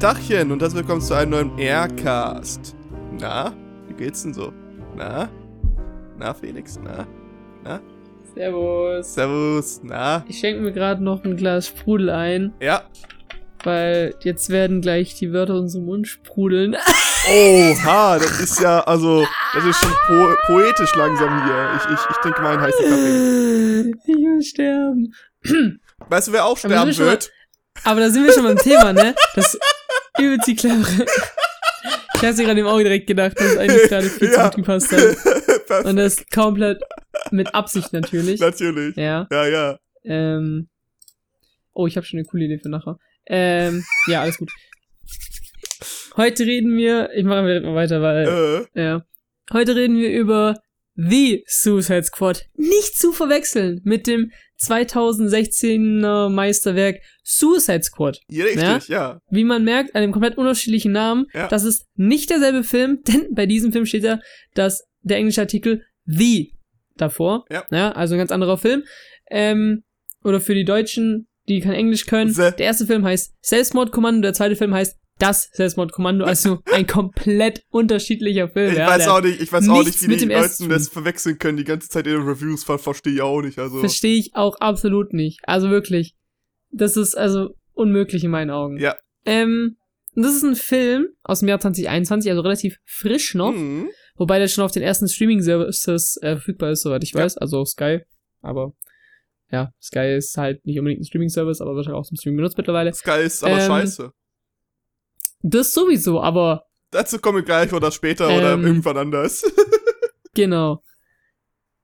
Dachchen und herzlich willkommen zu einem neuen Aircast. Na, wie geht's denn so? Na? Na, Felix, na? Na? Servus. Servus, na? Ich schenke mir gerade noch ein Glas Sprudel ein, Ja. weil jetzt werden gleich die Wörter unserem Mund sprudeln. Oha, das ist ja, also, das ist schon po poetisch langsam hier. Ich, ich, ich trinke meinen heißen Kaffee. Ich will sterben. Weißt du, wer auch sterben wir wird? Aber da sind wir schon beim Thema, ne? Das übelst die clevere. Ich hab's gerade im Auge direkt gedacht, dass es eigentlich gerade viel zu Ja. gut gepasst hat. Und das komplett mit Absicht natürlich. Natürlich. Ja. Ja, ja. Ähm. Oh, ich habe schon eine coole Idee für nachher. Ähm, ja, alles gut. Heute reden wir, ich mache mal weiter, weil, Äh, ja. Heute reden wir über The Suicide Squad. Nicht zu verwechseln mit dem 2016er Meisterwerk Suicide Squad. ja, richtig, ja. Wie man merkt, an dem komplett unterschiedlichen Namen, Ja. das ist nicht derselbe Film, denn bei diesem Film steht ja dass der englische Artikel The davor. Ja. also ein ganz anderer Film. Ähm, oder für die Deutschen, die kein Englisch können. The. Der erste Film heißt Selbstmordkommando, der zweite Film heißt Das Selbstmordkommando, also ein komplett unterschiedlicher Film. Ich ja, weiß auch nicht, ich weiß auch nicht, wie die Leute das verwechseln können, die ganze Zeit in den Reviews, ver verstehe ich auch nicht, also. Verstehe ich auch absolut nicht. Also wirklich. Das ist also unmöglich in meinen Augen. Ja. Ähm, das ist ein Film aus dem Jahr 2021, also relativ frisch noch. Mhm. Wobei der schon auf den ersten Streaming-Services äh, verfügbar ist, soweit ich Ja. weiß. Also auf Sky. Aber ja, Sky ist halt nicht unbedingt ein Streaming-Service, aber halt auch zum Streaming benutzt mittlerweile. Sky ist aber Ähm, scheiße. Das sowieso, aber Dazu komme ich gleich oder später oder Ähm, irgendwann anders. genau.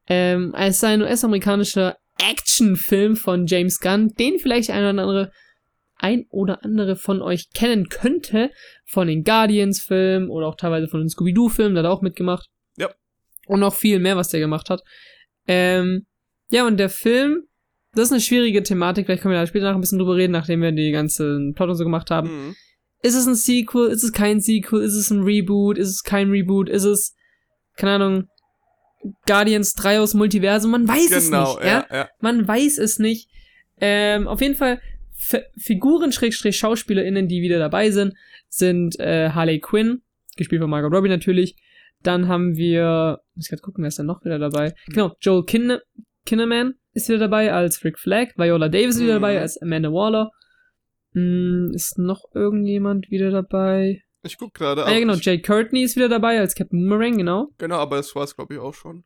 Ähm, es ist ein US-amerikanischer Actionfilm von James Gunn, den vielleicht ein oder andere, ein oder andere von euch kennen könnte, von den Guardians-Filmen oder auch teilweise von den Scooby-Doo-Filmen, da hat er auch mitgemacht. Ja. Und noch viel mehr, was der gemacht hat. Ähm, ja, und der Film, das ist eine schwierige Thematik, vielleicht können wir da später noch ein bisschen drüber reden, nachdem wir die ganzen Plot und so gemacht haben. Mhm. Ist es ein Sequel? Ist es kein Sequel? Ist es ein Reboot? Ist es kein Reboot? Ist es, keine Ahnung, Guardians 3 aus Multiversum? Man weiß es Genau, nicht, ja? ja. Man weiß es nicht. Ähm, auf jeden Fall, F Figuren, Schrägstrich, SchauspielerInnen, die wieder dabei sind, sind äh, Harley Quinn, gespielt von Margot Robbie natürlich. Dann haben wir, muss ich gerade gucken, wer ist denn noch wieder dabei? Genau, Joel Kinne Kinnaman ist wieder dabei als Rick Flag, Viola Davis ist wieder Mhm. dabei als Amanda Waller. Hm, ist noch irgendjemand wieder dabei? Ich guck gerade. Ah ja, genau, Jay Courtney ist wieder dabei als Captain Boomerang, genau. Genau, aber das war's, glaube ich, auch schon.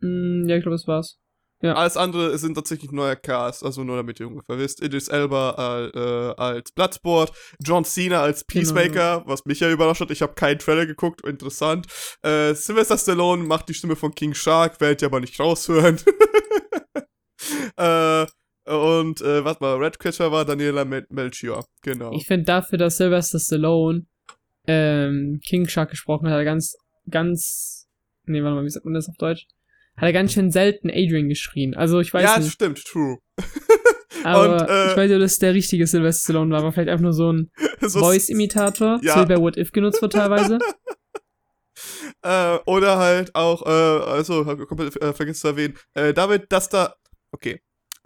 Hm, ja, ich glaube, das war's. Ja. Alles andere sind tatsächlich neuer Cast, also nur damit ihr ungefähr wisst. Idris Elba al- äh, als Bloodsport, John Cena als Genau. Peacemaker, was mich ja überrascht hat. Ich habe keinen Trailer geguckt, interessant. Äh, Sylvester Stallone macht die Stimme von King Shark, werdet ihr aber nicht raushören. äh, und, äh, warte mal, Red Catcher war Daniela Mel Melchior, genau. Ich finde dafür, dass Sylvester Stallone ähm, King Shark gesprochen hat, hat er ganz, ganz, nee, warte mal, wie sagt man das auf Deutsch? Hat er ganz schön selten Adrian geschrien. Also ich weiß ja, nicht, stimmt, true. aber und, äh, ich weiß nicht, ob das der richtige Sylvester Stallone war, aber vielleicht einfach nur so ein So- Voice-Imitator, Ja. so wie bei What If genutzt wird teilweise. Äh, oder halt auch, äh, also, hab ich komplett äh, vergessen zu erwähnen, äh, David, dass da, okay,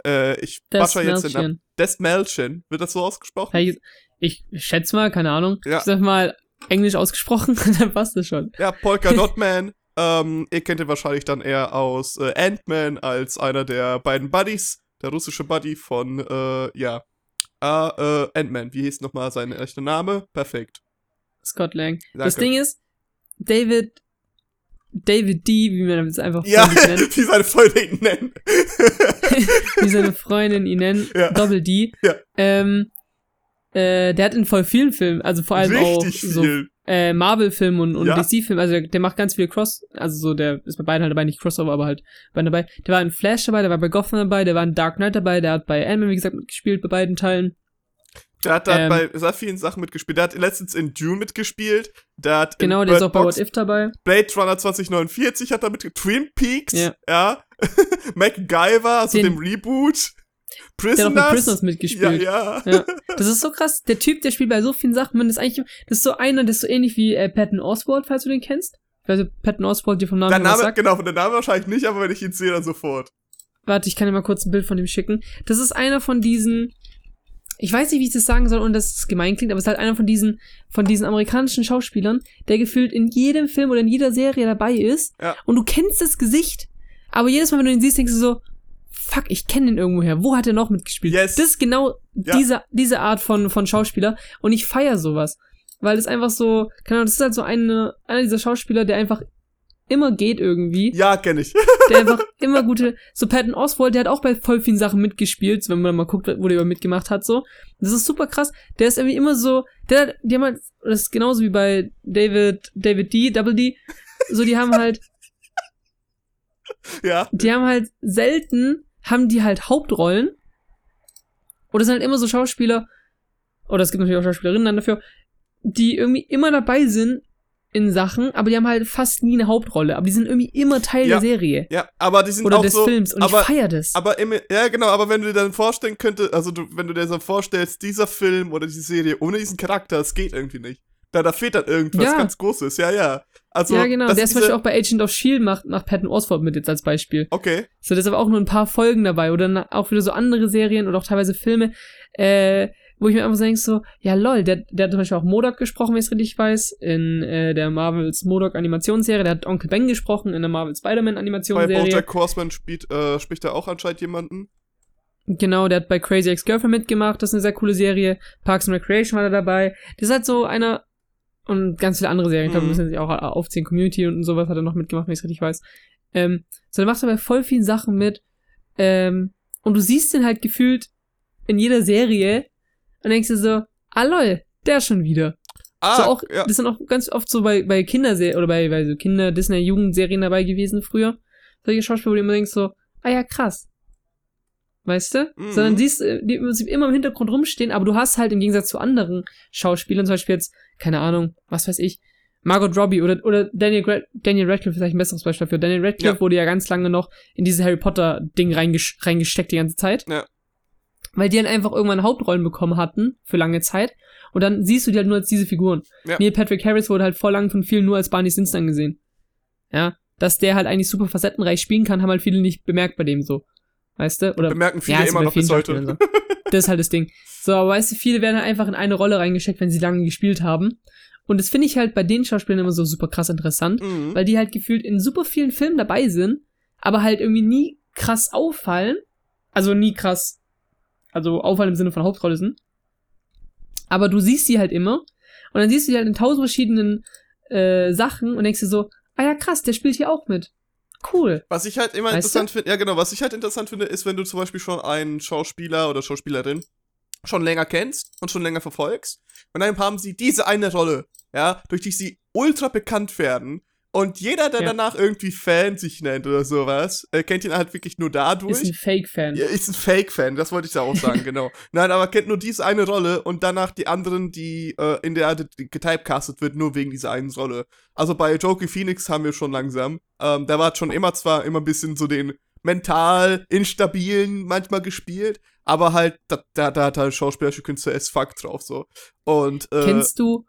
äh, ich Das wasche jetzt den Namen. Mädchen. Des Melchen, wird das so ausgesprochen? Ich, ich schätze mal, keine Ahnung. Ja. Ich sag mal, Englisch ausgesprochen, dann passt das schon. Ja, Polka Dot Man, ähm, ihr kennt ihn wahrscheinlich dann eher aus äh, Ant-Man als einer der beiden Buddies, der russische Buddy von, äh, ja, äh, äh, Ant-Man, wie hieß nochmal sein echter Name? Perfekt. Scott Lang. Das Danke. Ding ist, David, David D, wie man es einfach Ja, nennt, wie seine Freunde ihn nennen. wie seine Freundin ihn nennt, Ja. Doppel D, Ja. ähm, äh, der hat in voll vielen Filmen, also vor allem auch Richtig so viel. äh, Marvel-Filmen und, und Ja. DC-Filmen, also der, der macht ganz viel Cross, also so, der ist bei beiden halt dabei, nicht Crossover, aber halt bei dabei. Der war in Flash dabei, der war bei Gotham dabei, der war in Dark Knight dabei, der hat bei Ant-Man, wie gesagt, mitgespielt bei beiden Teilen. Der hat da Ähm, bei sehr vielen Sachen mitgespielt. Der hat letztens in Dune mitgespielt. Der hat Genau, der ist auch bei Box What If dabei. Blade Runner 2049 hat er mit Twin Peaks, ja. Ja. MacGyver, also Den- dem Reboot. Der hat auch Prisoners. Prisoners ja, mitgespielt. ja. Ja. Das ist so krass. Der Typ, der spielt bei so vielen Sachen. Man ist eigentlich, das ist so einer, das ist so ähnlich wie äh, Patton Oswalt, falls du den kennst. Ob Patton Oswalt dir vom Namen Der Name, sagt. genau, von der Name wahrscheinlich nicht, aber wenn ich ihn sehe, dann sofort. Warte, ich kann dir mal kurz ein Bild von ihm schicken. Das ist einer von diesen ich weiß nicht, wie ich das sagen soll, und dass es gemein klingt, aber es ist halt einer von diesen, von diesen amerikanischen Schauspielern, der gefühlt in jedem Film oder in jeder Serie dabei ist. Ja. Und du kennst das Gesicht, aber jedes Mal, wenn du ihn siehst, denkst du so, fuck, ich kenne den irgendwoher. Wo hat er noch mitgespielt? Yes. Das ist genau Ja. diese, diese Art von, von Schauspieler. Und ich feier sowas. Weil es einfach so, keine Ahnung, das ist halt so eine, einer dieser Schauspieler, der einfach immer geht irgendwie. Ja, kenne ich. Der einfach immer gute, so Patton Oswald, der hat auch bei voll vielen Sachen mitgespielt, wenn man mal guckt, wo der mitgemacht hat, so. Das ist super krass. Der ist irgendwie immer so, der, die haben halt, das ist genauso wie bei David, David D, Double D, so, die haben halt, ja. die haben halt selten, haben die halt Hauptrollen. Oder sind halt immer so Schauspieler, oder es gibt natürlich auch Schauspielerinnen dann dafür, die irgendwie immer dabei sind in Sachen, aber die haben halt fast nie eine Hauptrolle. Aber die sind irgendwie immer Teil Ja. der Serie. Ja, aber die sind Oder auch des so, Films. Und aber, ich feier das. aber im, ja genau, aber wenn du dir dann vorstellen könntest, also du, wenn du dir so vorstellst, dieser Film oder diese Serie ohne diesen Charakter, es geht irgendwie nicht. Da, da fehlt dann irgendwas Ja. ganz Großes, ja, ja. Also, ja, genau. Der ist zum Beispiel auch bei Agent of S.H.I.E.L.D. macht, macht Patton Oswalt mit jetzt als Beispiel. Okay, So, das ist aber auch nur ein paar Folgen dabei oder auch wieder so andere Serien oder auch teilweise Filme, äh, wo ich mir einfach so denke, so, ja lol, der, der hat zum Beispiel auch Modok gesprochen, wenn ich es richtig weiß, in äh, der Marvels Modok Animationsserie, der hat Onkel Ben gesprochen in der Marvel Spider-Man bei. Bojack Horseman spielt, äh, spricht er auch anscheinend jemanden. Genau, der hat bei Crazy Ex-Girlfriend mitgemacht, das ist eine sehr coole Serie. Parks and Recreation war da dabei. Das ist halt so einer, und ganz viele andere Serien, ich glaube, wir Mhm. müssen sich auch aufziehen, Community und sowas hat er noch mitgemacht, wenn ich es richtig weiß. Ähm, so, der macht aber voll vielen Sachen mit, ähm, und du siehst den halt gefühlt in jeder Serie und denkst dir so, ah lol, der schon wieder. Ah, so auch, ja. das sind auch ganz oft so bei, bei Kinderserien oder bei, bei so Kinder-Disney-Jugendserien dabei gewesen früher. Solche Schauspieler, wo du immer denkst so, ah ja, krass. Weißt du? Mhm. Sondern siehst, äh, die im Prinzip immer im Hintergrund rumstehen, aber du hast halt im Gegensatz zu anderen Schauspielern, zum Beispiel jetzt, keine Ahnung, was weiß ich, Margot Robbie oder, oder Daniel, Gra Daniel Radcliffe ist vielleicht ein besseres Beispiel dafür. Daniel Radcliffe Ja. wurde ja ganz lange noch in diese Harry Potter-Ding reingesch reingesteckt die ganze Zeit. Ja. Weil die dann einfach irgendwann Hauptrollen bekommen hatten für lange Zeit. Und dann siehst du die halt nur als diese Figuren. Ja. Neil Patrick Harris wurde halt vor lang von vielen nur als Barney Stinson gesehen. Ja. Dass der halt eigentlich super facettenreich spielen kann, haben halt viele nicht bemerkt bei dem so. Weißt du? Oder Bemerken viele ja, immer noch bis heute. So. Das ist halt das Ding. So, aber weißt du, viele werden halt einfach in eine Rolle reingesteckt, wenn sie lange gespielt haben. Und das finde ich halt bei den Schauspielern immer so super krass interessant, Mhm. weil die halt gefühlt in super vielen Filmen dabei sind, aber halt irgendwie nie krass auffallen. Also nie krass, also auffallen im Sinne von Hauptrolle sind. Aber du siehst sie halt immer. Und dann siehst du die halt in tausend verschiedenen äh, Sachen und denkst dir so, ah ja krass, der spielt hier auch mit. Cool. Was ich halt immer Weißt interessant finde, ja genau, was ich halt interessant finde, ist, wenn du zum Beispiel schon einen Schauspieler oder Schauspielerin schon länger kennst und schon länger verfolgst. Und dann haben sie diese eine Rolle, ja, durch die sie ultra bekannt werden. Und jeder, der Ja. danach irgendwie Fan sich nennt oder sowas, äh, kennt ihn halt wirklich nur dadurch. Ist ein Fake-Fan. Ja, ist ein Fake-Fan, das wollte ich ja auch sagen, genau. Nein, aber kennt nur diese eine Rolle und danach die anderen, die äh, in der die getypecastet wird, nur wegen dieser einen Rolle. Also bei Joker Phoenix haben wir schon langsam. Ähm, der war schon immer zwar immer ein bisschen so den mental instabilen manchmal gespielt, aber halt, da, da, da hat halt schauspielerische Künstler as fuck drauf so. Und äh, Kennst du?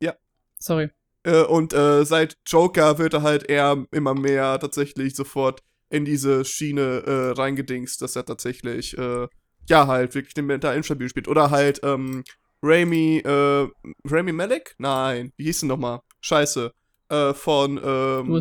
ja. Sorry. Äh, und äh, seit Joker wird er halt eher immer mehr tatsächlich sofort in diese Schiene äh, reingedingst, dass er tatsächlich, äh, ja, halt wirklich den mental instabil spielt. Oder halt, ähm, Rami, äh, Rami Malek? Nein, wie hieß denn nochmal? Scheiße. Äh, von, ähm,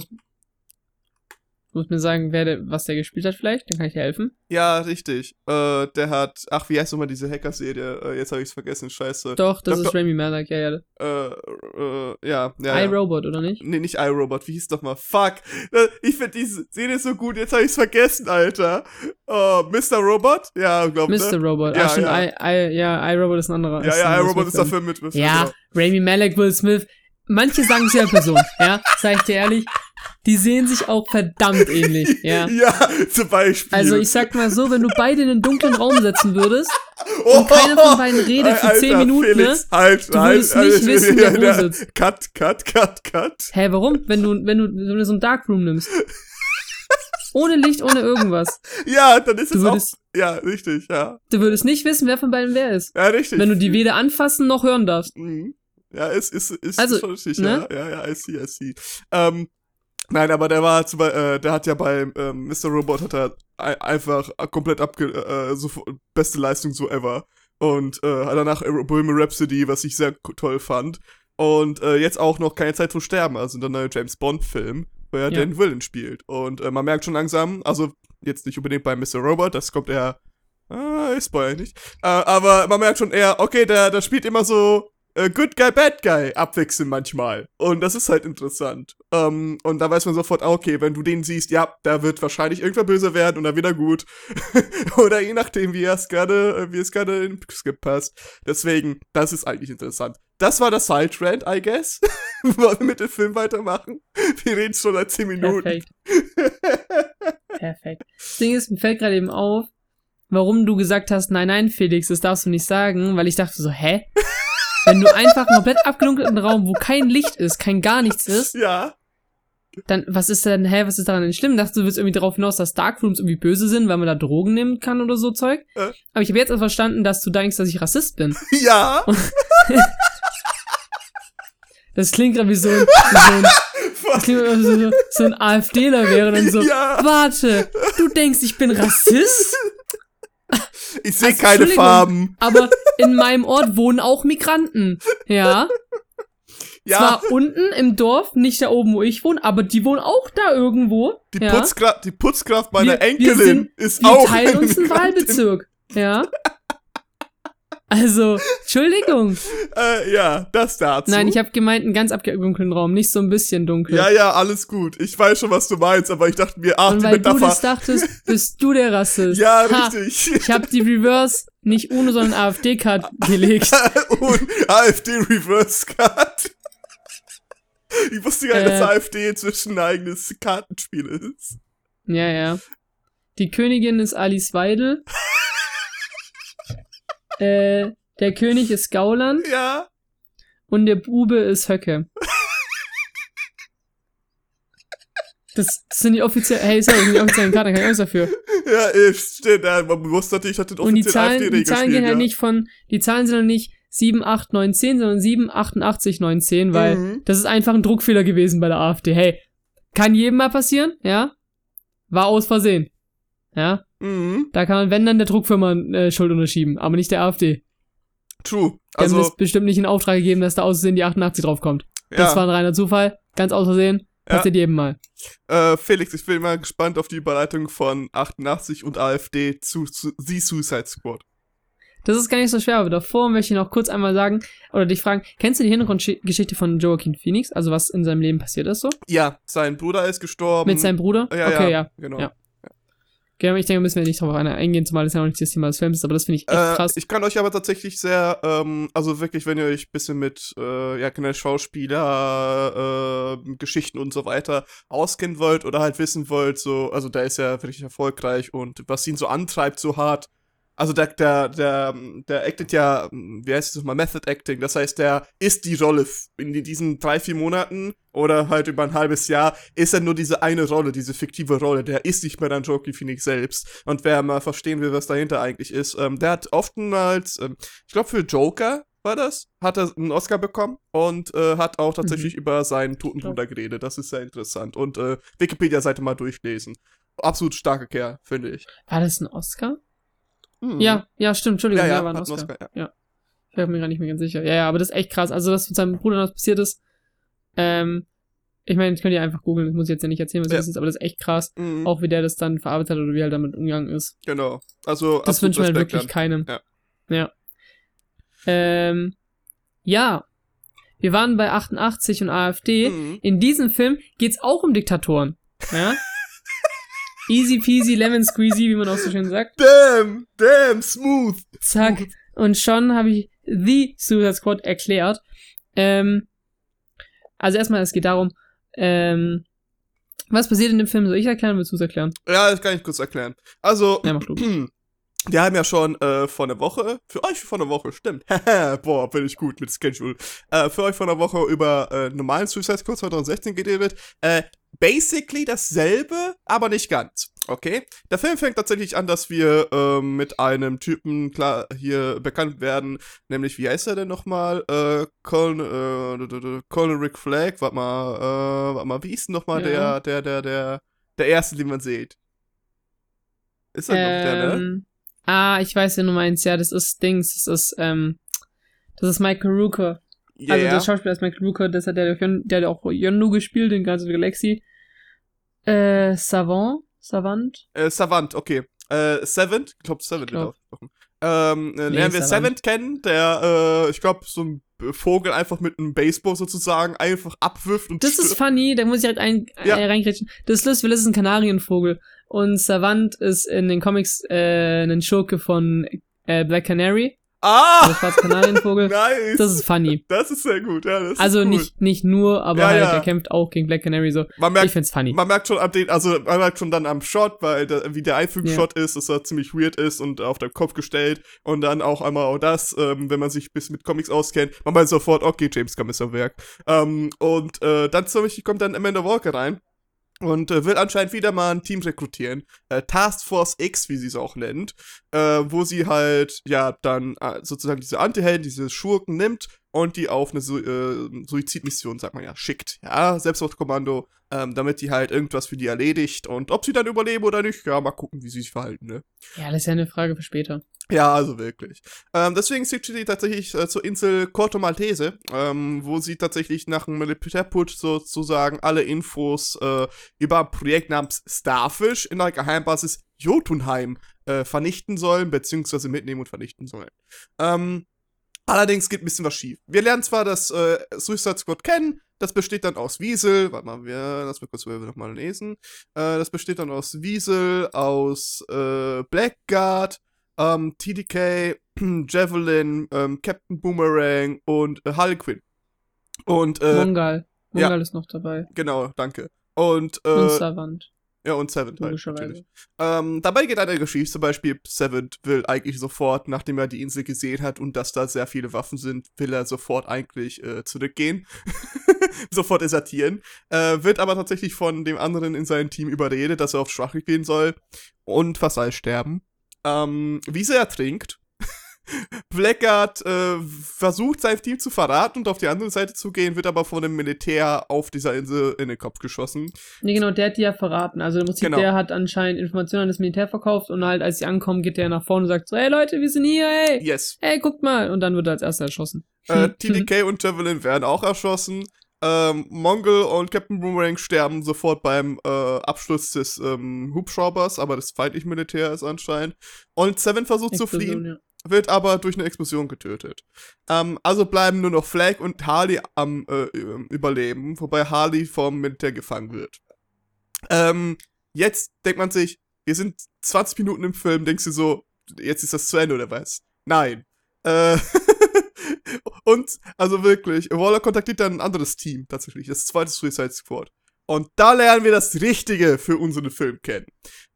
musst mir sagen, wer der, was der gespielt hat vielleicht, dann kann ich dir helfen. ja, richtig. Äh, der hat, ach, wie heißt nochmal diese Hacker-Serie? Äh, jetzt habe ich's vergessen, scheiße. Doch, das Doktor- ist Rami Malek, ja, ja. Äh, äh, ja, ja. ja. iRobot, oder nicht? Nee, nicht iRobot, wie hieß doch mal? Fuck. Äh, Ich finde diese Serie so gut, jetzt habe ich's vergessen, Alter. Oh, Mr. Robot? Ja, glaub Mr. ne? Robot. Ja, ah, stimmt, ja. I, I, ja, iRobot ist ein anderer. Ja, ja, iRobot ist dafür mit. mit Ja. Rami Malek, Will Smith. Manche sagen es ja Person, ja, sag ich dir ehrlich. Die sehen sich auch verdammt ähnlich, ja. Ja, zum Beispiel. Also ich sag mal so, wenn du beide in einen dunklen Raum setzen würdest, oh, und keiner von beiden redet für 10 Minuten, ne? Felix, halt, Du halt, würdest halt, nicht wissen, wer wo sitzt. Cut, cut, cut, cut. hä, warum? Wenn du, wenn du, wenn du so ein Darkroom nimmst. Ohne Licht, ohne irgendwas. Ja, dann ist Du es auch. würdest, Ja, richtig, ja. du würdest nicht wissen, wer von beiden wer ist. Ja, richtig. Wenn du die weder anfassen noch hören darfst. Mhm. Ja, ist, ist, ist Also, schon richtig, ne? ja, ja, ja, I see, I see. Ähm, nein, aber der war zum Beispiel, äh, der hat ja bei ähm, Mr. Robot hat er ei- einfach komplett abge, äh, so beste Leistung so ever. Und äh, danach Bohemian Rhapsody, was ich sehr toll fand. Und äh, jetzt auch noch Keine Zeit zu sterben, also der neue James Bond-Film, wo er Ja. den Villain spielt. Und äh, man merkt schon langsam, also jetzt nicht unbedingt bei Mr. Robot, das kommt eher. Ah, ich spoil nicht. Äh, aber man merkt schon eher, okay, der, der spielt immer so äh, Good Guy, Bad Guy abwechselnd manchmal. Und das ist halt interessant. Ähm, und da weiß man sofort, ah, okay, wenn du den siehst, ja, da wird wahrscheinlich irgendwer böse werden und dann wieder gut. Oder je nachdem, wie es gerade, äh, wie es gerade in Skript passt. Deswegen, das ist eigentlich interessant. Das war das Side-Trend, I guess. Wollen wir mit dem Film weitermachen? Wir reden schon seit 10 Minuten. Perfekt. Perfekt. Das Ding ist, mir fällt gerade eben auf, warum du gesagt hast, nein, nein, Felix, das darfst du nicht sagen, weil ich dachte so, hä? Wenn du einfach einen komplett abgedunkelten Raum, wo kein Licht ist, kein gar nichts ist, Ja, dann, was ist denn, hä, was ist daran denn schlimm? Dachte du willst irgendwie darauf hinaus, dass Darkrooms irgendwie böse sind, weil man da Drogen nehmen kann oder so Zeug? Äh. Aber ich habe jetzt erst verstanden, dass du denkst, dass ich Rassist bin. ja. Das klingt gerade wie so ein, wie so ein, das klingt wie so, so ein AfDler wäre dann so, Ja. warte, du denkst, ich bin Rassist? Ich sehe Also, keine. Farben. Aber in meinem Ort wohnen auch Migranten. Ja. Ja, Zwar unten im Dorf, nicht da oben, wo ich wohne, aber die wohnen auch da irgendwo. die, ja. Putzkraft, die Putzkraft meiner Wir- wir Enkelin sind- ist Wir auch teilen eine uns einen. Wahlbezirk. Ja. Also, Entschuldigung. Äh, ja, das dazu. Nein, ich habe gemeint, einen ganz abgedunkelten Raum, nicht so ein bisschen dunkel. Ja, ja, alles gut. Ich weiß schon, was du meinst, aber ich dachte mir, ach, Und weil du Metapher. das dachtest, bist du der Rassist. ja, Ha, richtig. Ich habe die Reverse nicht UNO, sondern AfD-Card gelegt. Und AfD Reverse Card. Ich wusste gar nicht, dass Äh. AfD inzwischen ein eigenes Kartenspiel ist. Ja, ja. Die Königin ist Alice Weidel. Äh, der König ist Gauland Ja. und der Bube ist Höcke. Das, das sind die offiziellen, hey, sorry, das sind die offiziellen Karten, keine Angst dafür. Ja, stimmt. Ja, man wusste natürlich, dass das Und die Zahlen, die Zahlen gehen halt nicht von, die Zahlen sind halt nicht 7, 8, 9, 10, sondern 7, 88, 9, 10, weil Mhm. das ist einfach ein Druckfehler gewesen bei der AfD. Hey, kann jedem mal passieren, ja? War aus Versehen. Ja? Mhm. Da kann man, wenn dann der Druckfirma äh, Schuld unterschieben, aber nicht der AfD. True. Die haben Also, das bestimmt nicht in Auftrag gegeben, dass da aus Versehen die 88 draufkommt. Das ja. war ein reiner Zufall, ganz aus Versehen. Ja. Passiert jedem mal. Äh, Felix, ich bin mal gespannt auf die Überleitung von 88 und AfD zu, zu The Suicide Squad. Das ist gar nicht so schwer, aber davor möchte ich noch kurz einmal sagen, oder dich fragen, kennst du die Hintergrundgeschichte von Joaquin Phoenix? Also was in seinem Leben passiert ist so? Ja, sein Bruder ist gestorben. Mit seinem Bruder? ja, okay, ja. Genau. Ja. Okay, ich denke, müssen wir nicht drauf eingehen, zumal das ja noch nicht das Thema des Films ist, aber das finde ich echt Äh, krass. ich kann euch aber tatsächlich sehr, ähm, also wirklich, wenn ihr euch ein bisschen mit, äh, ja, generell Schauspieler, äh, Geschichten und so weiter auskennen wollt oder halt wissen wollt, so, also der ist ja wirklich erfolgreich und was ihn so antreibt so hart. Also der, der, der, der actet ja, wie heißt es nochmal, Method Acting. Das heißt, der ist die Rolle in diesen drei, vier Monaten oder halt über ein halbes Jahr, ist er nur diese eine Rolle, diese fiktive Rolle. Der ist nicht mehr dann Joaquin Phoenix selbst. Und wer mal verstehen will, was dahinter eigentlich ist, ähm, der hat oftmals, ähm, ich glaube für Joker war das, hat er einen Oscar bekommen und äh, hat auch tatsächlich über seinen toten. Bruder geredet. Das ist sehr interessant. Und äh, Wikipedia-Seite mal durchlesen. Absolut starker Kerl, finde ich. War das ein Oscar? Mhm. Ja, ja, stimmt, Entschuldigung, ja, ja, ja, war ein Oscar. Oscar, ja. Ich bin mir gar nicht mehr ganz sicher. Ja, ja, aber das ist echt krass. Also, das mit seinem Bruder noch passiert ist, ähm, ich meine, das könnt ihr einfach googeln, das muss ich jetzt ja nicht erzählen, was Ja. das ist, aber das ist echt krass. Mhm. Auch wie der das dann verarbeitet hat oder wie er damit umgegangen ist. Genau. Also, Das wünscht man halt wirklich an. keinem. Ja. Ja. Ähm, ja. Wir waren bei 88 und AfD. Mhm. In diesem Film geht's auch um Diktatoren. Ja? Easy peasy lemon squeezy, wie man auch so schön sagt. Damn, damn, smooth. Zack. Und schon habe ich The Suicide Squad erklärt. Ähm, also erstmal, es geht darum, ähm, was passiert in dem Film? Soll ich erklären, willst du es erklären? Ja, das kann ich kurz erklären. Also, Ja, mach du. wir haben ja schon äh, vor einer Woche, für euch vor einer Woche, stimmt. Boah, bin ich gut mit Schedule. Äh, für euch vor einer Woche über äh, normalen Suicide Squad 2016 geredet. Äh, basically dasselbe, aber nicht ganz. Okay? Der Film fängt tatsächlich an, dass wir ähm, mit einem Typen klar hier bekannt werden, nämlich, wie heißt er denn nochmal? Äh, Colin, äh, Colin Rick Flag, warte mal, äh, warte mal, wie ist denn nochmal Ja. der, der, der, der, der erste, den man sieht? Ist er noch der, ne? Ähm, Ah, ich weiß, wen du meinst. Ja, das ist Dings. Das ist, ähm, das ist Michael Rooker. Ja, also der Schauspieler ist Michael Rooker, das hat der, der hat auch Yondu gespielt in Guardians of the Galaxy. Äh, Savant? Savant? Äh, Savant, okay. Äh, Seven, ich glaube Seven wird Glaub. ausgesprochen. Ähm, äh, Nee, lernen wir Savant. Kennen, der, äh, ich glaube, so ein Vogel einfach mit einem Baseball sozusagen einfach abwirft und Das ist funny, da muss ich halt ein, Ja. äh, reingrätschen. Das ist lustig, weil das ist ein Kanarienvogel. Und Savant ist in den Comics äh, ein Schurke von äh, Black Canary, Ah! der schwarze Kanarienvogel. nice! Das ist funny. Das ist sehr gut, ja. Das Also nicht, nicht nur, aber Ja, halt, ja. er kämpft auch gegen Black Canary so. Man Ich merkt, find's funny. man merkt schon ab den, also man merkt schon dann am Shot, weil da, wie der Ja. Einfügungsshot ist, dass er ziemlich weird ist und auf den Kopf gestellt und dann auch einmal auch das, ähm, wenn man sich ein bisschen mit Comics auskennt, man weiß sofort, okay, James Gunn ist am Werk. Ähm, und äh, dann zum Beispiel kommt dann Amanda Walker rein und äh, will anscheinend wieder mal ein Team rekrutieren. Äh, Task Force X, wie sie es auch nennt, äh, wo sie halt, ja, dann äh, sozusagen diese Antihelden, diese Schurken nimmt und die auf eine Su äh, Suizidmission, sagt man ja, schickt. Ja, Selbstmordkommando, ähm, damit die halt irgendwas für die erledigt. Und ob sie dann überleben oder nicht, ja, mal gucken, wie sie sich verhalten, ne? Ja, das ist ja eine Frage für später. Ja, also wirklich. Ähm, deswegen schickt sie tatsächlich äh, zur Insel Corto Maltese, ähm, wo sie tatsächlich nach einem Militärputsch sozusagen alle Infos äh, über ein Projekt namens Starfish in der Geheimbasis Jotunheim äh, vernichten sollen, beziehungsweise mitnehmen und vernichten sollen. Ähm, allerdings geht ein bisschen was schief. Wir lernen zwar das äh, Suicide Squad kennen, das besteht dann aus Wiesel, warte mal, wir, lass mal kurz nochmal lesen. Äh, das besteht dann aus Wiesel, aus äh, Blackguard, ähm, TDK, Javelin, ähm, Captain Boomerang und äh, Harley Quinn. Und, äh, Mongal. ja. Mongal ist noch dabei. genau, danke. Und, äh, Savant, ja, und Seven halt, natürlich. Ähm, dabei geht eine Geschichte, zum Beispiel Seven will eigentlich sofort, nachdem er die Insel gesehen hat und dass da sehr viele Waffen sind, will er sofort eigentlich äh, zurückgehen. sofort desertieren. Äh, wird aber tatsächlich von dem anderen in seinem Team überredet, dass er auf Schwache gehen soll und fast alle sterben. Ähm, wie sie ertrinkt. Blackguard äh, versucht sein Team zu verraten und auf die andere Seite zu gehen, wird aber von dem Militär auf dieser Insel in den Kopf geschossen. Nee, genau, der hat die ja verraten. Also im Prinzip, Genau. der hat anscheinend Informationen an das Militär verkauft und halt, als sie ankommen, geht der nach vorne und sagt so, hey Leute, wir sind hier, hey, Yes. hey, guckt mal. Und dann wird er als erster erschossen. Äh, TDK und Javelin werden auch erschossen. Ähm, Mongol und Captain Boomerang sterben sofort beim äh, Abschluss des ähm, Hubschraubers, aber das feindliche Militär ist anscheinend. Und Seven versucht zu Explosion, fliehen, ja. Wird aber durch eine Explosion getötet. Ähm, also bleiben nur noch Flag und Harley am äh, ü- Überleben, wobei Harley vom Militär gefangen wird. Ähm, jetzt denkt man sich, wir sind 20 Minuten im Film, denkst du so, jetzt ist das zu Ende oder was? Nein. Äh, und, also wirklich, Waller kontaktiert dann ein anderes Team tatsächlich, das zweite Suicide Squad. Und da lernen wir das Richtige für unseren Film kennen.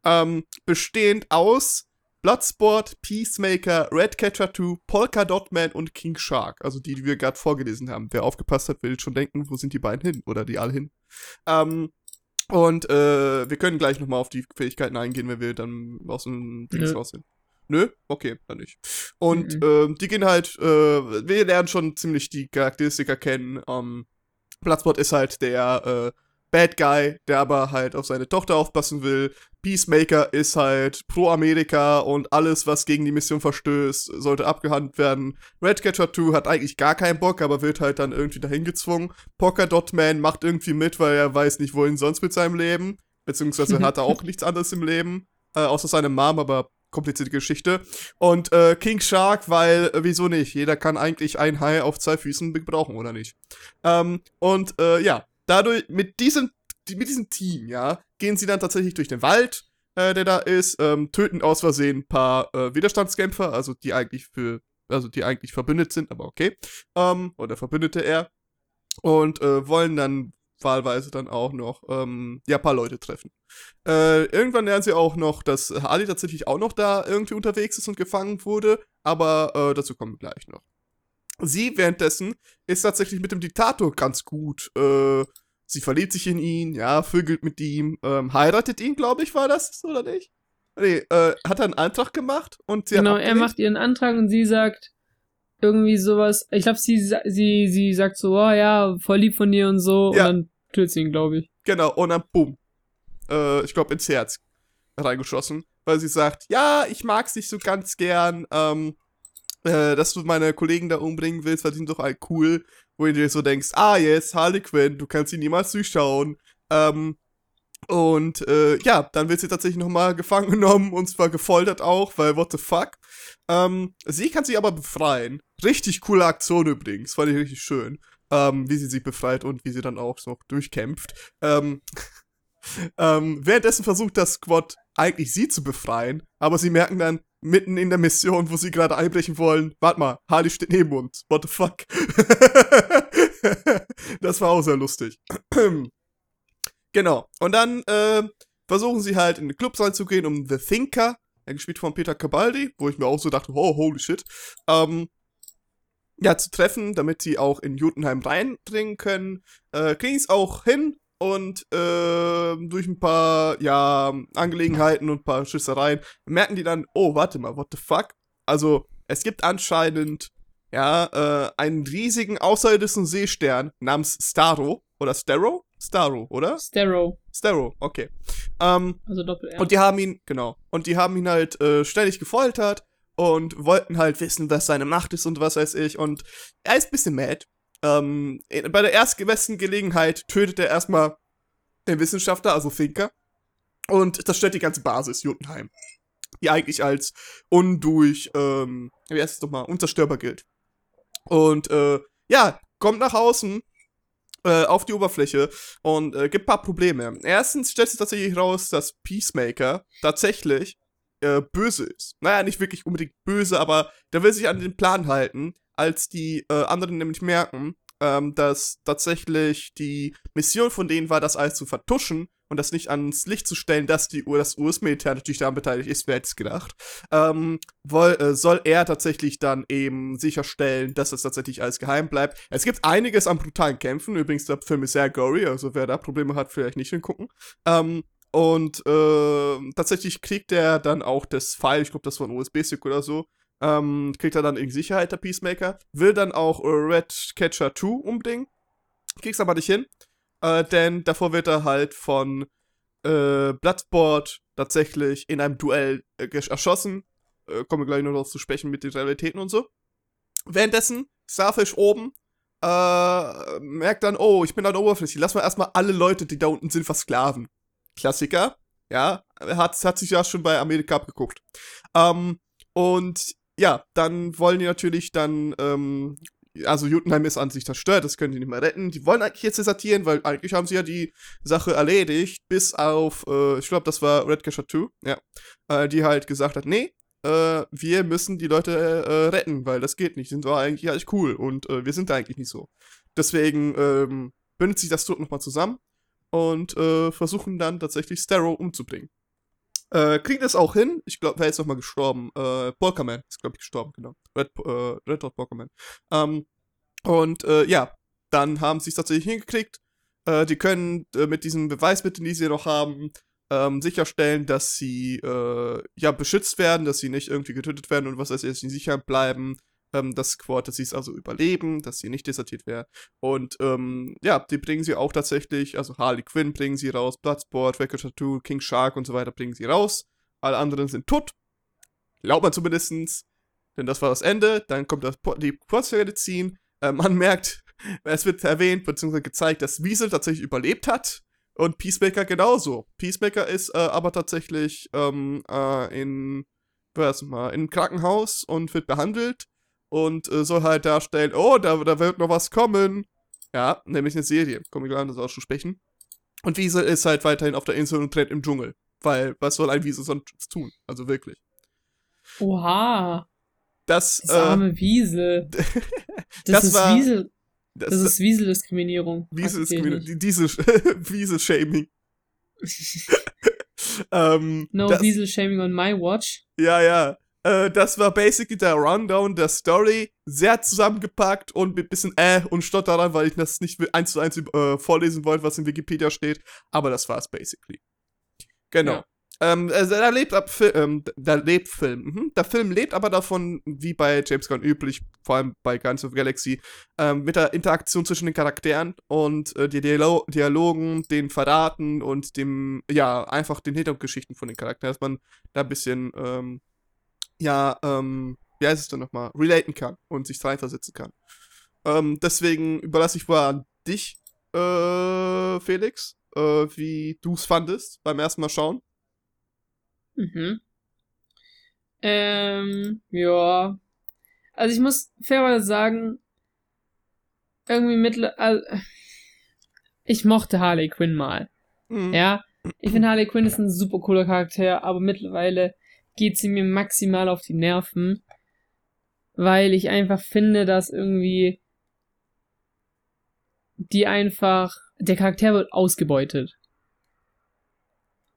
Ähm, bestehend aus Bloodsport, Peacemaker, Redcatcher 2, Polka Dot Man und King Shark. Also die, die wir gerade vorgelesen haben. Wer aufgepasst hat, will schon denken, wo sind die beiden hin? Oder die alle hin. Ähm, und äh, wir können gleich nochmal auf die Fähigkeiten eingehen, wenn wir dann aus dem Dings raus sind. Nö? Okay, dann nicht. Und Mhm. ähm, die gehen halt, äh, wir lernen schon ziemlich die Charakteristika kennen. Ähm, Bloodsport ist halt der äh, Bad Guy, der aber halt auf seine Tochter aufpassen will. Peacemaker ist halt pro Amerika und alles, was gegen die Mission verstößt, sollte abgehandelt werden. Redcatcher 2 hat eigentlich gar keinen Bock, aber wird halt dann irgendwie dahin gezwungen. Polkadot Man macht irgendwie mit, weil er weiß nicht, wohin sonst mit seinem Leben. Beziehungsweise hat er auch nichts anderes im Leben, äh, außer seine Mom, aber komplizierte Geschichte. Und äh, King Shark, weil, äh, wieso nicht? Jeder kann eigentlich ein Hai auf zwei Füßen gebrauchen, oder nicht? Ähm, und äh, ja, dadurch, mit diesem, die- mit diesem Team, ja, gehen sie dann tatsächlich durch den Wald, äh, der da ist, ähm, töten aus Versehen ein paar äh, Widerstandskämpfer, also die eigentlich für, also die eigentlich verbündet sind, aber okay. Ähm, oder Verbündete er. Und äh, wollen dann wahlweise dann auch noch, ähm, ja, paar Leute treffen. Äh, irgendwann lernen sie auch noch, dass Harley tatsächlich auch noch da irgendwie unterwegs ist und gefangen wurde, aber äh, dazu kommen wir gleich noch. Sie währenddessen ist tatsächlich mit dem Diktator ganz gut. Äh, sie verliebt sich in ihn, ja, vögelt mit ihm, ähm, heiratet ihn, glaube ich, war das, oder nicht? Nee, äh, hat er einen Antrag gemacht und sie Genau, er macht ihren Antrag und sie sagt irgendwie sowas. Ich glaube, sie, sie, sie sagt so, oh ja, voll lieb von dir und so. Ja. Und dann tötet sie ihn, glaube ich. Genau, und dann bumm. Äh, ich glaube ins Herz reingeschossen. weil sie sagt, ja, ich mag's nicht so ganz gern, ähm, äh, dass du meine Kollegen da umbringen willst, weil die sind doch halt cool, wo du dir so denkst, ah, jetzt Harley Quinn, du kannst sie niemals durchschauen. Ähm, und äh, ja, dann wird sie tatsächlich nochmal gefangen genommen und zwar gefoltert auch, weil what the fuck. Ähm, sie kann sich aber befreien. Richtig coole Aktion übrigens, fand ich richtig schön. Ähm, wie sie sich befreit und wie sie dann auch noch durchkämpft. Ähm, ähm, währenddessen versucht das Squad eigentlich sie zu befreien, aber sie merken dann mitten in der Mission, wo sie gerade einbrechen wollen, warte mal, Harley steht neben uns. What the fuck? das war auch sehr lustig. genau. Und dann äh, versuchen sie halt in den Club reinzugehen, um The Thinker, gespielt von Peter Cabaldi, wo ich mir auch so dachte, oh, holy shit, ähm, ja, zu treffen, damit sie auch in Jotunheim reindringen können. Äh, kriegen es auch hin, und äh, durch ein paar, ja, Angelegenheiten und ein paar Schissereien merken die dann, oh, warte mal, what the fuck? Also, es gibt anscheinend, ja, äh, einen riesigen außerirdischen Seestern namens Staro oder Staro? Staro, oder? Staro. Staro, okay. Ähm, also doppel -R. Und die haben ihn, genau, und die haben ihn halt äh, ständig gefoltert und wollten halt wissen, was seine Macht ist und was weiß ich. Und er ist ein bisschen mad, ähm, bei der erstbesten Gelegenheit tötet er erstmal den Wissenschaftler, also Thinker. Und das stellt die ganze Basis, Jotunheim. Die eigentlich als undurch, ähm, wie heißt es nochmal, unzerstörbar gilt. Und, äh, ja, kommt nach außen, äh, auf die Oberfläche und äh, gibt ein paar Probleme. Erstens stellt sich tatsächlich raus, dass Peacemaker tatsächlich äh, böse ist. Naja, nicht wirklich unbedingt böse, aber der will sich an den Plan halten, als die äh, anderen nämlich merken, ähm, dass tatsächlich die Mission von denen war, das alles zu vertuschen und das nicht ans Licht zu stellen, dass die, das US-Militär natürlich daran beteiligt ist, wer hätte es gedacht, ähm, woll, äh, soll er tatsächlich dann eben sicherstellen, dass das tatsächlich alles geheim bleibt. Es gibt einiges an brutalen Kämpfen, übrigens der Film ist sehr gory, also wer da Probleme hat, vielleicht nicht hingucken. Ähm, und äh, tatsächlich kriegt er dann auch das File, ich glaube, das war ein USB-Stick oder so, ähm, kriegt er dann in Sicherheit, der Peacemaker. Will dann auch äh, Red Catcher 2 umbringen. Kriegt's aber nicht hin. Äh, denn davor wird er halt von äh, Bloodsport tatsächlich in einem Duell äh, erschossen. Äh, kommen wir gleich noch darauf zu sprechen mit den Realitäten und so. Währenddessen, Starfish oben, äh, merkt dann, oh, ich bin an der Oberfläche. Lass mal erstmal alle Leute, die da unten sind, versklaven. Klassiker. Ja, hat, hat sich ja schon bei Amerika abgeguckt. Ähm, und ja, dann wollen die natürlich dann, ähm, also Jotunheim ist an sich zerstört, das können die nicht mehr retten. Die wollen eigentlich jetzt desertieren, weil eigentlich haben sie ja die Sache erledigt, bis auf, äh, ich glaube, das war Red Casher 2, ja, äh, die halt gesagt hat, nee, äh, wir müssen die Leute äh, retten, weil das geht nicht, sind doch eigentlich eigentlich cool und äh, wir sind da eigentlich nicht so. Deswegen ähm, bindet sich das Tod nochmal zusammen und äh, versuchen dann tatsächlich Starrow umzubringen. Äh, kriegt es auch hin. Ich glaube, wer ist nochmal gestorben? Äh, Polkaman ist, glaube ich, gestorben, genau. Red, äh, Red Hot Polkaman. Ähm, und äh, ja, dann haben sie es tatsächlich hingekriegt. Äh, die können äh, mit diesen Beweismitteln, die sie noch haben, ähm, sicherstellen, dass sie äh, ja beschützt werden, dass sie nicht irgendwie getötet werden und was weiß ich, dass sie sicher bleiben ähm, das Squad, dass sie es also überleben, dass sie nicht desertiert werden. Und ähm, ja, die bringen sie auch tatsächlich, also Harley Quinn bringen sie raus, Bloodsport, Record Tattoo, King Shark und so weiter bringen sie raus. Alle anderen sind tot. Glaubt man zumindestens. Denn das war das Ende. Dann kommt das, die Kurzmedizin. Äh, man merkt, es wird erwähnt, beziehungsweise gezeigt, dass Wiesel tatsächlich überlebt hat. Und Peacemaker genauso. Peacemaker ist äh, aber tatsächlich ähm, äh, in, was mal, in Krankenhaus und wird behandelt und äh, soll halt darstellen, oh, da, da wird noch was kommen. Ja, nämlich eine Serie. Wir gleich das auch schon sprechen. Und Wiesel ist halt weiterhin auf der Insel und rennt im Dschungel. Weil, was soll ein Wiesel sonst tun? Also wirklich. Oha. Das, das arme äh, Wiesel. Das, das ist war, Wiesel. Das, das ist Wiesel-Diskriminierung. Wiesel-Diskriminierung. Wiesel-Shaming. ähm, no Wiesel-Shaming on my watch. Ja, ja. Äh, das war basically der Rundown der Story. Sehr zusammengepackt und mit bisschen äh und Stotterer, weil ich das nicht eins zu eins äh, vorlesen wollte, was in Wikipedia steht. Aber das war's basically. Genau. Ja. Ähm, also da lebt ab Fi ähm, da lebt Film. Mhm. Der Film lebt aber davon, wie bei James Gunn üblich, vor allem bei Guardians of Galaxy, ähm, mit der Interaktion zwischen den Charakteren und äh, die Dialo Dialogen, den Verraten und dem, ja, einfach den Hintergrundgeschichten von den Charakteren, dass man da ein bisschen, ähm, ja, ähm, wie heißt es denn nochmal, relaten kann und sich reinversetzen kann. Ähm, deswegen überlasse ich wohl an dich, äh, Felix, äh, wie du es fandest beim ersten Mal schauen. Mhm. Ähm, ja. Also ich muss fairerweise sagen, irgendwie mittel, also, ich mochte Harley Quinn mal. Mhm. Ja. Ich finde Harley Quinn ist ein super cooler Charakter, aber mittlerweile geht sie mir maximal auf die Nerven, weil ich einfach finde, dass irgendwie die einfach, der Charakter wird ausgebeutet.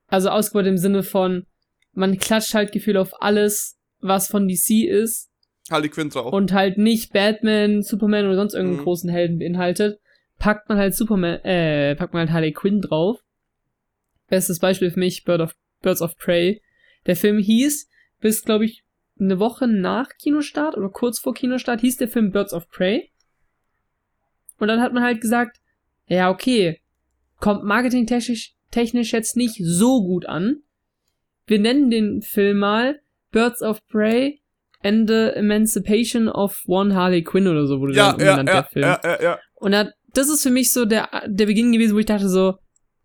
Also ausgebeutet im Sinne von, man klatscht halt Gefühl auf alles, was von DC ist Harley Quinn drauf. und halt nicht Batman, Superman oder sonst irgendeinen Mhm. großen Helden beinhaltet, packt man halt Superman, äh, packt man halt Harley Quinn drauf. Bestes Beispiel für mich, Bird of, Birds of Prey. Der Film hieß, bis, glaube ich, eine Woche nach Kinostart oder kurz vor Kinostart hieß der Film Birds of Prey. Und dann hat man halt gesagt, ja, okay, kommt marketingtechnisch technisch jetzt nicht so gut an. Wir nennen den Film mal Birds of Prey and the Emancipation of One Harley Quinn oder so wurde ja, dann ja, umbenannt, ja, der Film. ja, ja, ja. Und da, das ist für mich so der, der Beginn gewesen, wo ich dachte so,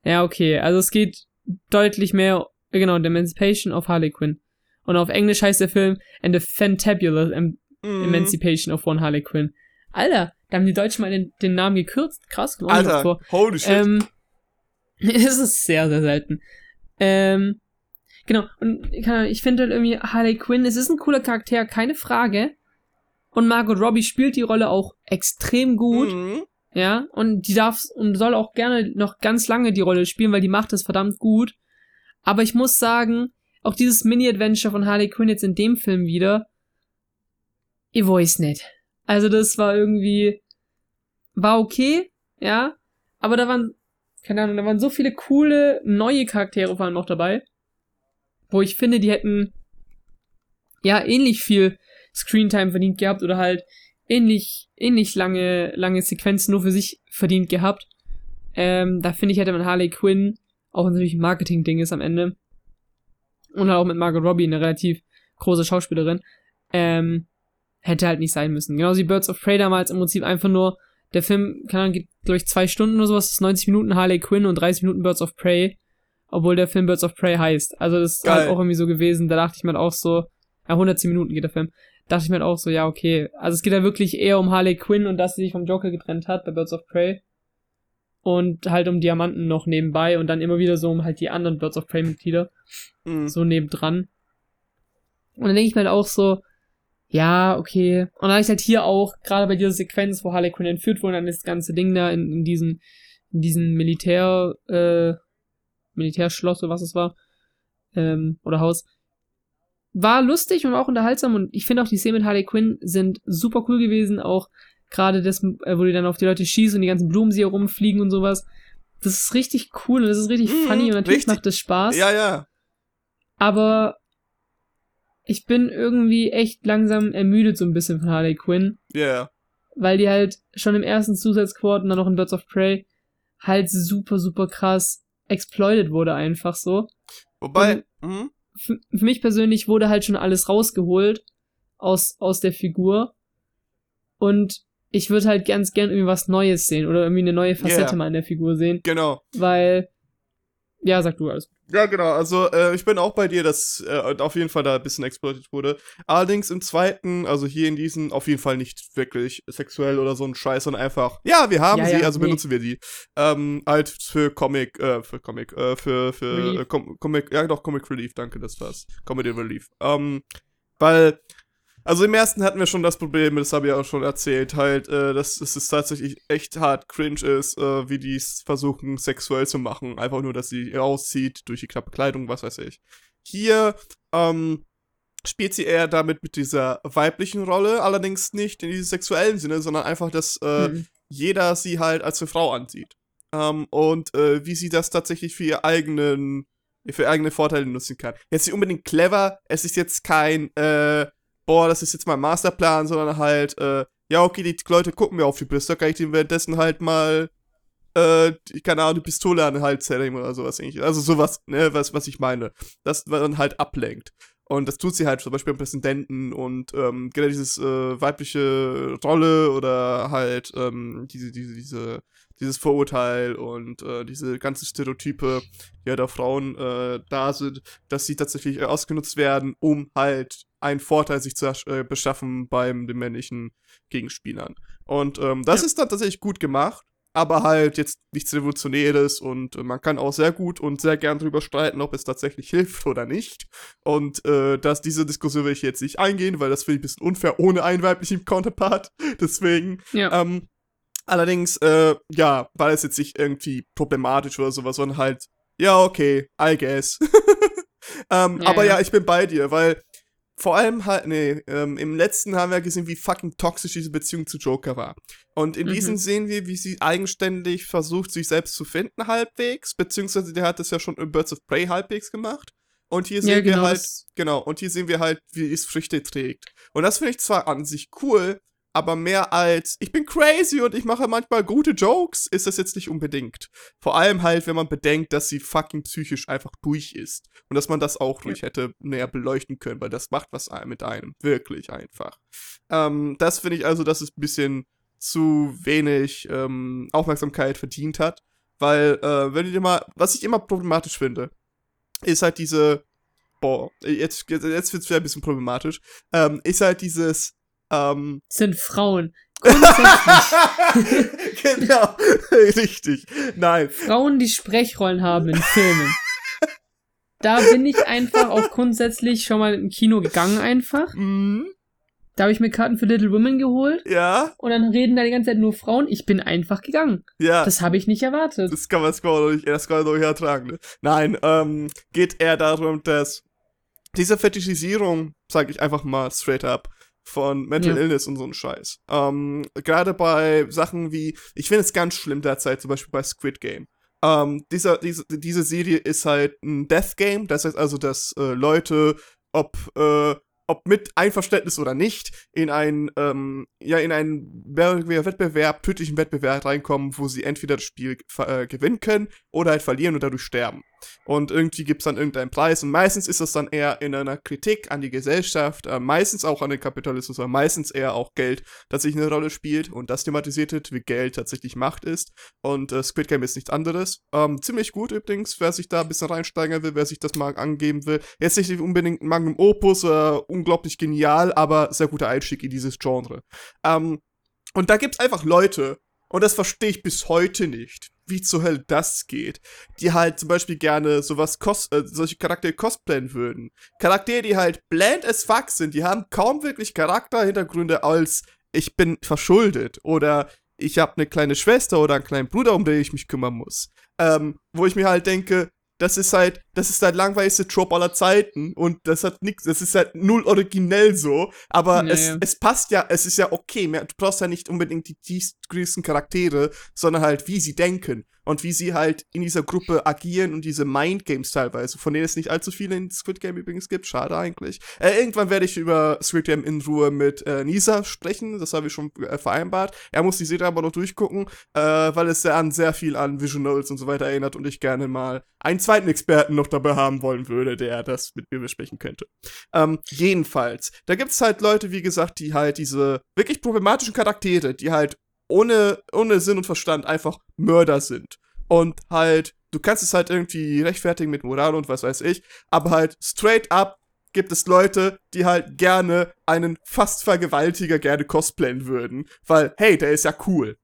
ja, okay, also es geht deutlich mehr, genau, The Emancipation of Harley Quinn. Und auf Englisch heißt der Film And the Fantabulous Em Mhm. Emancipation of One Harley Quinn. Alter, da haben die Deutschen mal den, den Namen gekürzt. Krass, oft Alter, vor. holy shit. Ähm, es ist sehr, sehr selten. Ähm, genau, und ich finde halt irgendwie Harley Quinn, es ist ein cooler Charakter, keine Frage. Und Margot Robbie spielt die Rolle auch extrem gut. Mhm. Ja, und die darf und soll auch gerne noch ganz lange die Rolle spielen, weil die macht das verdammt gut. Aber ich muss sagen, auch dieses Mini-Adventure von Harley Quinn jetzt in dem Film wieder, ich weiß nicht. Also das war irgendwie, war okay, ja, aber da waren, keine Ahnung, da waren so viele coole neue Charaktere vor allem noch dabei, wo ich finde, die hätten ja ähnlich viel Screentime verdient gehabt oder halt ähnlich, ähnlich lange, lange Sequenzen nur für sich verdient gehabt. Ähm, da finde ich, hätte man Harley Quinn, auch wenn es natürlich ein Marketing-Ding ist am Ende, und halt auch mit Margot Robbie, eine relativ große Schauspielerin, ähm, hätte halt nicht sein müssen. Genauso wie Birds of Prey damals im Prinzip einfach nur, der Film, keine Ahnung, geht, glaube ich, zwei Stunden oder sowas, das ist 90 Minuten Harley Quinn und 30 Minuten Birds of Prey, obwohl der Film Birds of Prey heißt. Also das ist Geil. halt auch irgendwie so gewesen, da dachte ich mir halt auch so, ja, 110 Minuten geht der Film dachte ich mir halt auch so, ja, okay. Also es geht ja wirklich eher um Harley Quinn und dass sie sich vom Joker getrennt hat bei Birds of Prey. Und halt um Diamanten noch nebenbei und dann immer wieder so um halt die anderen Birds of Prey-Mitglieder Mhm. so nebendran. Und dann denke ich mir halt auch so, ja, okay. Und dann habe ich halt hier auch, gerade bei dieser Sequenz, wo Harley Quinn entführt wurde, dann das ganze Ding da in, in diesen, in diesen Militär, äh, Militärschloss oder was es war, ähm, oder Haus, war lustig und war auch unterhaltsam und ich finde auch die Szenen mit Harley Quinn sind super cool gewesen, auch gerade das, äh, wo die dann auf die Leute schießt und die ganzen Blumen sie herumfliegen und sowas. Das ist richtig cool und das ist richtig Mhm, funny und natürlich richtig. macht das Spaß. Ja, ja. Aber ich bin irgendwie echt langsam ermüdet so ein bisschen von Harley Quinn, Ja, ja. weil die halt schon im ersten Squad und dann noch in Birds of Prey halt super, super krass exploited wurde einfach so. Wobei, mhm. Für, für mich persönlich wurde halt schon alles rausgeholt aus, aus der Figur und ich würde halt ganz gern irgendwie was Neues sehen oder irgendwie eine neue Facette Ja. mal in der Figur sehen, genau. weil, ja, sag du alles. Ja, genau. Also äh, ich bin auch bei dir, dass äh, auf jeden Fall da ein bisschen exploitet wurde. Allerdings im zweiten, also hier in diesem, auf jeden Fall nicht wirklich sexuell oder so ein Scheiß, sondern einfach, ja, wir haben Ja, sie, ja, also nee. benutzen wir die. Ähm, halt für Comic, äh, für Comic, äh, für, für äh, Com Comic, ja doch, Comic Relief, danke, das war's. Comedy Relief. Ähm, weil, also im ersten hatten wir schon das Problem, das habe ich auch schon erzählt, halt, äh, dass es ist tatsächlich echt hart cringe ist, äh, wie die es versuchen, sexuell zu machen. Einfach nur, dass sie aussieht durch die knappe Kleidung, was weiß ich. Hier, ähm, spielt sie eher damit mit dieser weiblichen Rolle, allerdings nicht in diesem sexuellen Sinne, sondern einfach, dass äh, Mhm. jeder sie halt als eine Frau ansieht. Ähm, und äh, wie sie das tatsächlich für ihr eigenen, für eigene Vorteile nutzen kann. Jetzt nicht unbedingt clever, es ist jetzt kein, äh, boah, das ist jetzt mein Masterplan, sondern halt, äh, ja, okay, die Leute gucken mir auf die Brüste, kann ich denen währenddessen halt mal, äh, keine Ahnung, die Pistole an den Hals zerren oder sowas ähnliches. Also sowas, ne, was, was ich meine. Das man halt ablenkt. Und das tut sie halt zum Beispiel beim Präsidenten und ähm, genau dieses äh, weibliche Rolle oder halt ähm, diese, diese, diese, dieses Vorurteil und äh, diese ganzen Stereotype, die ja da Frauen äh, da sind, dass sie tatsächlich äh, ausgenutzt werden, um halt einen Vorteil sich zu äh, beschaffen beim den männlichen Gegenspielern. Und ähm, das ja. ist dann tatsächlich gut gemacht aber halt jetzt nichts Revolutionäres und äh, man kann auch sehr gut und sehr gern drüber streiten, ob es tatsächlich hilft oder nicht. Und äh, dass diese Diskussion will ich jetzt nicht eingehen, weil das finde ich ein bisschen unfair ohne einen weiblichen Counterpart. Deswegen. Ja. Ähm, allerdings, äh, ja, war es jetzt nicht irgendwie problematisch oder sowas, sondern halt, ja, okay, I guess. ähm, ja, aber ja. ja, ich bin bei dir, weil vor allem halt, nee, ähm, im letzten haben wir gesehen, wie fucking toxisch diese Beziehung zu Joker war. Und in mhm. diesem sehen wir, wie sie eigenständig versucht, sich selbst zu finden, halbwegs, beziehungsweise der hat das ja schon in Birds of Prey halbwegs gemacht. Und hier sehen ja, genau. wir halt, genau, und hier sehen wir halt, wie es Früchte trägt. Und das finde ich zwar an sich cool, aber mehr als ich bin crazy und ich mache manchmal gute Jokes, ist das jetzt nicht unbedingt. Vor allem halt, wenn man bedenkt, dass sie fucking psychisch einfach durch ist. Und dass man das auch ruhig hätte näher beleuchten können, weil das macht was mit einem. Wirklich einfach. Ähm, das finde ich also, dass es ein bisschen zu wenig ähm, Aufmerksamkeit verdient hat. Weil, äh, wenn dir mal, was ich immer problematisch finde, ist halt diese, boah, jetzt, jetzt, es wieder ein bisschen problematisch, ähm, ist halt dieses, ähm, sind Frauen. genau, richtig. Nein. Frauen, die Sprechrollen haben in Filmen. da bin ich einfach auch grundsätzlich schon mal im Kino gegangen einfach. Mhm. Da habe ich mir Karten für Little Women geholt. Ja. Und dann reden da die ganze Zeit nur Frauen. Ich bin einfach gegangen. Ja. Das habe ich nicht erwartet. Das kann man doch nicht, das kann man doch nicht ertragen. Ne? Nein, ähm, geht eher darum, dass diese Fetischisierung, sage ich einfach mal straight up, von Mental ja. Illness und so ein Scheiß. Ähm, Gerade bei Sachen wie, ich finde es ganz schlimm derzeit, zum Beispiel bei Squid Game. Ähm, dieser, diese, diese Serie ist halt ein Death Game, das heißt also, dass äh, Leute, ob äh, ob mit Einverständnis oder nicht, in einen, ähm, ja, in einen Wettbewerb, tödlichen Wettbewerb reinkommen, wo sie entweder das Spiel äh, gewinnen können oder halt verlieren und dadurch sterben. Und irgendwie gibt es dann irgendeinen Preis und meistens ist das dann eher in einer Kritik an die Gesellschaft, äh, meistens auch an den Kapitalismus, aber meistens eher auch Geld tatsächlich eine Rolle spielt und das thematisiert wird, wie Geld tatsächlich Macht ist. Und äh, Squid Game ist nichts anderes. Ähm, ziemlich gut übrigens, wer sich da ein bisschen reinsteigern will, wer sich das mal angeben will. Jetzt nicht unbedingt Magnum Opus äh, unglaublich genial, aber sehr guter Einstieg in dieses Genre. Ähm, und da gibt es einfach Leute, und das verstehe ich bis heute nicht, wie zur Hölle das geht, die halt zum Beispiel gerne sowas cos äh, solche Charaktere cosplayen würden. Charaktere, die halt bland as fuck sind, die haben kaum wirklich Charakterhintergründe als ich bin verschuldet oder ich habe eine kleine Schwester oder einen kleinen Bruder, um den ich mich kümmern muss. Ähm, wo ich mir halt denke, das ist halt, das ist halt langweiligste Trope aller Zeiten und das hat nichts, das ist halt null originell so, aber nee. es, es passt ja, es ist ja okay, du brauchst ja nicht unbedingt die tiefgrößten Charaktere, sondern halt, wie sie denken und wie sie halt in dieser Gruppe agieren und diese Mindgames teilweise, von denen es nicht allzu viele in Squid Game übrigens gibt. Schade eigentlich. Äh, irgendwann werde ich über Squid Game in Ruhe mit äh, Nisa sprechen, das habe ich schon äh, vereinbart. Er muss die Serie aber noch durchgucken, äh, weil es sehr an sehr viel an Visuals und so weiter erinnert und ich gerne mal einen zweiten Experten noch dabei haben wollen würde, der das mit mir besprechen könnte. Ähm, jedenfalls, da gibt es halt Leute, wie gesagt, die halt diese wirklich problematischen Charaktere, die halt ohne, ohne Sinn und Verstand einfach Mörder sind. Und halt, du kannst es halt irgendwie rechtfertigen mit Moral und was weiß ich, aber halt straight up gibt es Leute, die halt gerne einen fast Vergewaltiger gerne cosplayen würden, weil, hey, der ist ja cool.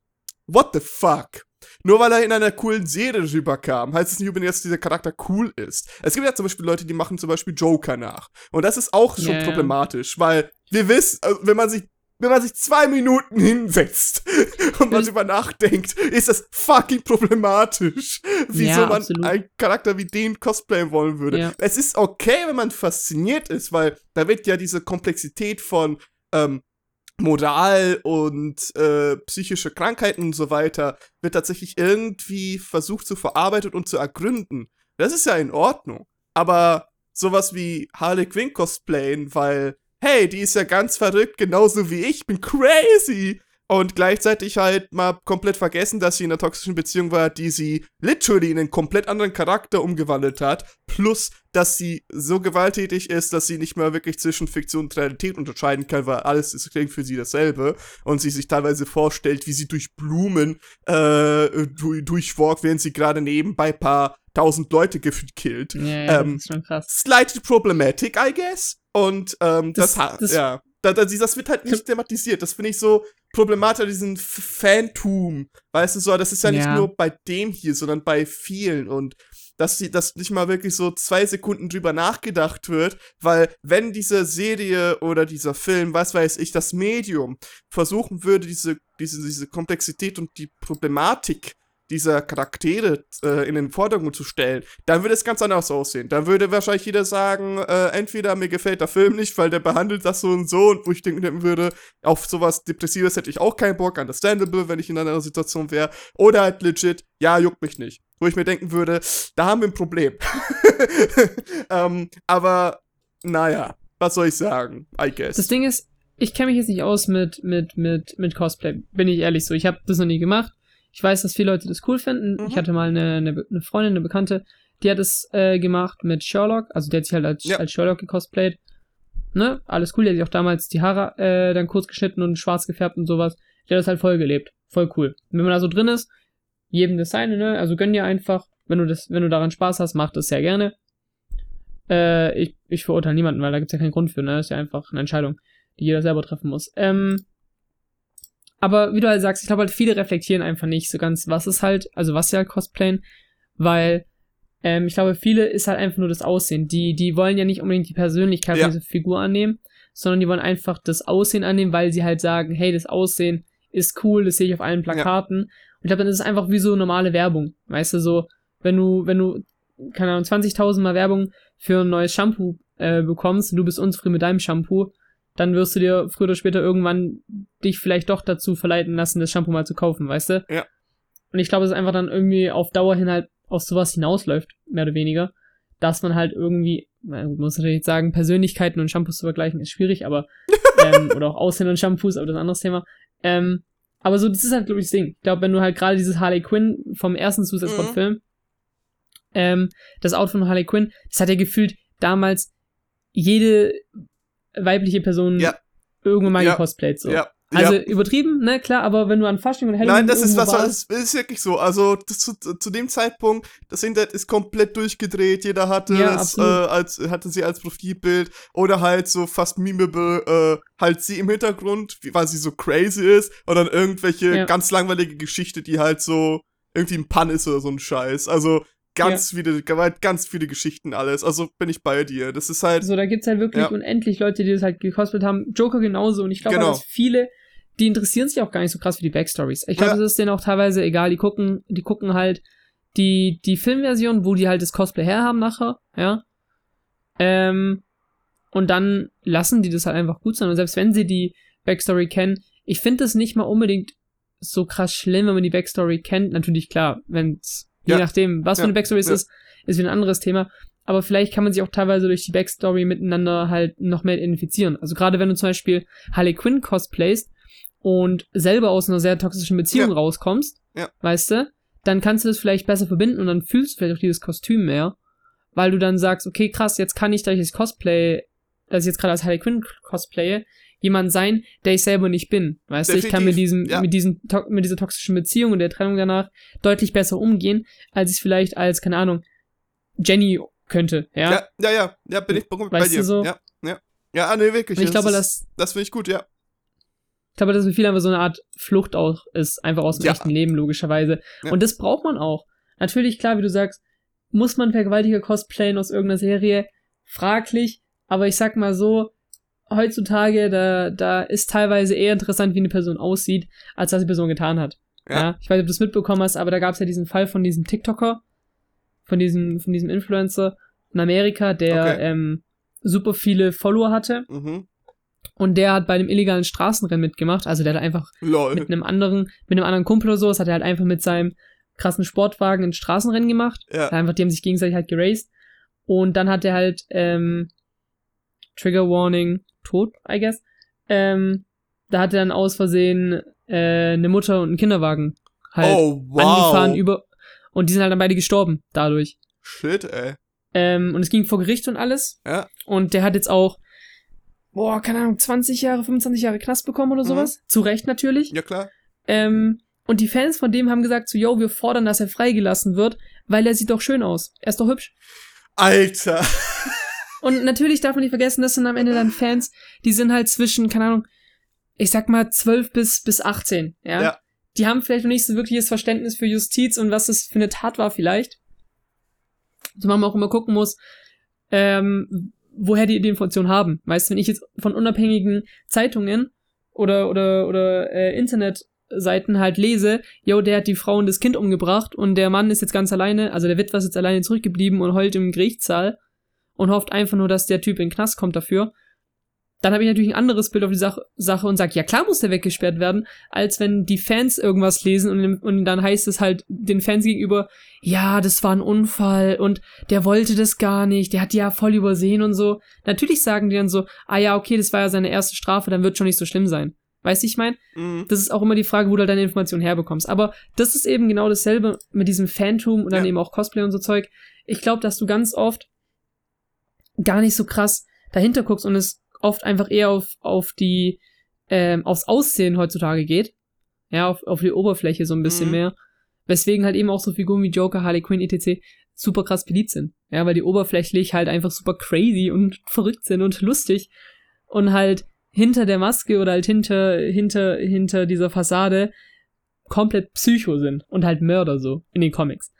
What the fuck? Nur weil er in einer coolen Serie rüberkam, heißt es nicht übrigens, dass dieser Charakter cool ist. Es gibt ja zum Beispiel Leute, die machen zum Beispiel Joker nach. Und das ist auch schon yeah. problematisch, weil wir wissen, also wenn man sich wenn man sich zwei Minuten hinsetzt und man drüber nachdenkt, ist das fucking problematisch, wieso ja, man einen Charakter wie den cosplayen wollen würde. Ja. Es ist okay, wenn man fasziniert ist, weil da wird ja diese Komplexität von ähm, Moral und äh, psychische Krankheiten und so weiter, wird tatsächlich irgendwie versucht zu verarbeiten und zu ergründen. Das ist ja in Ordnung. aber sowas wie Harley Quinn cosplayen, weil, hey, die ist ja ganz verrückt, genauso wie ich, bin crazy. Und gleichzeitig halt mal komplett vergessen, dass sie in einer toxischen Beziehung war, die sie literally in einen komplett anderen Charakter umgewandelt hat. Plus, dass sie so gewalttätig ist, dass sie nicht mehr wirklich zwischen Fiktion und Realität unterscheiden kann, weil alles ist klingt für sie dasselbe. Und sie sich teilweise vorstellt, wie sie durch Blumen äh, du durchwalkt, während sie gerade nebenbei paar tausend Leute gefühlt killt. Ja, ja, Ähm, das ist schon krass. Slightly problematic, I guess. Und ähm, das, Das- das- ja. Da, da, das wird halt nicht thematisiert. Das finde ich so problematisch, diesen Fantum. Weißt du so, das ist ja nicht Ja. nur bei dem hier, sondern bei vielen. Und dass die, dass nicht mal wirklich so zwei Sekunden drüber nachgedacht wird, weil wenn diese Serie oder dieser Film, was weiß ich, das Medium versuchen würde, diese, diese, diese Komplexität und die Problematik dieser Charaktere äh, in den Vordergrund zu stellen, dann würde es ganz anders aussehen. Dann würde wahrscheinlich jeder sagen, äh, entweder mir gefällt der Film nicht, weil der behandelt das so und so und wo ich denken würde, auf sowas Depressives hätte ich auch keinen Bock, understandable, wenn ich in einer Situation wäre, oder halt legit, ja, juckt mich nicht. Wo ich mir denken würde, da haben wir ein Problem. ähm, aber, naja, was soll ich sagen? I guess. Das Ding ist, ich kenne mich jetzt nicht aus mit, mit, mit, mit Cosplay, bin ich ehrlich so. Ich habe das noch nie gemacht. Ich weiß, dass viele Leute das cool finden. Mhm. Ich hatte mal eine, eine, eine Freundin, eine Bekannte, die hat es äh, gemacht mit Sherlock. Also die hat sich halt als, Ja. als Sherlock gecosplayt. Ne? Alles cool. Die hat sich auch damals die Haare äh, dann kurz geschnitten und schwarz gefärbt und sowas. Die hat das halt voll gelebt. Voll cool. Und wenn man da so drin ist, jedem das seine, ne? Also gönn dir einfach. Wenn du das, wenn du daran Spaß hast, mach das sehr gerne. Äh, ich, ich verurteile niemanden, weil da gibt's ja keinen Grund für, ne? Das ist ja einfach eine Entscheidung, die jeder selber treffen muss. Ähm, aber wie du halt sagst, ich glaube halt, viele reflektieren einfach nicht so ganz, was ist halt, also was sie halt cosplayen, weil ähm, ich glaube, viele ist halt einfach nur das Aussehen. Die, die wollen ja nicht unbedingt die Persönlichkeit Ja. dieser Figur annehmen, sondern die wollen einfach das Aussehen annehmen, weil sie halt sagen, hey, das Aussehen ist cool, das sehe ich auf allen Plakaten. Und ich glaube, dann ist es einfach wie so normale Werbung. Weißt du, so, wenn du, wenn du, keine Ahnung, 20.000 Mal Werbung für ein neues Shampoo äh, bekommst und du bist unzufrieden mit deinem Shampoo, dann wirst du dir früher oder später irgendwann dich vielleicht doch dazu verleiten lassen, das Shampoo mal zu kaufen, weißt du? Ja. Und ich glaube, es ist einfach dann irgendwie auf Dauer hin halt auf sowas hinausläuft, mehr oder weniger, dass man halt irgendwie, na gut, man muss natürlich sagen, Persönlichkeiten und Shampoos zu vergleichen ist schwierig, aber, ähm, oder auch Aussehen und Shampoos, aber das ist ein anderes Thema. Ähm, aber so, das ist halt, glaube ich, das Ding. Ich glaube, wenn du halt gerade dieses Harley Quinn vom ersten Suicide Squad Mhm. Film, ähm, das Outfit von Harley Quinn, das hat ja gefühlt damals jede weibliche Person Ja. irgendwann mal Ja. gecosplayt, so. Ja. Also ja. übertrieben, ne, klar, aber wenn du an Fasching und Halloween Nein, das ist was, warst- das ist wirklich so. Also das, zu, zu dem Zeitpunkt, das Internet ist komplett durchgedreht. Jeder hatte Ja, es, äh, als hatte sie als Profilbild oder halt so fast memeable, äh, halt sie im Hintergrund, wie, weil sie so crazy ist und dann irgendwelche Ja. ganz langweilige Geschichte, die halt so irgendwie ein Pan ist oder so ein Scheiß. Also ganz viele, ganz viele Geschichten alles. Also bin ich bei dir. Das ist halt So, da gibt's halt wirklich Ja. unendlich Leute, die das halt gecosplayt haben. Joker genauso. Und ich glaube, Genau. dass viele, die interessieren sich auch gar nicht so krass für die Backstories. Ich glaube, Ja. das ist denen auch teilweise egal. Die gucken, die gucken halt die, die Filmversion, wo die halt das Cosplay herhaben nachher, ja. Ähm, und dann lassen die das halt einfach gut sein. Und selbst wenn sie die Backstory kennen, ich finde das nicht mal unbedingt so krass schlimm, wenn man die Backstory kennt. Natürlich, klar, wenn's, je Ja. nachdem, was für eine Backstory es ist, ist wieder ein anderes Thema. Aber vielleicht kann man sich auch teilweise durch die Backstory miteinander halt noch mehr identifizieren. Also gerade wenn du zum Beispiel Harley Quinn cosplayst und selber aus einer sehr toxischen Beziehung rauskommst, weißt du, dann kannst du das vielleicht besser verbinden und dann fühlst du vielleicht auch dieses Kostüm mehr, weil du dann sagst, okay, krass, jetzt kann ich, da ich das Cosplay, dass ich jetzt gerade als Harley Quinn cosplaye, jemand sein, der ich selber nicht bin. Weißt du, ich kann mit Definitiv, diesem, ja. mit diesem, mit dieser toxischen Beziehung und der Trennung danach deutlich besser umgehen, als ich es vielleicht als, keine Ahnung, Jenny könnte, ja. ja, ja, ja, ja, bin ich bei Weißt dir. du so? Ja, ja. Ja, ah, nee, wirklich. Und ich glaube, ist, dass, das finde ich gut, ja. ich glaube, dass für viele einfach so eine Art Flucht auch ist, einfach aus dem Ja. echten Leben, logischerweise. Ja. Und das braucht man auch. Natürlich, klar, wie du sagst, muss man Vergewaltiger cosplayen aus irgendeiner Serie? Fraglich, aber ich sag mal so, heutzutage, da, da ist teilweise eher interessant, wie eine Person aussieht, als was die Person getan hat. Ja. Ja. Ich weiß nicht, ob du es mitbekommen hast, aber da gab es ja diesen Fall von diesem TikToker, von diesem, von diesem Influencer in Amerika, der Okay. ähm, super viele Follower hatte. Mhm. Und der hat bei dem illegalen Straßenrennen mitgemacht. Also der hat einfach Lol. mit einem anderen, mit einem anderen Kumpel oder so, das hat er halt einfach mit seinem krassen Sportwagen ein Straßenrennen gemacht. Ja. Einfach, die haben sich gegenseitig halt geraced. Und dann hat er halt, ähm, Trigger Warning, tot, I guess. Ähm, da hat er dann aus Versehen äh, eine Mutter und einen Kinderwagen halt oh, wow. angefahren über. Und die sind halt dann beide gestorben dadurch. Shit, ey. Ähm, und es ging vor Gericht und alles. Ja. Und der hat jetzt auch, boah, keine Ahnung, 20 Jahre, 25 Jahre Knast bekommen oder Mhm. sowas. Zu Recht natürlich. Ja, klar. Ähm, und die Fans von dem haben gesagt so, yo, wir fordern, dass er freigelassen wird, weil er sieht doch schön aus. Er ist doch hübsch. Alter. Und natürlich darf man nicht vergessen, das sind am Ende dann Fans, die sind halt zwischen, keine Ahnung, ich sag mal 12 bis, bis 18, ja? Ja. Die haben vielleicht noch nicht so wirkliches Verständnis für Justiz und was das für eine Tat war vielleicht. So man auch immer gucken muss, ähm, woher die die Informationen haben. Weißt du, wenn ich jetzt von unabhängigen Zeitungen oder, oder, oder äh, Internetseiten halt lese, yo, der hat die Frau und das Kind umgebracht und der Mann ist jetzt ganz alleine, also der Witwer ist jetzt alleine zurückgeblieben und heult im Gerichtssaal und hofft einfach nur, dass der Typ in den Knast kommt dafür. Dann habe ich natürlich ein anderes Bild auf die Sach Sache und sage, ja klar muss der weggesperrt werden, als wenn die Fans irgendwas lesen und, und dann heißt es halt den Fans gegenüber, ja, das war ein Unfall und der wollte das gar nicht, der hat die ja voll übersehen und so. Natürlich sagen die dann so, ah ja, okay, das war ja seine erste Strafe, dann wird schon nicht so schlimm sein. Weißt du, ich mein? Mhm. Das ist auch immer die Frage, wo du halt deine Informationen herbekommst. Aber das ist eben genau dasselbe mit diesem Phantom und dann Ja. eben auch Cosplay und so Zeug. Ich glaube, dass du ganz oft gar nicht so krass dahinter guckst und es oft einfach eher auf, auf die, ähm, aufs Aussehen heutzutage geht. Ja, auf, auf die Oberfläche so ein bisschen Mhm. mehr. Weswegen halt eben auch so Figuren wie Joker, Harley Quinn, etc. super krass beliebt sind. Ja, weil die oberflächlich halt einfach super crazy und verrückt sind und lustig. Und halt hinter der Maske oder halt hinter, hinter, hinter dieser Fassade komplett Psycho sind und halt Mörder so in den Comics.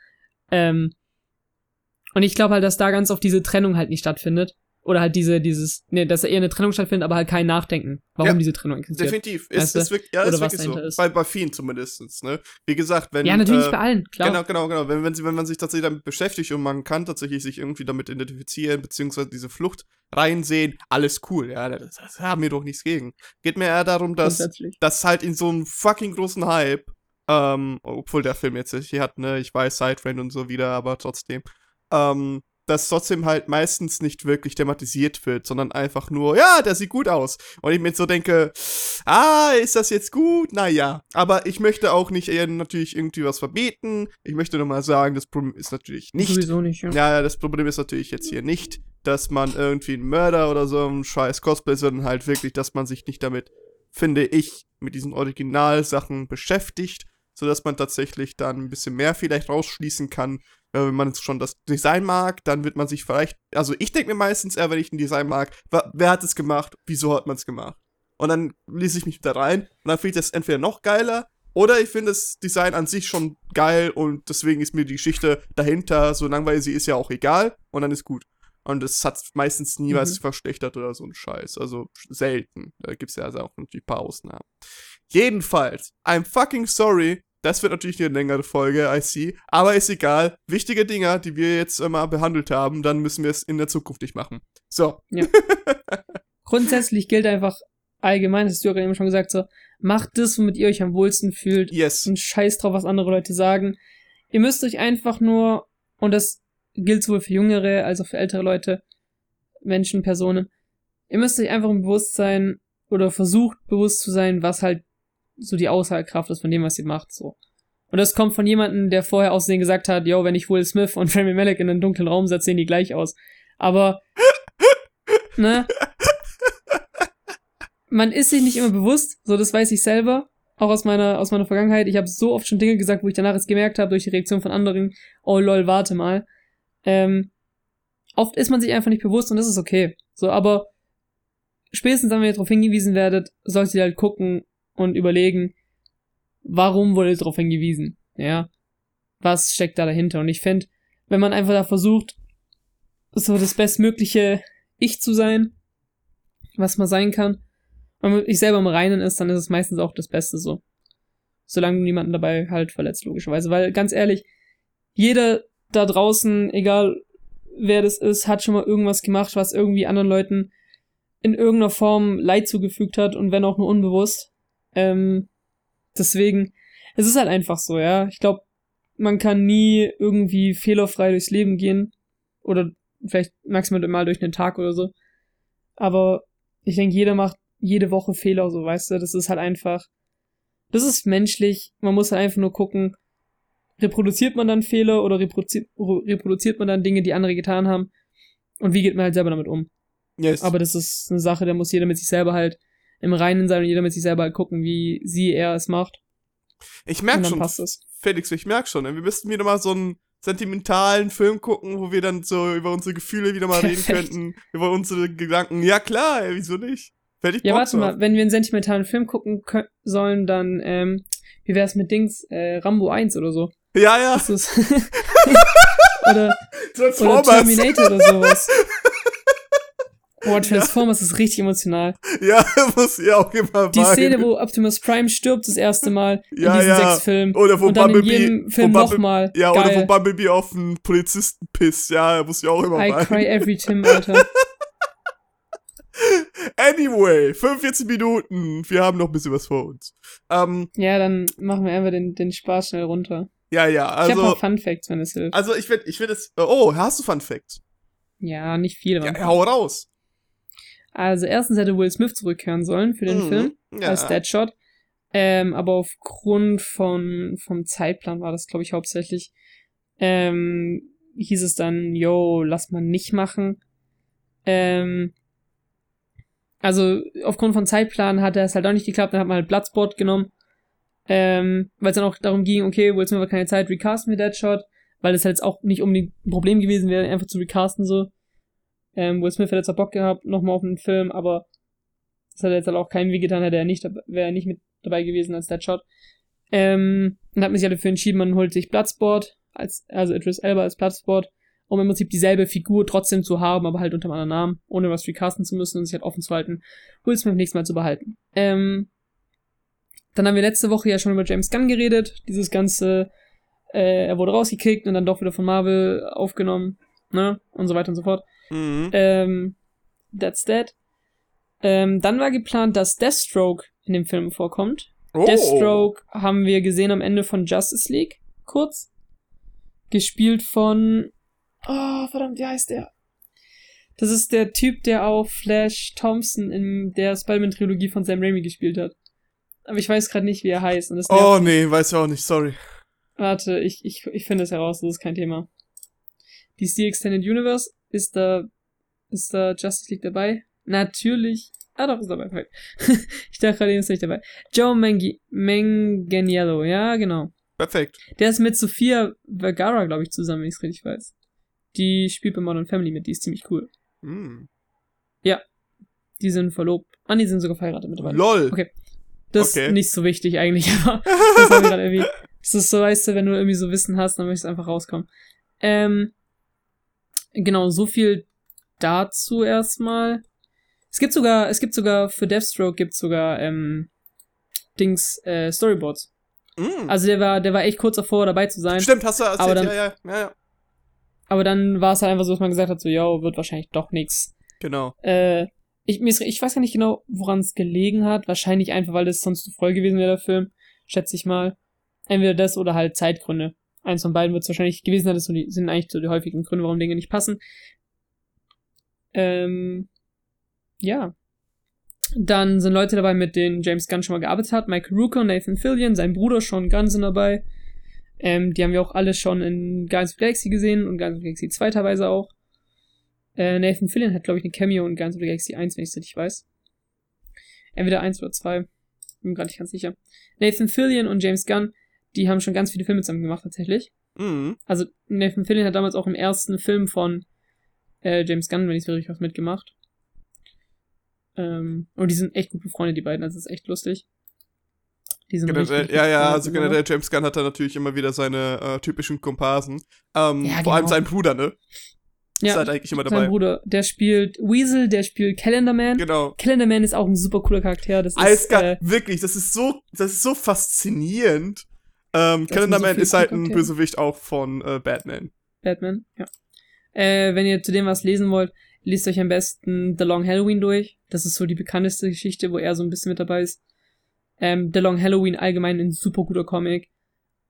Ähm, und ich glaube halt, dass da ganz oft diese Trennung halt nicht stattfindet. Oder halt diese, dieses, ne, dass da eher eine Trennung stattfindet, aber halt kein Nachdenken, warum Ja, diese Trennung existiert. Definitiv. Weißt Ist, du? ist wirklich, ja, Oder ist wirklich so. ist. Bei, bei vielen zumindest, ne? Wie gesagt, wenn. ja, natürlich äh, bei allen, klar. Genau, genau, genau. Wenn, wenn, sie, wenn man sich tatsächlich damit beschäftigt und man kann tatsächlich sich irgendwie damit identifizieren, beziehungsweise diese Flucht reinsehen, alles cool, ja, das, das haben wir doch nichts gegen. Geht mir eher darum, dass, dass halt in so einem fucking großen Hype, ähm, obwohl der Film jetzt hier hat, ne, ich weiß, Sidetrain und so wieder, aber trotzdem, ähm, dass trotzdem halt meistens nicht wirklich thematisiert wird, sondern einfach nur, ja, der sieht gut aus. Und ich mir jetzt so denke, ah, ist das jetzt gut? Naja. Aber ich möchte auch nicht eher natürlich irgendwie was verbieten. Ich möchte nur mal sagen, das Problem ist natürlich nicht. Sowieso nicht, ja. Ja, ja, das Problem ist natürlich jetzt hier nicht, dass man irgendwie einen Mörder oder so einen scheiß Cosplay, sondern halt wirklich, dass man sich nicht damit, finde ich, mit diesen Originalsachen beschäftigt, sodass man tatsächlich dann ein bisschen mehr vielleicht rausschließen kann. Ja, wenn man schon das Design mag, dann wird man sich vielleicht, also ich denke mir meistens eher, wenn ich ein Design mag, wer hat es gemacht, wieso hat man es gemacht? Und dann lese ich mich da rein und dann finde ich das entweder noch geiler oder ich finde das Design an sich schon geil und deswegen ist mir die Geschichte dahinter, so langweilig sie ist, ja auch egal und dann ist gut. Und es hat meistens nie Mhm. was verschlechtert oder so ein Scheiß. Also selten. Da gibt es ja also auch ein paar Ausnahmen. Jedenfalls, I'm fucking sorry. Das wird natürlich eine längere Folge, I see. Aber ist egal. Wichtige Dinger, die wir jetzt immer behandelt haben, dann müssen wir es in der Zukunft nicht machen. So. Grundsätzlich gilt einfach allgemein, das hast du ja eben schon gesagt, so, macht das, womit ihr euch am wohlsten fühlt. Yes. Ein Scheiß drauf, was andere Leute sagen. Ihr müsst euch einfach nur, und das gilt sowohl für jüngere als auch für ältere Leute, Menschen, Personen, ihr müsst euch einfach im Bewusstsein oder versucht bewusst zu sein, was halt so die Aussagekraft ist von dem, was ihr macht, so. Und das kommt von jemandem, der vorher aussehen gesagt hat, yo, wenn ich Will Smith und Rami Malek in einen dunklen Raum setze, sehen die gleich aus. Aber, ne? Man ist sich nicht immer bewusst, so das weiß ich selber, auch aus meiner, aus meiner Vergangenheit. Ich habe so oft schon Dinge gesagt, wo ich danach jetzt gemerkt habe, durch die Reaktion von anderen, oh lol, warte mal. Ähm, oft ist man sich einfach nicht bewusst und das ist okay. So, aber spätestens, wenn ihr darauf hingewiesen werdet, solltet ihr halt gucken und überlegen, warum wurde darauf hingewiesen? Ja. Was steckt da dahinter? Und ich finde, wenn man einfach da versucht, so das bestmögliche Ich zu sein, was man sein kann, wenn man sich selber im Reinen ist, dann ist es meistens auch das Beste so. Solange du niemanden dabei halt verletzt, logischerweise. Weil ganz ehrlich, jeder da draußen, egal wer das ist, hat schon mal irgendwas gemacht, was irgendwie anderen Leuten in irgendeiner Form Leid zugefügt hat und wenn auch nur unbewusst. Ähm, deswegen, es ist halt einfach so, ja. Ich glaube, man kann nie irgendwie fehlerfrei durchs Leben gehen oder vielleicht maximal mal durch einen Tag oder so. Aber ich denke, jeder macht jede Woche Fehler, so weißt du. Das ist halt einfach. Das ist menschlich. Man muss halt einfach nur gucken, reproduziert man dann Fehler oder reproduziert, reproduziert man dann Dinge, die andere getan haben? Und wie geht man halt selber damit um? Yes. Aber das ist eine Sache, da muss jeder mit sich selber halt im Reinen sein und jeder mit sich selber gucken, wie sie, er es macht. ich merke schon, passt es. Felix, ich merke schon, wir müssten wieder mal so einen sentimentalen Film gucken, wo wir dann so über unsere Gefühle wieder mal reden könnten, über unsere Gedanken. Ja klar, ey, wieso nicht? Hätte ich Ja, warte mal, wenn wir einen sentimentalen Film gucken sollen, dann, ähm, wie wär's mit Dings, äh, Rambo 1 oder so? Ja, ja, Das ist oder, oder. Terminator oder sowas. Boah, Transformers ist richtig emotional. Ja, muss ja auch immer Die weinen. Szene, wo Optimus Prime stirbt das erste Mal Ja, in diesen ja. sechs Filmen. Oder wo und dann in Bumblebee- jedem Film nochmal. Ja, oder wo Geil. Bumblebee auf einen Polizisten pisst. Ja, muss ich auch immer I weinen. cry every Tim, Alter. Anyway, 45 Minuten. Wir haben noch ein bisschen was vor uns. Ähm, Ja, dann machen wir einfach den, den Spaß schnell runter. ja, ja, ich habe also, noch Fun Facts, wenn es hilft. also ich will, ich will das, oh, hast du Fun Fact? Ja, nicht viele. Ja, hau raus. Also erstens hätte Will Smith zurückkehren sollen für den Mhm. Film Ja. als Deadshot. Ähm, aber aufgrund von, vom Zeitplan war das, glaube ich, hauptsächlich, ähm, hieß es dann, yo, lass mal nicht machen. Ähm, also aufgrund von Zeitplan hat es halt auch nicht geklappt, dann hat man halt Bloodsport genommen. Ähm, weil es dann auch darum ging, okay, Will Smith hat keine Zeit, recasten wir Deadshot, weil es halt jetzt auch nicht unbedingt ein Problem gewesen wäre, einfach zu recasten so. Ähm, Will Smith hätte auch Bock gehabt, nochmal auf einen Film, aber das hat jetzt halt auch keinen Weh getan, hätte er nicht, wäre er nicht mit dabei gewesen als Deadshot. Ähm, dann hat sich alle dafür entschieden, man holt sich Bloodsport, als, also Idris Elba als Bloodsport, um im Prinzip dieselbe Figur trotzdem zu haben, aber halt unter einem anderen Namen, ohne was recasten zu müssen und sich halt offen zu halten, Will Smith nächstes Mal zu behalten. Ähm, dann haben wir letzte Woche ja schon über James Gunn geredet, dieses ganze, äh, er wurde rausgekickt und dann doch wieder von Marvel aufgenommen, ne, und so weiter und so fort. Mhm. Ähm, that's that. Ähm, dann war geplant, dass Deathstroke in dem Film vorkommt. oh. Deathstroke haben wir gesehen am Ende von Justice League, kurz. Gespielt von. Oh, verdammt, wie heißt der? Das ist der Typ, der auch Flash Thompson in der Spider-Man-Trilogie von Sam Raimi gespielt hat. Aber ich weiß gerade nicht, wie er heißt. Oh, nee, weiß ich auch nicht, sorry. Warte, ich, ich, ich finde es heraus, das ist kein Thema. DC Extended Universe, ist da, ist da Justice League dabei? Natürlich. Ah, doch, ist dabei. Perfekt. ich dachte gerade, er ist nicht dabei. Joe Mangi Manganiello, ja, genau. Perfekt. Der ist mit Sophia Vergara, glaube ich, zusammen, wenn ich es richtig weiß. Die spielt bei Modern Family mit, die ist ziemlich cool. Mm. Die sind verlobt. Ah, die sind sogar verheiratet mittlerweile. LOL. Okay. Das Okay. ist nicht so wichtig eigentlich, aber das wir gerade irgendwie. Das ist so, weißt du, wenn du irgendwie so Wissen hast, dann möchtest du einfach rauskommen. Ähm, genau, so viel dazu erstmal. Es gibt sogar, es gibt sogar für Deathstroke gibt sogar ähm, Dings äh, Storyboards. Mm. Also der war, der war echt kurz davor dabei zu sein. Stimmt, hast du erzählt, aber dann- ja, ja, ja, ja. Aber dann war es halt einfach so, dass man gesagt hat, so, yo, wird wahrscheinlich doch nix. Genau. Äh, ich, mir ist, ich weiß gar nicht genau, woran es gelegen hat. Wahrscheinlich einfach, weil das sonst zu voll gewesen wäre, der Film. Schätze ich mal. Entweder das oder halt Zeitgründe. Eins von beiden wird es wahrscheinlich gewesen sein. Das sind eigentlich so die häufigen Gründe, warum Dinge nicht passen. Ähm, ja. Dann sind Leute dabei, mit denen James Gunn schon mal gearbeitet hat. Michael Rooker, Nathan Fillion, sein Bruder Sean Gunn sind dabei. Ähm, die haben wir auch alle schon in Guardians of the Galaxy gesehen und Guardians of the Galaxy 2 teilweise auch. Äh, Nathan Fillion hat, glaube ich, eine Cameo in Guardians of the Galaxy 1, wenn ich es richtig weiß. Entweder 1 oder 2. Bin mir gerade nicht ganz sicher. Nathan Fillion und James Gunn, die haben schon ganz viele Filme zusammen gemacht, tatsächlich. Mm. Also, Nathan Fillion hat damals auch im ersten Film von äh, James Gunn, wenn ich es richtig was mitgemacht. Ähm, und die sind echt gut befreundet, die beiden, also das ist echt lustig. Die sind Generell, richtig, ja, ja, also generell James Gunn hat da natürlich immer wieder seine äh, typischen Komparsen. Ähm, Ja, Vor allem genau. sein Bruder, ne? Ist Ja, halt eigentlich immer sein dabei. Bruder, der spielt Weasel, der spielt Calendarman. Genau. Calendarman ist auch ein super cooler Charakter. Das ist, Eiskalt, äh, wirklich, das ist so, das ist so faszinierend. Ähm, Das Calendar sind so ist halt ein. Bösewicht auch von äh, Batman. Batman, ja. Äh, wenn ihr zu dem was lesen wollt, lest euch am besten The Long Halloween durch. Das ist so die bekannteste Geschichte, wo er so ein bisschen mit dabei ist. Ähm, The Long Halloween allgemein ein super guter Comic.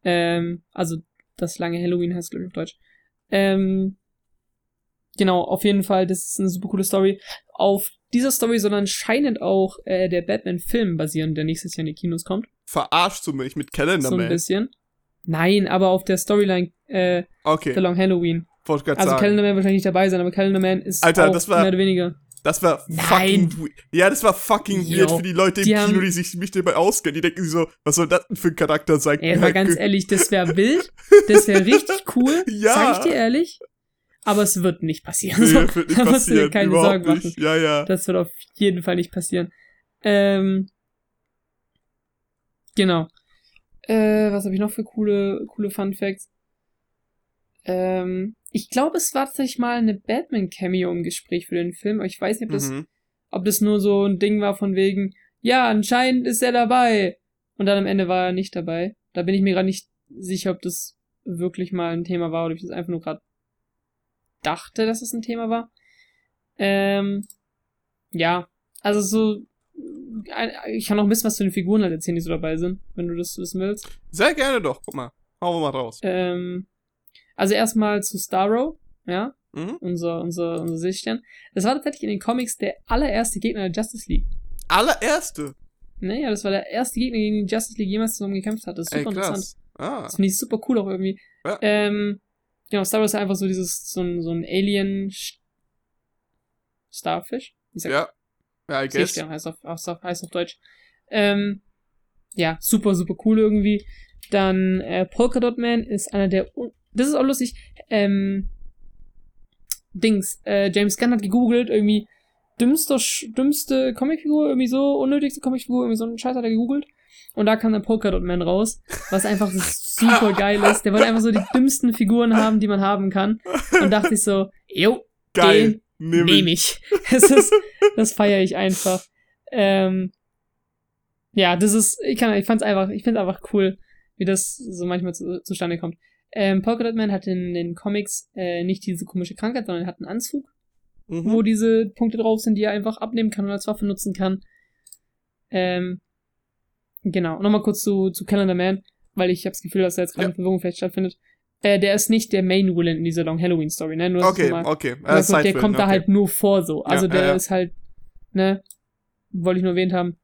Ähm, also das lange Halloween heißt glaube ich auf Deutsch. Ähm, genau, auf jeden Fall, das ist eine super coole Story. Auf dieser Story soll anscheinend auch äh, der Batman-Film basieren, der nächstes Jahr in die Kinos kommt. Verarschst du mich mit Calendar So ein bisschen. Nein, aber auf der Storyline äh, Okay, The Long Halloween. wollte gerade Also sagen. Calendar Man wahrscheinlich nicht dabei sein, aber Calendar Man ist Alter, auch das war- mehr oder weniger. Das war Nein. fucking weird. Ja, das war fucking Jo, weird für die Leute im die Kino, haben- die sich nicht dabei auskennen. Die denken sich so, was soll das denn für ein Charakter sein? Ey, mal ganz ehrlich, das wäre wild, das wäre richtig cool, Ja. sag ich dir ehrlich. Aber es wird nicht passieren. Nee, so. wird nicht da musst du dir keine Sorgen machen. nicht. Ja, ja. Das wird auf jeden Fall nicht passieren. Ähm, genau. Äh, was habe ich noch für coole, coole Fun Facts? Ähm, ich glaube, es war tatsächlich mal eine Batman-Cameo im Gespräch für den Film, aber ich weiß nicht, ob das, Mhm. ob das nur so ein Ding war von wegen, ja, anscheinend ist er dabei. Und dann am Ende war er nicht dabei. Da bin ich mir gerade nicht sicher, ob das wirklich mal ein Thema war oder ob ich das einfach nur gerade dachte, dass es ein Thema war. Ähm, ja, also so, ich kann noch ein bisschen was zu den Figuren halt erzählen, die so dabei sind, wenn du das wissen willst. Sehr gerne doch. Guck mal. Hauen wir mal raus. Ähm, also erstmal zu Starro, ja, Mhm. unser, unser, unser Seestern. Das war tatsächlich in den Comics der allererste Gegner der Justice League. Allererste. Naja, das war der erste Gegner, gegen den die Justice League jemals zusammen gekämpft hat. Das ist Ey, super interessant. krass. Ah. Das finde ich super cool auch irgendwie. Ja. Ähm, genau, Star Wars ist einfach so dieses, so ein, so ein Alien Starfish? Ja. Ja, I guess. Seestern heißt auf, auf, heißt auf Deutsch. Ähm, ja, super, super cool irgendwie. Dann äh, Polka Dot Man ist einer der. un- Das ist auch lustig. Ähm, Dings. Äh, James Gunn hat gegoogelt, irgendwie dümmste, Sch- dümmste Comicfigur, irgendwie so, unnötigste Comicfigur, irgendwie so einen Scheiß hat er gegoogelt. Und da kam dann Polka Dot Man raus, was einfach super geil ist. Der wollte einfach so die dümmsten Figuren haben, die man haben kann. Und dachte ich so, jo, Geil. den Nehm nehme ich. Das ist, das feiere ich einfach. Ähm, ja, das ist, ich kann, ich fand's einfach, ich find's einfach cool, wie das so manchmal zu, zustande kommt. Ähm, Polka Dot Man hat in den Comics äh, nicht diese komische Krankheit, sondern er hat einen Anzug, Mhm. wo diese Punkte drauf sind, die er einfach abnehmen kann und als Waffe nutzen kann. Ähm, genau. Nochmal kurz zu, zu Calendar Man, weil ich habe das Gefühl, dass da jetzt gerade Ja. eine Verwirrung vielleicht stattfindet. Äh, der ist nicht der Main Villain in dieser Long Halloween Story, ne? Nur, Okay, mal- okay. Äh, also der kommt da okay. halt nur vor so. Also Ja, der ja, ist halt, ne, wollte ich nur erwähnt haben.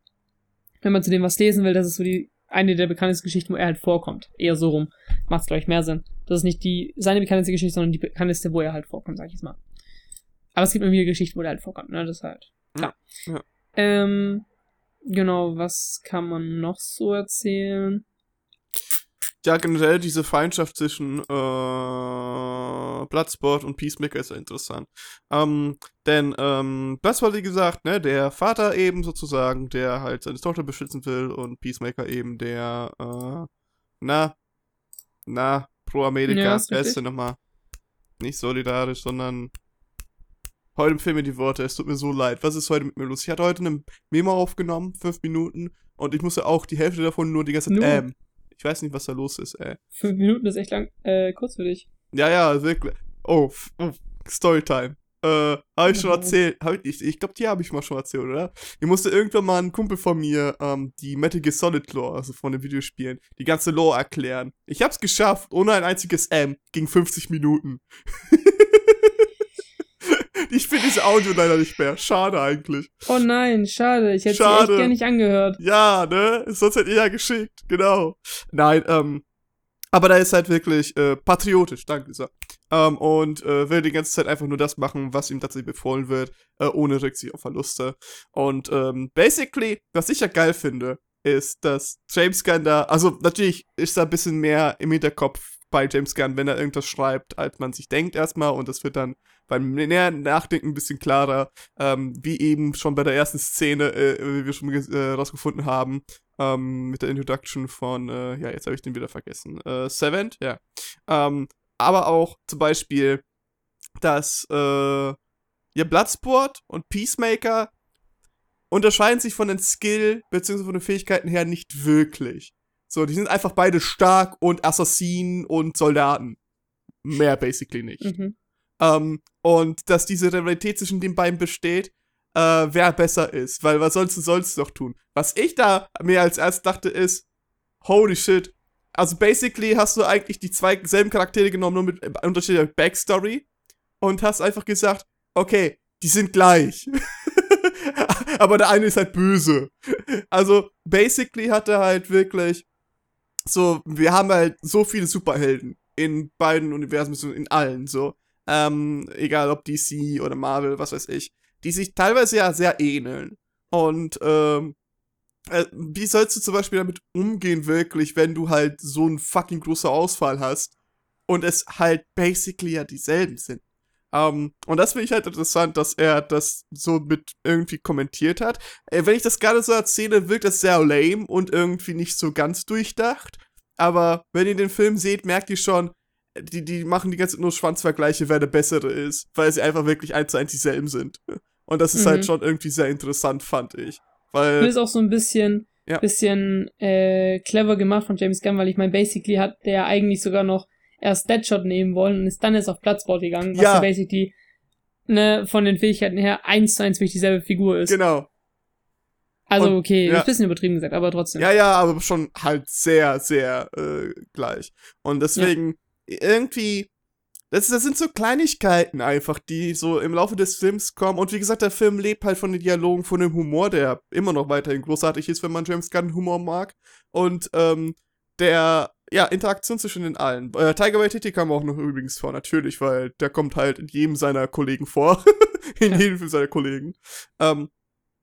Wenn man zu dem was lesen will, das ist so die eine der bekanntesten Geschichten, wo er halt vorkommt. Eher so rum. Macht glaube ich mehr Sinn. Das ist nicht die seine bekannteste Geschichte, sondern die bekannteste, wo er halt vorkommt, sag ich jetzt mal. Aber es gibt immer wieder Geschichten, wo er halt vorkommt, ne? Das ist halt. Ja, Ja. ja. Ähm, genau, was kann man noch so erzählen? Ja, generell diese Feindschaft zwischen äh, Bloodsport und Peacemaker ist ja interessant. Ähm, denn ähm, Bloodsport, wie gesagt, ne, der Vater eben sozusagen, der halt seine Tochter beschützen will und Peacemaker eben der, äh, na, na, pro Amerika, Ja, ja, ist wer ist denn nochmal? Nicht solidarisch, sondern heute fehlen mir die Worte, es tut mir so leid. Was ist heute mit mir los? Ich hatte heute eine Memo aufgenommen, fünf Minuten, und ich musste auch die Hälfte davon nur die ganze Zeit Nur? ähm. Ich weiß nicht, was da los ist, ey. Fünf Minuten ist echt lang, äh, kurz für dich. Ja, ja, wirklich. Oh, oh Storytime. Äh, habe ich schon erzählt. Hab ich ich, glaube, die habe ich mal schon erzählt, oder? Ich musste irgendwann mal ein Kumpel von mir ähm, die Metal Gear Solid Lore, also von den Videospielen, die ganze Lore erklären. Ich hab's geschafft, ohne ein einziges M, ging 50 Minuten. ich finde diese Audio leider nicht mehr. Schade eigentlich. Oh nein, schade. Ich hätte Schade. echt gerne nicht angehört. Ja, ne? Sonst hätte ich ja geschickt, genau. Nein, ähm, aber da ist halt wirklich äh, patriotisch, danke Lisa. Ähm, und äh, will die ganze Zeit einfach nur das machen, was ihm tatsächlich befohlen wird, äh, ohne Rücksicht auf Verluste. Und ähm, basically, was ich ja geil finde, ist, dass James Gunn da, also natürlich ist da ein bisschen mehr im Hinterkopf bei James Gunn, wenn er irgendwas schreibt, als man sich denkt erstmal und das wird dann beim näheren Nachdenken ein bisschen klarer, ähm, wie eben schon bei der ersten Szene, äh, wie wir schon äh, rausgefunden haben, ähm, mit der Introduction von, äh, ja, jetzt habe ich den wieder vergessen, äh, Savant, ja. Ähm, aber auch zum Beispiel, dass, äh, ja, Bloodsport und Peacemaker unterscheiden sich von den Skill bzw. von den Fähigkeiten her nicht wirklich. So, die sind einfach beide stark und Assassinen und Soldaten. Mehr basically nicht. Mhm. Ähm, und dass diese Rivalität zwischen den beiden besteht, äh, wer besser ist. Weil was sollst du sonst noch tun? Was ich da mir als erst dachte ist, holy shit. Also basically hast du eigentlich die zwei selben Charaktere genommen, nur mit unterschiedlicher Backstory. und hast einfach gesagt, okay, die sind gleich. Aber der eine ist halt böse. Also, basically hat er halt wirklich so, wir haben halt so viele Superhelden in beiden Universen, in allen, so. Ähm, egal ob DC oder Marvel, was weiß ich, die sich teilweise ja sehr ähneln. Und, ähm, äh, wie sollst du zum Beispiel damit umgehen, wirklich, wenn du halt so einen fucking großen Ausfall hast und es halt basically ja dieselben sind? Um, ähm, und das finde ich halt interessant, dass er das so mit irgendwie kommentiert hat. Äh, wenn ich das gerade so erzähle, wirkt das sehr lame und irgendwie nicht so ganz durchdacht. Aber wenn ihr den Film seht, merkt ihr schon, die, die machen die ganze Zeit nur Schwanzvergleiche, wer der bessere ist, weil sie einfach wirklich eins zu eins dieselben sind. Und das ist halt mhm. halt schon irgendwie sehr interessant, fand ich. Weil. Das ist auch so ein bisschen, ja. bisschen äh, clever gemacht von James Gunn, weil ich meine, basically hat der eigentlich sogar noch erst Deadshot nehmen wollen und ist dann erst auf Platzboard gegangen, was ja basically ne, von den Fähigkeiten her eins zu eins wirklich dieselbe Figur ist. Genau. Also, und, okay, ja. ist ein bisschen übertrieben gesagt, aber trotzdem. Ja, ja, aber schon halt sehr, sehr äh, gleich. Und deswegen ja. Irgendwie, das, das sind so Kleinigkeiten einfach, die so im Laufe des Films kommen. Und wie gesagt, der Film lebt halt von den Dialogen, von dem Humor, der immer noch weiterhin großartig ist, wenn man James Gunn Humor mag. Und ähm, der, ja, Interaktion zwischen den allen. Äh, Tiger Waititi kam auch noch übrigens vor, natürlich, weil der kommt halt in jedem seiner Kollegen vor. in ja. jedem seiner Kollegen. Ähm,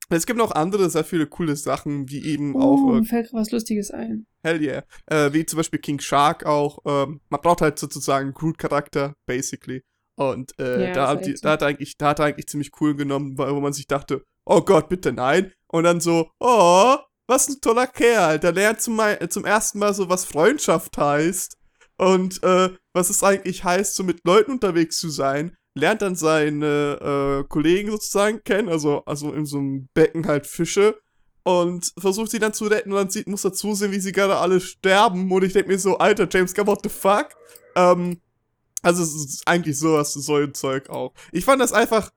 es gibt noch andere sehr viele coole Sachen, wie eben uh, auch. Äh, mir fällt was Lustiges ein. Hell yeah. Äh, wie zum Beispiel King Shark auch. Ähm, man braucht halt sozusagen einen Groot-Charakter, basically. Und äh, ja, da, hat die, so. da, hat er eigentlich, da hat er eigentlich ziemlich cool genommen, wo man sich dachte, oh Gott, bitte nein. Und dann so, oh, was ein toller Kerl. Der lernt zum, zum ersten Mal so, was Freundschaft heißt. Und äh, was es eigentlich heißt, so mit Leuten unterwegs zu sein lernt dann seine äh, Kollegen sozusagen kennen, also, also in so einem Becken halt Fische und versucht sie dann zu retten und dann sieht, muss er zusehen, wie sie gerade alle sterben und ich denke mir so, alter James Gunn, what the fuck? Ähm, also es ist eigentlich sowas, so ein Zeug auch. Ich fand das einfach,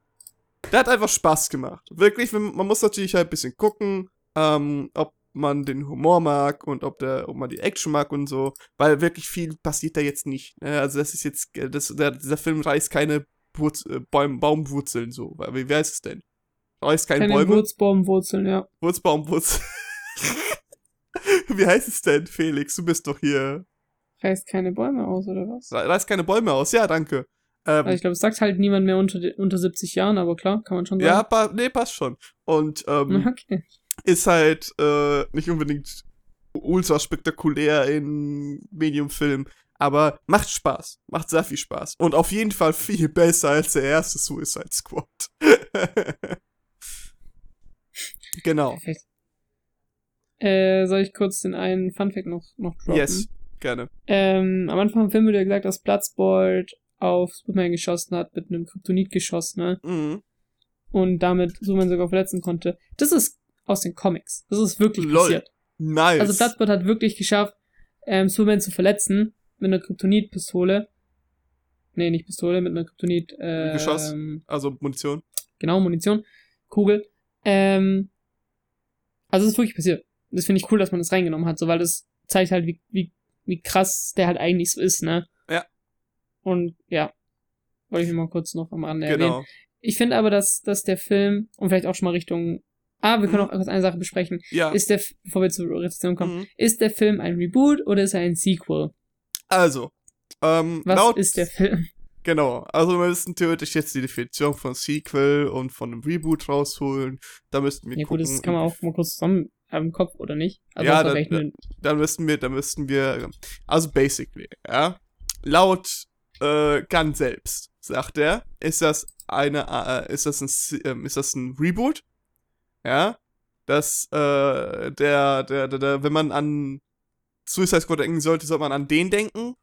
der hat einfach Spaß gemacht. Wirklich, man muss natürlich halt ein bisschen gucken, ähm, ob man den Humor mag und ob der, ob man die Action mag und so, weil wirklich viel passiert da jetzt nicht. Ne? Also das ist jetzt, das, der, dieser Film reißt keine Wurz, äh, Baum, Baumwurzeln so. Wie, wie heißt es denn? Reißt keine, keine Bäume? Wurzbaumwurzeln, ja. Wurzbaumwurzeln. wie heißt es denn, Felix? Du bist doch hier. Reißt keine Bäume aus, oder was? Reißt keine Bäume aus, ja, danke. Ähm, also ich glaube, es sagt halt niemand mehr unter, unter 70 Jahren, aber klar, kann man schon sagen. Ja, pa nee, passt schon. Und ähm, okay. ist halt äh, nicht unbedingt ultra spektakulär in Mediumfilm, aber macht Spaß. Macht sehr viel Spaß. Und auf jeden Fall viel besser als der erste Suicide Squad. genau. Perfekt. Äh, soll ich kurz den einen Funfact noch, noch droppen? Yes, gerne. Ähm, am Anfang im Film wurde ja gesagt, dass Bloodsport auf Superman geschossen hat, mit einem Kryptonit geschossen, ne? Mhm. Und damit Superman sogar verletzen konnte. Das ist aus den Comics. Das ist wirklich Lol. passiert. Nice. Also Bloodsport hat wirklich geschafft, ähm, Superman zu verletzen mit einer Kryptonit-Pistole. Nee, nicht Pistole, mit einer Kryptonit. Äh, Geschoss. Also Munition. Genau, Munition. Kugel. Ähm, also es ist wirklich passiert. Das finde ich cool, dass man das reingenommen hat, so weil das zeigt halt, wie, wie, wie krass der halt eigentlich so ist, ne? Ja. Und ja, wollte ich mal kurz noch am Rande genau. erwähnen. Ich finde aber, dass, dass der Film, und vielleicht auch schon mal Richtung Ah, wir können mhm. auch kurz eine Sache besprechen. Ja. Ist der, bevor wir zur Rezession kommen, mhm. ist der Film ein Reboot oder ist er ein Sequel? Also, ähm, Was laut, ist der Film? Genau, also wir müssten theoretisch jetzt die Definition von Sequel und von einem Reboot rausholen. Da müssten wir ja, gucken. Ja gut, das kann man auch mal kurz zusammen im Kopf, oder nicht? Also ja, dann, dann, dann müssten wir, dann müssten wir, also basically, ja, laut äh, Gunn selbst, sagt er, ist das eine, äh, ist das ein, äh, ist das ein Reboot? Ja, dass äh, der, der, der, der, wenn man an Suicide Squad denken sollte, sollte man an den denken.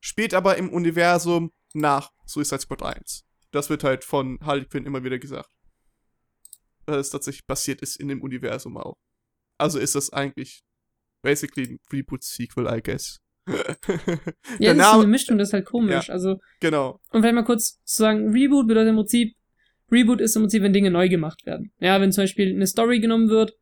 Spielt aber im Universum nach Suicide Squad 1. Das wird halt von Harley Quinn immer wieder gesagt. Dass es tatsächlich passiert ist in dem Universum auch. Also ist das eigentlich basically ein Reboot-Sequel, I guess. ja, das ist eine Mischung, das ist halt komisch. Ja, also, genau. Und vielleicht mal kurz zu sagen, Reboot bedeutet im Prinzip, Reboot ist im Prinzip, wenn Dinge neu gemacht werden. Ja, wenn zum Beispiel eine Story genommen wird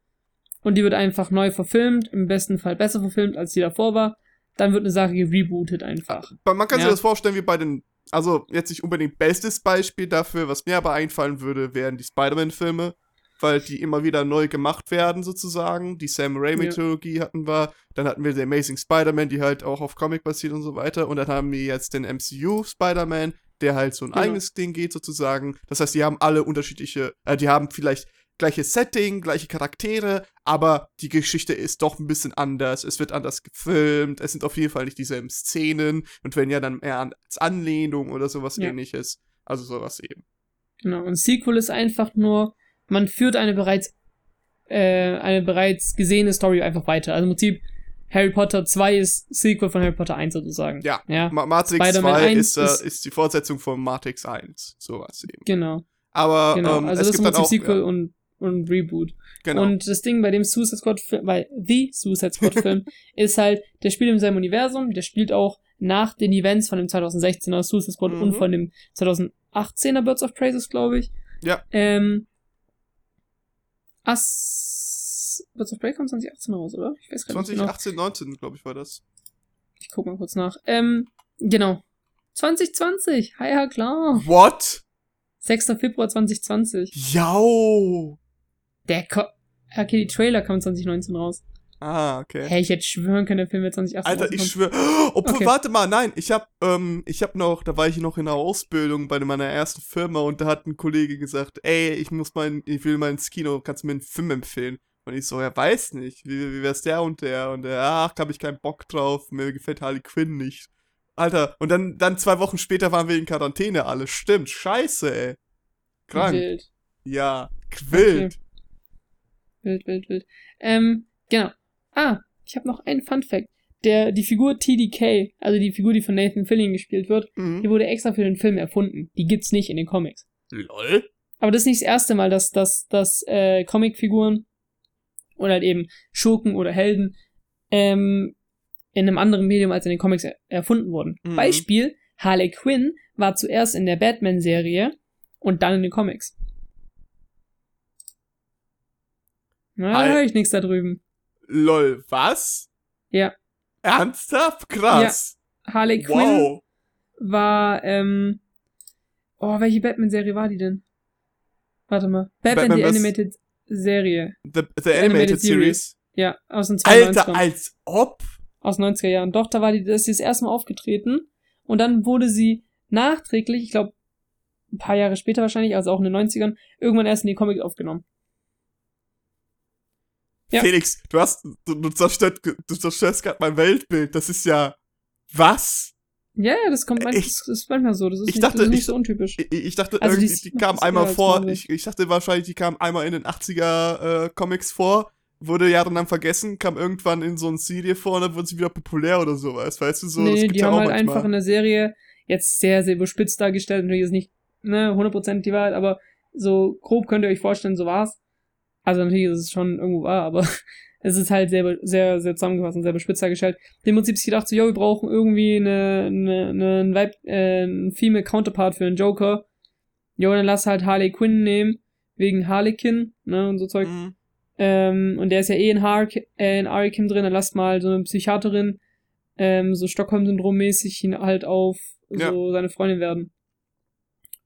und die wird einfach neu verfilmt, im besten Fall besser verfilmt, als die davor war, dann wird eine Sache gerebootet einfach. Man kann ja. sich das vorstellen wie bei den also jetzt nicht unbedingt bestes Beispiel dafür, was mir aber einfallen würde, wären die Spider-Man-Filme, weil die immer wieder neu gemacht werden sozusagen. Die Sam Raimi-Trilogie ja. hatten wir, dann hatten wir The Amazing Spider-Man, die halt auch auf Comic basiert und so weiter. Und dann haben wir jetzt den MCU Spider-Man, der halt so ein genau. eigenes Ding geht sozusagen. Das heißt, die haben alle unterschiedliche, äh, die haben vielleicht gleiches Setting, gleiche Charaktere, aber die Geschichte ist doch ein bisschen anders. Es wird anders gefilmt, es sind auf jeden Fall nicht dieselben Szenen und wenn ja, dann eher als Anlehnung oder sowas ja. ähnliches. Also sowas eben. Genau, und Sequel ist einfach nur, man führt eine bereits, äh, eine bereits gesehene Story einfach weiter. Also im Prinzip, Harry Potter 2 ist Sequel von Harry Potter 1 sozusagen. Ja, ja. Matrix 2 ist, äh, ist, die Fortsetzung von Matrix 1. Sowas eben. Genau. Aber genau. Ähm, also es das gibt ist im Prinzip Sequel ja. und und Reboot. Genau. Und das Ding bei dem Suicide Squad Film, bei The Suicide Squad Film ist halt, der spielt im selben Universum, der spielt auch nach den Events von dem 2016er Suicide Squad mhm. und von dem 2018er Birds of Praises, glaube ich. Ja. Ähm, As Birds of Prey kommt 2018 raus, oder? Ich weiß gar 2018, nicht 19, glaube ich, war das. Ich guck mal kurz nach. Ähm, genau. 2020. Ja, ja, klar. What? 6. Februar 2020. Jau! Der Ko Okay, die Trailer kam 2019 raus. Ah, okay. Hey, ich hätte schwören können, der Film wird 2018 Alter, ich schwöre. Obwohl, okay. warte mal, nein, ich hab, ähm, ich hab noch, da war ich noch in der Ausbildung bei meiner ersten Firma und da hat ein Kollege gesagt, ey, ich muss mal, ich will mal ins Kino, kannst du mir einen Film empfehlen? Und ich so, er weiß nicht, wie, wie wär's der und der? Und er, ach, hab ich keinen Bock drauf, mir gefällt Harley Quinn nicht. Alter, und dann, dann zwei Wochen später waren wir in Quarantäne alle. Stimmt, scheiße, ey. Krank. Wild. Ja, wild. Okay. Wild, wild, wild. Ähm, genau. Ah, ich habe noch einen Fun Fact. Der, die Figur TDK, also die Figur, die von Nathan Fillion gespielt wird, mhm. die wurde extra für den Film erfunden. Die gibt's nicht in den Comics. Lol. Aber das ist nicht das erste Mal, dass, dass, dass äh, Comicfiguren oder halt eben Schurken oder Helden ähm, in einem anderen Medium als in den Comics er erfunden wurden. Mhm. Beispiel, Harley Quinn war zuerst in der Batman-Serie und dann in den Comics. Na, da höre ich nichts da drüben. Lol, was? Ja. Ernsthaft? Krass. Ja. Harley Quinn wow. war, ähm, oh, welche Batman-Serie war die denn? Warte mal. Batman, Batman the Animated Serie. The, the, the Animated, Animated Series? Ja, aus den 92 Alter, als ob? Aus 90er Jahren. Doch, da war die, das ist das erste Mal aufgetreten. Und dann wurde sie nachträglich, ich glaube, ein paar Jahre später wahrscheinlich, also auch in den 90ern, irgendwann erst in die Comics aufgenommen. Ja. Felix, du hast, du, du zerstörst, du zerstörst gerade mein Weltbild. Das ist ja, was? Ja, ja, das kommt manchmal, ich, das ist manchmal so. Das ist, ich nicht, dachte, das ist nicht ich, so untypisch. Ich, ich dachte, also irgendwie, die, die kam einmal vor. Ich, ich dachte wahrscheinlich, die kam einmal in den 80er äh, Comics vor, wurde jahrelang vergessen, kam irgendwann in so eine Serie vor und dann wurde sie wieder populär oder sowas. Weißt du so? Nee, die haben halt manchmal. einfach in der Serie jetzt sehr, sehr überspitzt dargestellt. Natürlich ist nicht ne, 100% die Wahrheit, aber so grob könnt ihr euch vorstellen, so war's. Also natürlich ist es schon irgendwo wahr, aber es ist halt sehr, sehr, sehr zusammengefasst und sehr bespitzt dargestellt. Im Prinzip ist gedacht so, yo, wir brauchen irgendwie eine, eine, eine, ein, Vibe, äh, ein Female Counterpart für einen Joker. Jo, dann lass halt Harley Quinn nehmen, wegen Harlequin, ne, und so Zeug. Mhm. Ähm, und der ist ja eh in, Har äh, in Harlequin drin, dann lasst mal so eine Psychiaterin, ähm, so Stockholm-Syndrom-mäßig ihn halt auf ja. so seine Freundin werden.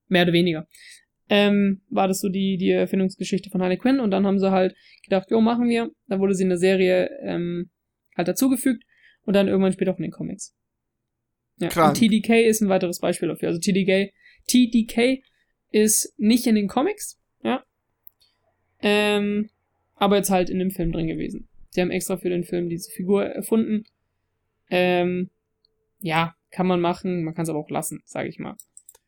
Mehr oder weniger ähm, war das so die, die Erfindungsgeschichte von Harley Quinn und dann haben sie halt gedacht, jo, machen wir. Dann wurde sie in der Serie ähm, halt dazugefügt und dann irgendwann später auch in den Comics. Ja, Krank. und TDK ist ein weiteres Beispiel dafür. Also TDK, TDK ist nicht in den Comics, ja, ähm, aber jetzt halt in dem Film drin gewesen. Die haben extra für den Film diese Figur erfunden. Ähm, ja, kann man machen, man kann es aber auch lassen, sage ich mal.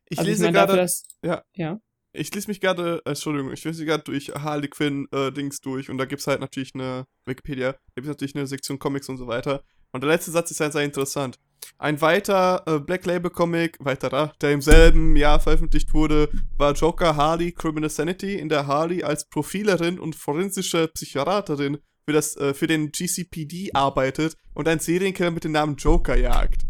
Ich also lese ich mein, gerade, dafür, ja. ja ich lese mich gerade, äh, Entschuldigung, ich lese gerade durch Harley Quinn äh, Dings durch und da gibt es halt natürlich eine Wikipedia, da gibt es natürlich eine Sektion Comics und so weiter. Und der letzte Satz ist halt sehr interessant. Ein weiter äh, Black Label Comic, weiterer, der im selben Jahr veröffentlicht wurde, war Joker Harley Criminal Sanity, in der Harley als Profilerin und forensische Psychiaterin für, das, äh, für den GCPD arbeitet und einen Serienkiller mit dem Namen Joker jagt.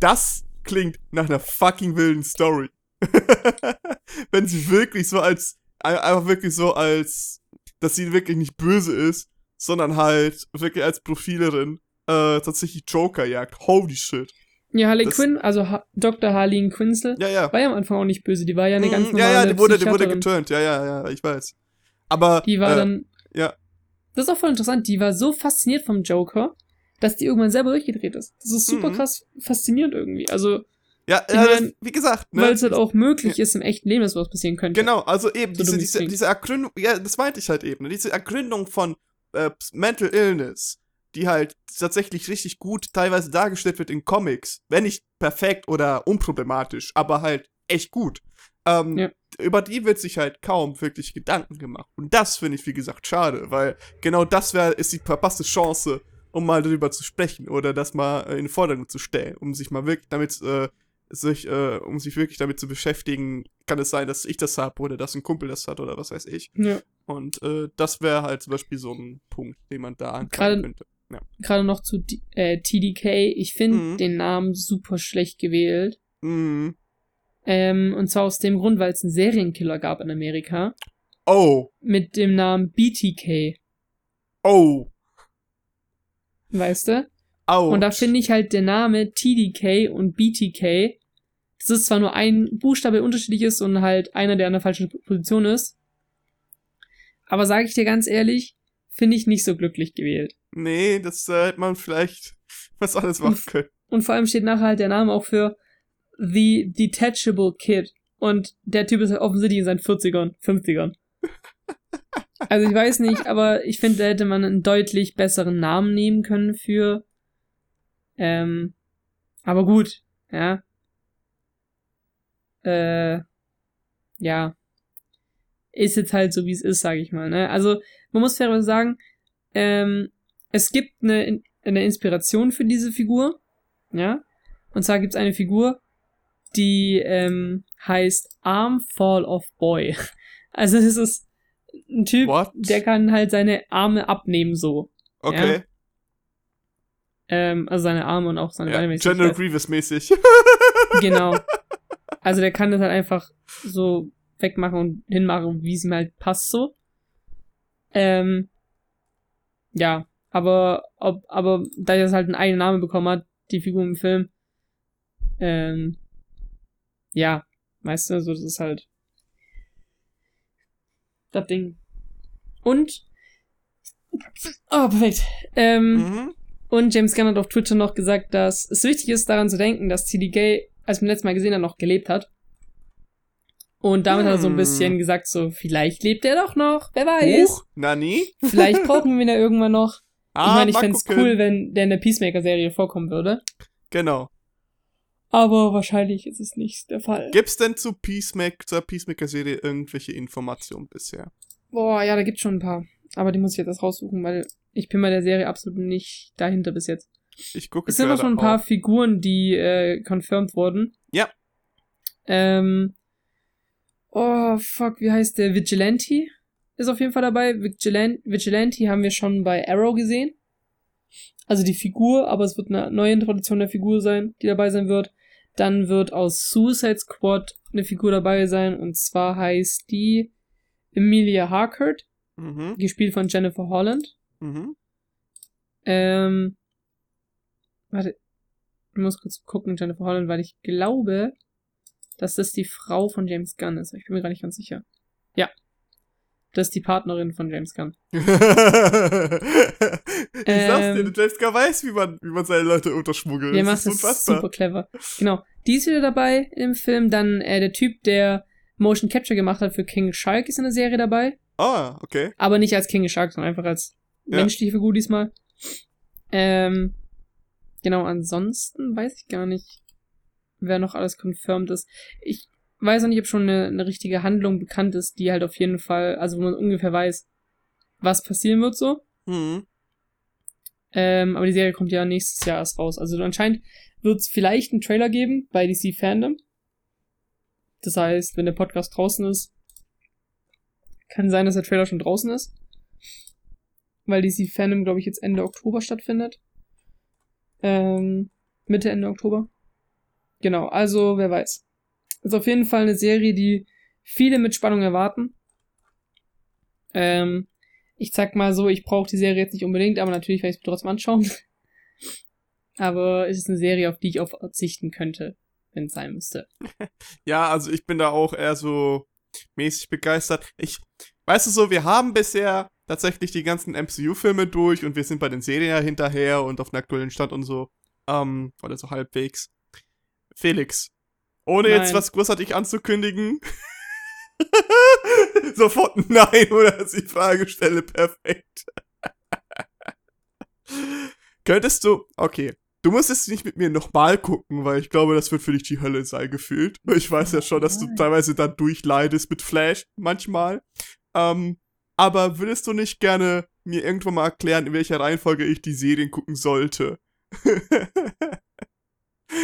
Das klingt nach einer fucking wilden Story. Wenn sie wirklich so als, einfach wirklich so als, dass sie wirklich nicht böse ist, sondern halt wirklich als Profilerin äh, tatsächlich Joker jagt. Holy shit. Ja, Harley Das- Quinn, also ha Dr. Harleen Quinzel, Ja, ja. war ja am Anfang auch nicht böse. Die war ja eine ganz Mhm, normale ja, ja, die wurde, die wurde geturnt. Ja, ja, ja, ich weiß. Aber. Die war äh, dann. ja. Das ist auch voll interessant. Die war so fasziniert vom Joker, dass die irgendwann selber durchgedreht ist. Das ist super Mhm. krass faszinierend irgendwie. Also, Ja, Ich das, mein, wie gesagt, ne? weil es halt auch möglich ist, im echten Leben, dass sowas passieren könnte. Genau, also eben, So diese, diese, diese Ergründung, ja, das meinte ich halt eben, ne? diese Ergründung von äh, Mental Illness, die halt tatsächlich richtig gut teilweise dargestellt wird in Comics, wenn nicht perfekt oder unproblematisch, aber halt echt gut. Ähm, Ja. Über die wird sich halt kaum wirklich Gedanken gemacht. Und das finde ich, wie gesagt, schade, weil genau das wäre, ist die verpasste Chance, um mal darüber zu sprechen oder das mal in den Vordergrund zu stellen, um sich mal wirklich damit, äh, sich, äh, um sich wirklich damit zu beschäftigen, kann es sein, dass ich das habe oder dass ein Kumpel das hat oder was weiß ich. Ja. Und äh, das wäre halt zum Beispiel so ein Punkt, den man da Gerade- angreifen könnte. Gerade noch zu D äh, TDK. Ich finde Mhm. den Namen super schlecht gewählt. Mhm. Ähm, und zwar aus dem Grund, weil es einen Serienkiller gab in Amerika Oh, mit dem Namen BTK. oh, Weißt du? Oh. Und da finde ich halt der Name TDK und BTK, das ist zwar nur ein Buchstabe unterschiedlich ist und halt einer, der an der falschen Position ist, aber sage ich dir ganz ehrlich, finde ich nicht so glücklich gewählt. Nee, das äh, hätte man vielleicht was anderes machen können. Und vor allem steht nachher halt der Name auch für The Detachable Kid. Und der Typ ist halt offensichtlich in seinen 40ern, 50ern. Also ich weiß nicht, aber ich finde, da hätte man einen deutlich besseren Namen nehmen können für. Ähm, aber gut, ja. Äh, ja. Ist jetzt halt so, wie es ist, sage ich mal. Ne? Also man muss fairerweise sagen, ähm, es gibt eine, eine Inspiration für diese Figur. Ja. Und zwar gibt es eine Figur, die ähm, heißt Arm Fall of Boy. Also das ist ein Typ, What? der kann halt seine Arme abnehmen so. Okay. Ähm, also seine Arme und auch seine Ja, Beine. General richtig Grievous mäßig. weiß. Genau. Also der kann das halt einfach so wegmachen und hinmachen, wie es ihm halt passt so. Ähm, ja, aber ob, aber da er das halt einen eigenen Namen bekommen hat, die Figur im Film, ähm, ja, weißt du, so das ist halt das Ding. Und oh, perfekt. Ähm, mhm. Und James Gunn hat auf Twitter noch gesagt, dass es wichtig ist, daran zu denken, dass TDK, als wir letztes Mal gesehen haben, noch gelebt hat. Und damit hat er so ein Hm. bisschen gesagt, so, vielleicht lebt er doch noch, wer weiß. Huch, Nani? Vielleicht brauchen wir ihn ja irgendwann noch. Ah, ich meine, ich fände es cool, wenn der in der Peacemaker-Serie vorkommen würde. Genau. Aber wahrscheinlich ist es nicht der Fall. Gibt's denn zu Peacemaker, zur Peacemaker-Serie irgendwelche Informationen bisher? Boah, ja, da gibt's schon ein paar. Aber die muss ich jetzt erst raussuchen, weil ich bin bei der Serie absolut nicht dahinter bis jetzt. Ich gucke Es sind gerade schon ein paar auf. Figuren, die äh, confirmed wurden. Ja. Ähm. Oh, fuck, wie heißt der? Vigilante ist auf jeden Fall dabei. Vigilan Vigilante haben wir schon bei Arrow gesehen. Also die Figur, aber es wird eine neue Introduction der Figur sein, die dabei sein wird. Dann wird aus Suicide Squad eine Figur dabei sein und zwar heißt die Emilia Harcourt, Mhm, gespielt von Jennifer Holland. mhm. Ähm, warte, ich muss kurz gucken, Jennifer Holland, weil ich glaube, dass das die Frau von James Gunn ist. Ich bin mir gar nicht ganz sicher. Ja. Das ist die Partnerin von James Gunn. ich sag's dir, Ähm, James Gunn weiß, wie man, wie man seine Leute unterschmuggelt. Der macht unfassbar. super clever. Genau. Die ist wieder dabei im Film. Dann äh, der Typ, der Motion Capture gemacht hat für King Shark, ist in der Serie dabei. Ah, okay. Aber nicht als King Shark, sondern einfach als Ja. menschliche Figur diesmal. Ähm, genau, ansonsten weiß ich gar nicht, wer noch alles confirmed ist. Ich weiß auch nicht, ob schon eine, eine richtige Handlung bekannt ist, die halt auf jeden Fall, also wo man ungefähr weiß, was passieren wird so. Mhm. Ähm, aber die Serie kommt ja nächstes Jahr erst raus. Also anscheinend wird es vielleicht einen Trailer geben bei DC Fandom. Das heißt, wenn der Podcast draußen ist, kann sein, dass der Trailer schon draußen ist. Weil DC Fandom, glaube ich, jetzt Ende Oktober stattfindet. Ähm, Mitte, Ende Oktober. Genau, also wer weiß. Ist auf jeden Fall eine Serie, die viele mit Spannung erwarten. Ähm, ich sag mal so, ich brauche die Serie jetzt nicht unbedingt, aber natürlich werde ich es trotzdem anschauen. Aber es ist eine Serie, auf die ich auch verzichten könnte, wenn es sein müsste. Ja, also ich bin da auch eher so mäßig begeistert. Ich, weißt du so, wir haben bisher tatsächlich die ganzen MCU-Filme durch und wir sind bei den Serien ja hinterher und auf dem aktuellen Stand und so. Ähm, oder so halbwegs. Felix, ohne jetzt Nein. was großartig anzukündigen. Sofort ein Nein oder dass ich die Frage stelle, perfekt. Könntest du, okay, du musst es nicht mit mir nochmal gucken, weil ich glaube, das wird für dich die Hölle sein, gefühlt. Ich weiß ja schon, dass du teilweise dann durchleidest mit Flash, manchmal. Ähm, aber würdest du nicht gerne mir irgendwann mal erklären, in welcher Reihenfolge ich die Serien gucken sollte?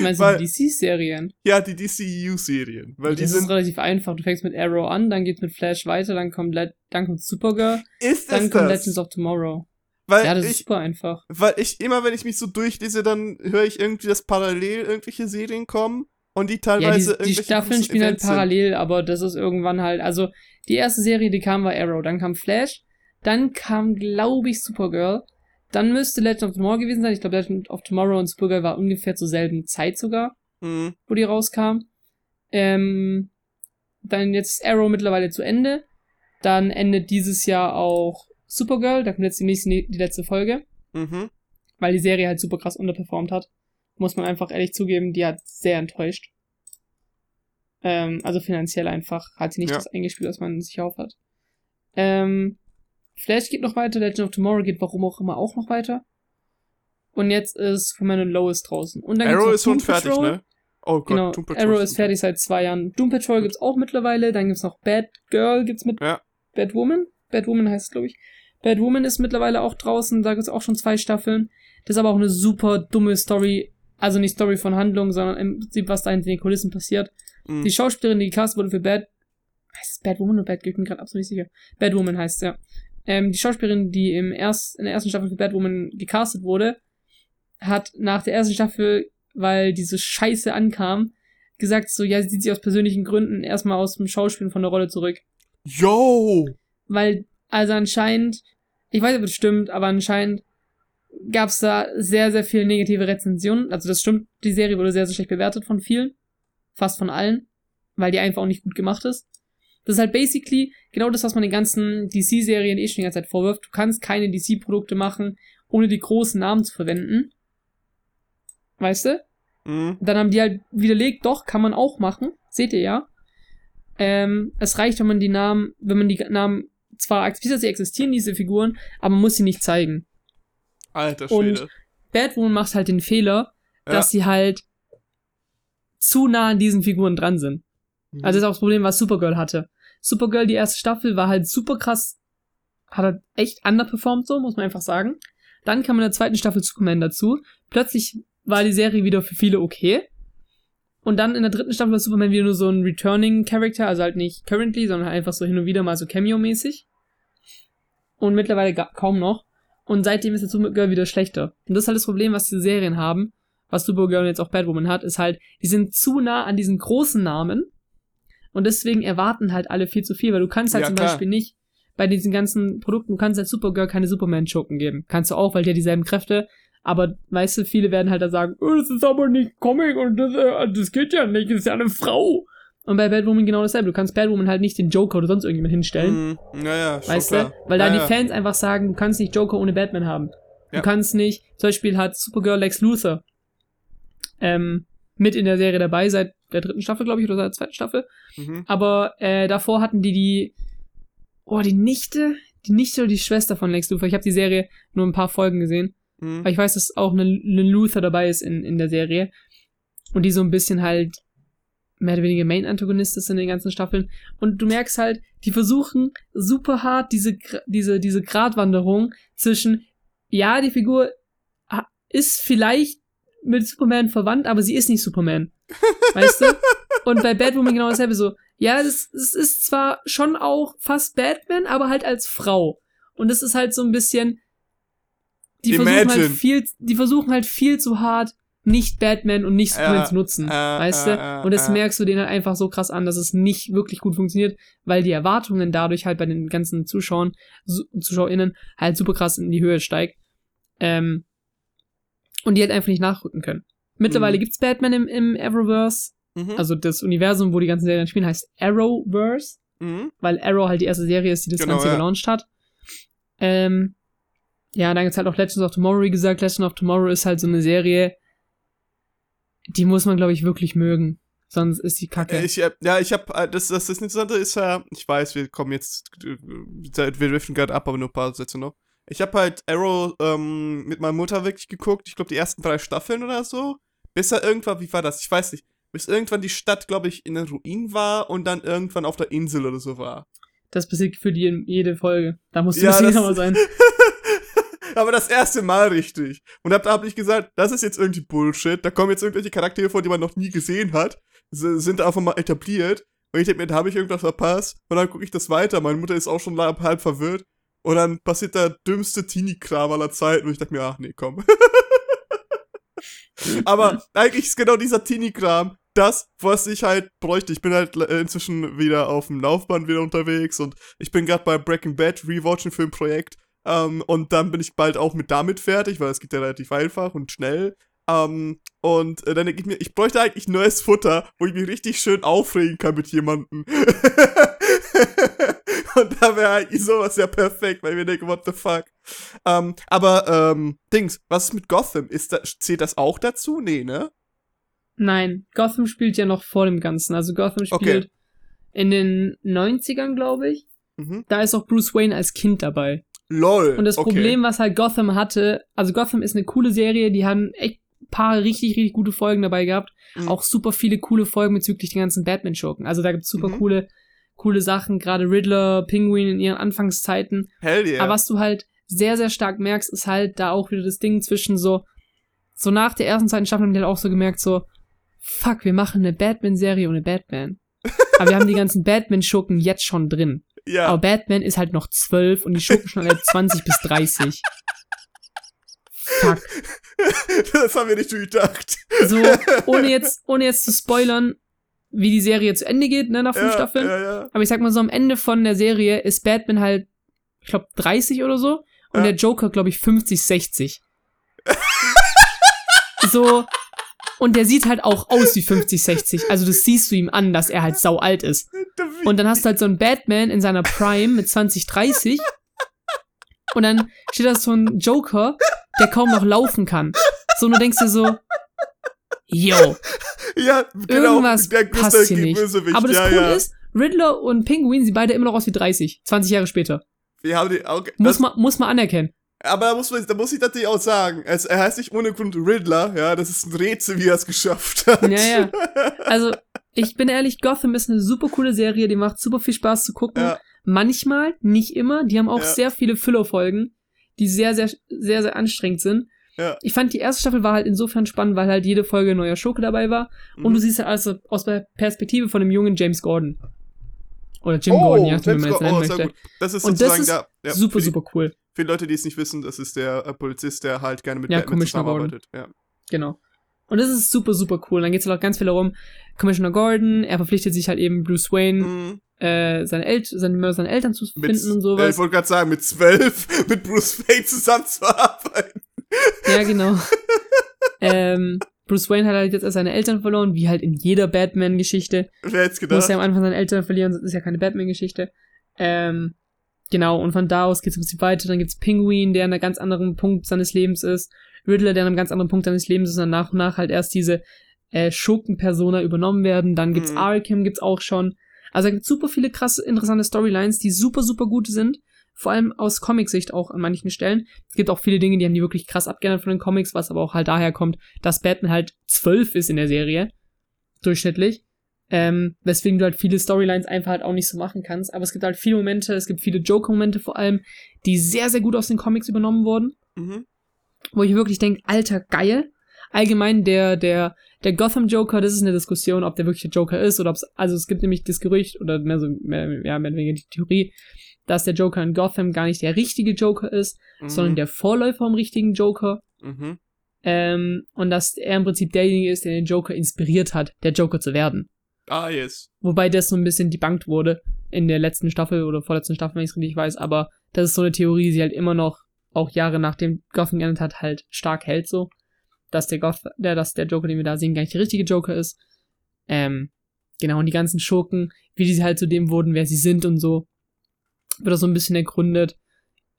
Meinst Weil- du die DC-Serien? ja, die DCU-Serien. Weil die Das ist sind. relativ einfach. Du fängst mit Arrow an, dann geht's mit Flash weiter, dann kommt, Le dann kommt Supergirl, Ist dann es kommt das? Legends of Tomorrow. Weil Ja, das ist ich, super einfach. weil ich immer, wenn ich mich so durchlese, dann höre ich irgendwie, dass parallel irgendwelche Serien kommen und die Ja, teilweise die, die irgendwelche Staffeln spielen halt Events sind. parallel, aber das ist irgendwann halt, also die erste Serie, die kam, war Arrow, dann kam Flash, dann kam, glaube ich, Supergirl, dann müsste Legend of Tomorrow gewesen sein. Ich glaube, Legend of Tomorrow und Supergirl war ungefähr zur selben Zeit sogar, Mhm. wo die rauskam. Ähm, dann jetzt ist Arrow mittlerweile zu Ende. Dann endet dieses Jahr auch Supergirl, da kommt jetzt die nächste, die letzte Folge, Mhm. weil die Serie halt super krass unterperformt hat. Muss man einfach ehrlich zugeben, die hat sehr enttäuscht. Ähm, also finanziell einfach hat sie nicht Ja. das eingespielt, was man sich auf hat. Ähm, Flash geht noch weiter, Legend of Tomorrow geht warum auch immer auch noch weiter. Und jetzt ist Superman und Lois draußen. Und dann Arrow ist schon fertig, ne? Oh Gott, Genau, Doom Patrol Arrow ist fertig seit zwei Jahren. Doom Patrol gibt's auch mittlerweile. Dann gibt's noch Bad Girl, gibt's mit Ja. Batwoman. Batwoman heißt es, glaube ich. Batwoman ist mittlerweile auch draußen. Da gibt's auch schon zwei Staffeln. Das ist aber auch eine super dumme Story. Also nicht Story von Handlung, sondern im Prinzip, was da hinter den Kulissen passiert. Mhm. Die Schauspielerin, die gecastet wurde für Bad. Heißt es Batwoman oder Batgirl? Ich bin gerade absolut nicht sicher. Batwoman heißt es, ja. Ähm, die Schauspielerin, die im erst, in der ersten Staffel für Batwoman gecastet wurde, hat nach der ersten Staffel, weil diese Scheiße ankam, gesagt so, ja, sie zieht sich aus persönlichen Gründen erstmal aus dem Schauspielen von der Rolle zurück. Yo! Weil, also anscheinend, ich weiß nicht, ob das stimmt, aber anscheinend gab es da sehr, sehr viele negative Rezensionen. Also das stimmt, die Serie wurde sehr, sehr schlecht bewertet von vielen. Fast von allen. Weil die einfach auch nicht gut gemacht ist. Das ist halt basically genau das, was man den ganzen DC-Serien eh schon die ganze Zeit vorwirft. Du kannst keine DC-Produkte machen, ohne die großen Namen zu verwenden. Weißt du? Mhm. Dann haben die halt widerlegt, doch, kann man auch machen. Seht ihr ja. Ähm, es reicht, wenn man die Namen, wenn man die Namen zwar akzeptiert, dass sie existieren, diese Figuren, aber man muss sie nicht zeigen. Alter Und- Schwede. Batwoman macht halt den Fehler, Ja. dass sie halt zu nah an diesen Figuren dran sind. Mhm. Also das ist auch das Problem, was Supergirl hatte. Supergirl, die erste Staffel, war halt super krass, hat halt echt underperformed, so, muss man einfach sagen. Dann kam in der zweiten Staffel Superman dazu. Plötzlich war die Serie wieder für viele okay. Und dann in der dritten Staffel war Superman wieder nur so ein Returning Character, also halt nicht currently, sondern halt einfach so hin und wieder mal so Cameo-mäßig. Und mittlerweile kaum noch. Und seitdem ist jetzt Supergirl wieder schlechter. Und das ist halt das Problem, was diese Serien haben, was Supergirl und jetzt auch Batwoman hat, ist halt, die sind zu nah an diesen großen Namen. Und deswegen erwarten halt alle viel zu viel, weil du kannst halt Ja, zum klar. Beispiel nicht bei diesen ganzen Produkten, du kannst halt Supergirl keine Superman-Schurken geben. Kannst du auch, weil die hat dieselben Kräfte. Aber weißt du, viele werden halt da sagen, oh, das ist aber nicht Comic und das, äh, das geht ja nicht, das ist ja eine Frau. Und bei Batwoman genau dasselbe. Du kannst Batwoman halt nicht den Joker oder sonst irgendjemand hinstellen. Mhm. Naja, schon Weißt klar. du? Weil da ja, die. Fans einfach sagen, du kannst nicht Joker ohne Batman haben. Ja. Du kannst nicht, zum Beispiel hat Supergirl Lex Luthor ähm, mit in der Serie dabei, seit der dritten Staffel, glaube ich, oder seit der zweiten Staffel. Mhm. Aber äh, davor hatten die die, oh, die Nichte, die Nichte oder die Schwester von Lex Luthor. Ich habe die Serie nur ein paar Folgen gesehen. Mhm. Aber ich weiß, dass auch eine, eine Luthor dabei ist in, in der Serie. Und die so ein bisschen halt mehr oder weniger Main-Antagonist ist in den ganzen Staffeln. Und du merkst halt, die versuchen super hart diese, diese, diese Gratwanderung zwischen, ja, die Figur ist vielleicht mit Superman verwandt, aber sie ist nicht Superman. Weißt du? Und bei Batwoman genau dasselbe so, ja, das, das ist zwar schon auch fast Batman, aber halt als Frau. Und das ist halt so ein bisschen, die versuchen halt viel, die versuchen halt viel zu hart, nicht Batman und nicht Superman Ja, zu nutzen. äh, weißt äh, du? äh, Und das äh. merkst du denen halt einfach so krass an, dass es nicht wirklich gut funktioniert, weil die Erwartungen dadurch halt bei den ganzen Zuschauern, ZuschauerInnen halt super krass in die Höhe steigt. Ähm, und die halt einfach nicht nachrücken können. Mittlerweile Mhm. gibt's Batman im, im Arrowverse, Mhm. also das Universum, wo die ganzen Serien spielen, heißt Arrowverse, mhm. weil Arrow halt die erste Serie ist, die das Genau, Ganze ja. gelauncht hat. Ähm, ja, dann gibt's halt auch Legends of Tomorrow, wie gesagt. Legends of Tomorrow ist halt so eine Serie, die muss man, glaube ich, wirklich mögen. Sonst ist die kacke. Ich, äh, ja, ich habe das, das, das Interessante ist ja, ich weiß, wir kommen jetzt, äh, wir driften gerade ab, aber nur ein paar Sätze noch. Ich habe halt Arrow ähm, mit meiner Mutter wirklich geguckt, ich glaube die ersten drei Staffeln oder so, bis er irgendwann, wie war das? Ich weiß nicht, bis irgendwann die Stadt, glaube ich, in den Ruinen war und dann irgendwann auf der Insel oder so war. Das passiert für die in jede Folge. Da muss Ja, ja, das- genauer sein. aber das erste Mal richtig. Und hab, da habe ich gesagt, das ist jetzt irgendwie Bullshit. Da kommen jetzt irgendwelche Charaktere vor, die man noch nie gesehen hat. Sind einfach mal etabliert. Und ich denke mir, da habe ich irgendwas verpasst. Und dann gucke ich das weiter. Meine Mutter ist auch schon halb, verwirrt. Und dann passiert der dümmste Teenie-Kram aller Zeiten. Und ich dachte mir, ach nee, komm. aber eigentlich ist genau dieser Teenie-Kram das, was ich halt bräuchte. Ich bin halt äh, inzwischen wieder auf dem Laufband wieder unterwegs. Und ich bin gerade bei Breaking Bad Rewatchen für ein Projekt. Ähm, und dann bin ich bald auch mit damit fertig, weil es geht ja relativ einfach und schnell. Ähm, und äh, dann denke ich mir, ich bräuchte eigentlich neues Futter, wo ich mich richtig schön aufregen kann mit jemandem. und da wäre eigentlich sowas ja perfekt, weil ich mir denke, what the fuck. Ähm, aber, ähm, Dings, was ist mit Gotham? Ist da, zählt das auch dazu? Nee, ne? Nein, Gotham spielt ja noch vor dem Ganzen. Also Gotham Okay. spielt in den 90ern, glaube ich. Mhm. Da ist auch Bruce Wayne als Kind dabei. LOL. Und das okay. Problem, was halt Gotham hatte, also Gotham ist eine coole Serie, die haben echt ein paar richtig, richtig gute Folgen dabei gehabt. Mhm. Auch super viele coole Folgen bezüglich den ganzen Batman-Schurken. Also da gibt's super Mhm. coole, coole Sachen, gerade Riddler, Penguin in ihren Anfangszeiten. Hell yeah. Aber was du halt sehr, sehr stark merkst, ist halt da auch wieder das Ding zwischen so, so nach der ersten, zweiten Staffel haben die halt auch so gemerkt, so, fuck, wir machen eine Batman-Serie ohne Batman. Aber wir haben die ganzen Batman-Schurken jetzt schon drin. Ja. Aber Batman ist halt noch zwölf und die Schurken schon alle 20 bis 30. Fuck. das haben wir nicht durchdacht. So, ohne jetzt, ohne jetzt zu spoilern, wie die Serie zu Ende geht, ne, nach fünf ja, Staffeln. Ja, ja. Aber ich sag mal so, am Ende von der Serie ist Batman halt, ich glaube, 30 oder so. Und der Joker, glaube ich, 50, 60. so. Und der sieht halt auch aus wie 50, 60. Also das siehst du ihm an, dass er halt sau alt ist. Und dann hast du halt so einen Batman in seiner Prime mit 20, 30. Und dann steht da so ein Joker, der kaum noch laufen kann. So, und du denkst dir so, yo, Ja, genau. irgendwas der passt hier nicht. Bösewicht. Aber das ja, Coole ja. ist, Riddler und Penguin sehen beide immer noch aus wie 30, 20 Jahre später. Wir haben die, okay, Muss man, muss man anerkennen. Aber da muss, man, da muss ich natürlich auch sagen, es, er heißt nicht ohne Grund Riddler, ja, das ist ein Rätsel, wie er es geschafft hat. Ja, ja. Also, ich bin ehrlich, Gotham ist eine super coole Serie, die macht super viel Spaß zu gucken. Ja. Manchmal, nicht immer, die haben auch Ja. sehr viele Filler-Folgen, die sehr, sehr, sehr, sehr anstrengend sind. Ja. Ich fand, die erste Staffel war halt insofern spannend, weil halt jede Folge ein neuer Schurke dabei war. Und Mhm. du siehst halt also aus der Perspektive von dem jungen James Gordon. Oder Jim oh, Gordon, ja, wie man jetzt nennen oh, möchte. Das ist Und das sozusagen ist der, ja, super, super cool. Für die Leute, die es nicht wissen, das ist der äh, Polizist, der halt gerne mit Ja, Batman Commissioner zusammenarbeitet. Ja. Genau. Und das ist super, super cool. Und dann geht's halt auch ganz viel darum, Commissioner Gordon, er verpflichtet sich halt eben Bruce Wayne, Mhm. äh, seine, El seine, seine Eltern zu Mit, finden und äh, sowas. ich wollte gerade sagen, mit zwölf mit Bruce Wayne zusammenzuarbeiten. Ja, genau. ähm, Bruce Wayne hat halt jetzt erst seine Eltern verloren, wie halt in jeder Batman-Geschichte. Wer hätte Muss gedacht? ja am Anfang seine Eltern verlieren, sonst ist ja keine Batman-Geschichte. Ähm, genau, und von da aus geht's im Prinzip weiter. Dann gibt's Penguin, der an einem ganz anderen Punkt seines Lebens ist. Riddler, der an einem ganz anderen Punkt seines Lebens ist und dann nach und nach halt erst diese äh, Schurken-Persona übernommen werden. Dann gibt's Mhm. Arkham, gibt's auch schon. Also da gibt's super viele krasse, interessante Storylines, die super, super gut sind. Vor allem aus Comic-Sicht auch an manchen Stellen. Es gibt auch viele Dinge, die haben die wirklich krass abgeändert von den Comics, was aber auch halt daher kommt, dass Batman halt zwölf ist in der Serie. Durchschnittlich. Ähm, weswegen du halt viele Storylines einfach halt auch nicht so machen kannst. Aber es gibt halt viele Momente, es gibt viele Joker-Momente vor allem, die sehr, sehr gut aus den Comics übernommen wurden. Mhm. Wo ich wirklich denke, alter, geil. Allgemein der, der, der Gotham Joker, das ist eine Diskussion, ob der wirklich der Joker ist oder ob es, also es gibt nämlich das Gerücht oder mehr so, mehr, ja, mehr oder weniger die Theorie, dass der Joker in Gotham gar nicht der richtige Joker ist, Mhm. sondern der Vorläufer vom richtigen Joker. Mhm. Ähm, und dass er im Prinzip derjenige ist, der den Joker inspiriert hat, der Joker zu werden. Ah, yes. Wobei das so ein bisschen debunked wurde in der letzten Staffel oder vorletzten Staffel, wenn ich es richtig weiß. Aber das ist so eine Theorie, die halt immer noch, auch Jahre nachdem Gotham geendet hat, halt stark hält so. dass der, Goth der, dass der Joker, den wir da sehen, gar nicht der richtige Joker ist. Ähm, genau, und die ganzen Schurken, wie die halt zu dem wurden, wer sie sind und so, wird auch so ein bisschen ergründet.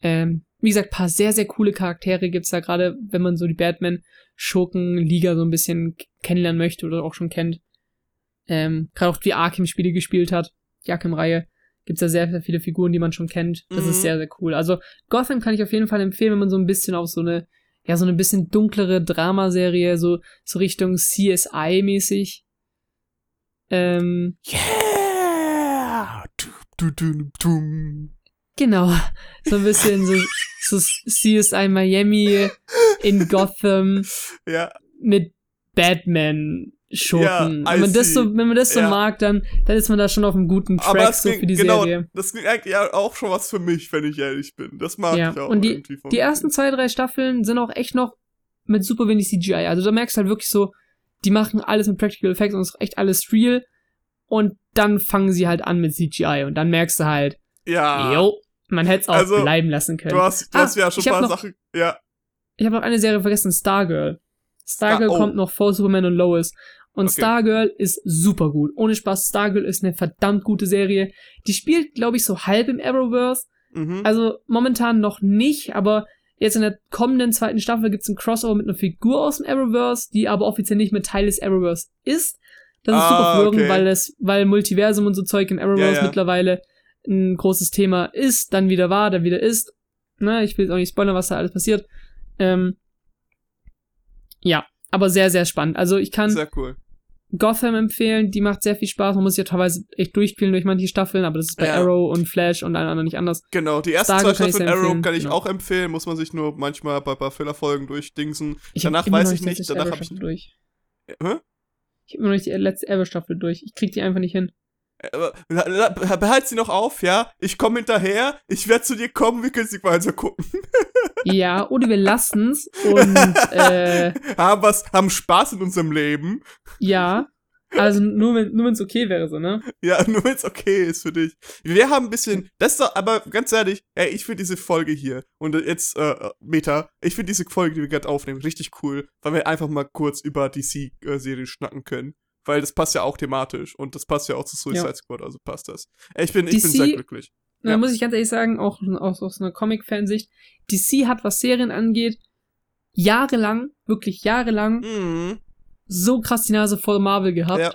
Ähm, wie gesagt, paar sehr, sehr coole Charaktere gibt's da gerade, wenn man so die Batman-Schurken-Liga so ein bisschen kennenlernen möchte oder auch schon kennt. Ähm, gerade auch wie Arkham-Spiele gespielt hat, die Arkham-Reihe, gibt's da sehr, sehr viele Figuren, die man schon kennt. Das Mhm. ist sehr, sehr cool. Also Gotham kann ich auf jeden Fall empfehlen, wenn man so ein bisschen auf so eine, ja, so eine bisschen dunklere Dramaserie, so, so Richtung CSI-mäßig. Ähm, Yeah! Du, du, du. Genau. So ein bisschen so, so CSI Miami in Gotham Ja, mit Batman Schurken. Ja, wenn man das so, wenn man das so Ja. mag, dann, dann ist man da schon auf einem guten Track aber das so klingt, für die genau, Serie. das klingt eigentlich auch schon was für mich, wenn ich ehrlich bin. Das mag Ja, ich auch und die- irgendwie von Die ersten zwei, drei Staffeln sind auch echt noch mit super wenig CGI. Also da merkst du halt wirklich so, die machen alles mit Practical Effects und es ist echt alles real. Und dann fangen sie halt an mit CGI und dann merkst du halt, Ja, jo, man hätte es auch Also, bleiben lassen können. du hast, du Ah, hast ja schon ein paar noch- Sachen. Ja, Ich habe noch eine Serie vergessen, Stargirl. Stargirl Star- oh. kommt noch vor Superman und Lois. Und Okay. Stargirl ist super gut. Ohne Spaß, Stargirl ist eine verdammt gute Serie. Die spielt, glaube ich, so halb im Arrowverse. mhm. Also momentan noch nicht, aber jetzt in der kommenden zweiten Staffel gibt's ein Crossover mit einer Figur aus dem Arrowverse, die aber offiziell nicht mit Teil des Arrowverse ist. Das ist Ah, super verwirrend, okay. weil es, weil Multiversum und so Zeug im Arrowverse Ja, ja. mittlerweile ein großes Thema ist, dann wieder war, dann wieder ist. Ne, ich will jetzt auch nicht spoilern, was da alles passiert. Ähm, ja, aber sehr, sehr spannend. Also ich kann Sehr cool. Gotham empfehlen, die macht sehr viel Spaß. Man muss sich ja teilweise echt durchspielen durch manche Staffeln, aber das ist bei Ja. Arrow und Flash und allen anderen nicht anders. Genau, die ersten Stargirl zwei Staffeln Arrow kann ich genau. auch empfehlen, muss man sich nur manchmal bei ein paar Fehlerfolgen durchdingsen. Ich Danach weiß ich nicht, danach habe ich. Durch. Hä? Ich habe immer noch nicht die letzte Arrow-Staffel durch. Ich krieg die einfach nicht hin. Behalt sie noch auf, ja? Ich komme hinterher, ich werde zu dir kommen, wir können sie weiter gucken. Ja, oder wir lassen's und äh, haben was, haben Spaß in unserem Leben. ja. Also nur wenn nur wenn's okay wäre, so, ne? Ja, nur wenn es okay ist für dich. Wir haben ein bisschen, das ist doch, aber ganz ehrlich, ey, ich finde diese Folge hier und jetzt, äh, Meta, ich finde diese Folge, die wir gerade aufnehmen, richtig cool, weil wir einfach mal kurz über DC-Serien schnacken können. Weil das passt ja auch thematisch und das passt ja auch zu Suicide Ja. Squad, also passt das. Ich bin, ich bin DC sehr glücklich. Da Ja. muss ich ganz ehrlich sagen, auch aus, aus einer Comic-Fansicht, DC hat, was Serien angeht, jahrelang, wirklich jahrelang, Mhm. so krass die Nase voll Marvel gehabt. Ja.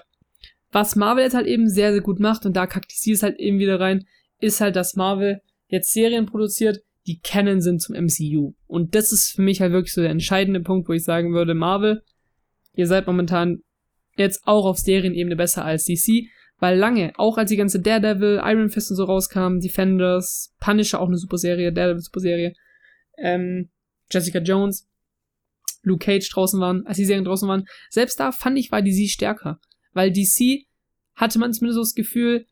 Was Marvel jetzt halt eben sehr, sehr gut macht, und da kackt DC es halt eben wieder rein, ist halt, dass Marvel jetzt Serien produziert, die Canon sind zum MCU. Und das ist für mich halt wirklich so der entscheidende Punkt, wo ich sagen würde, Marvel, ihr seid momentan jetzt auch auf Serienebene besser als DC, weil lange, auch als die ganze Daredevil, Iron Fist und so rauskamen, Defenders, Punisher auch eine super Serie, Daredevil super Serie, ähm, Jessica Jones, Luke Cage draußen waren, als die Serien draußen waren, selbst da fand ich, war DC stärker. Weil DC hatte man zumindest so das Gefühl,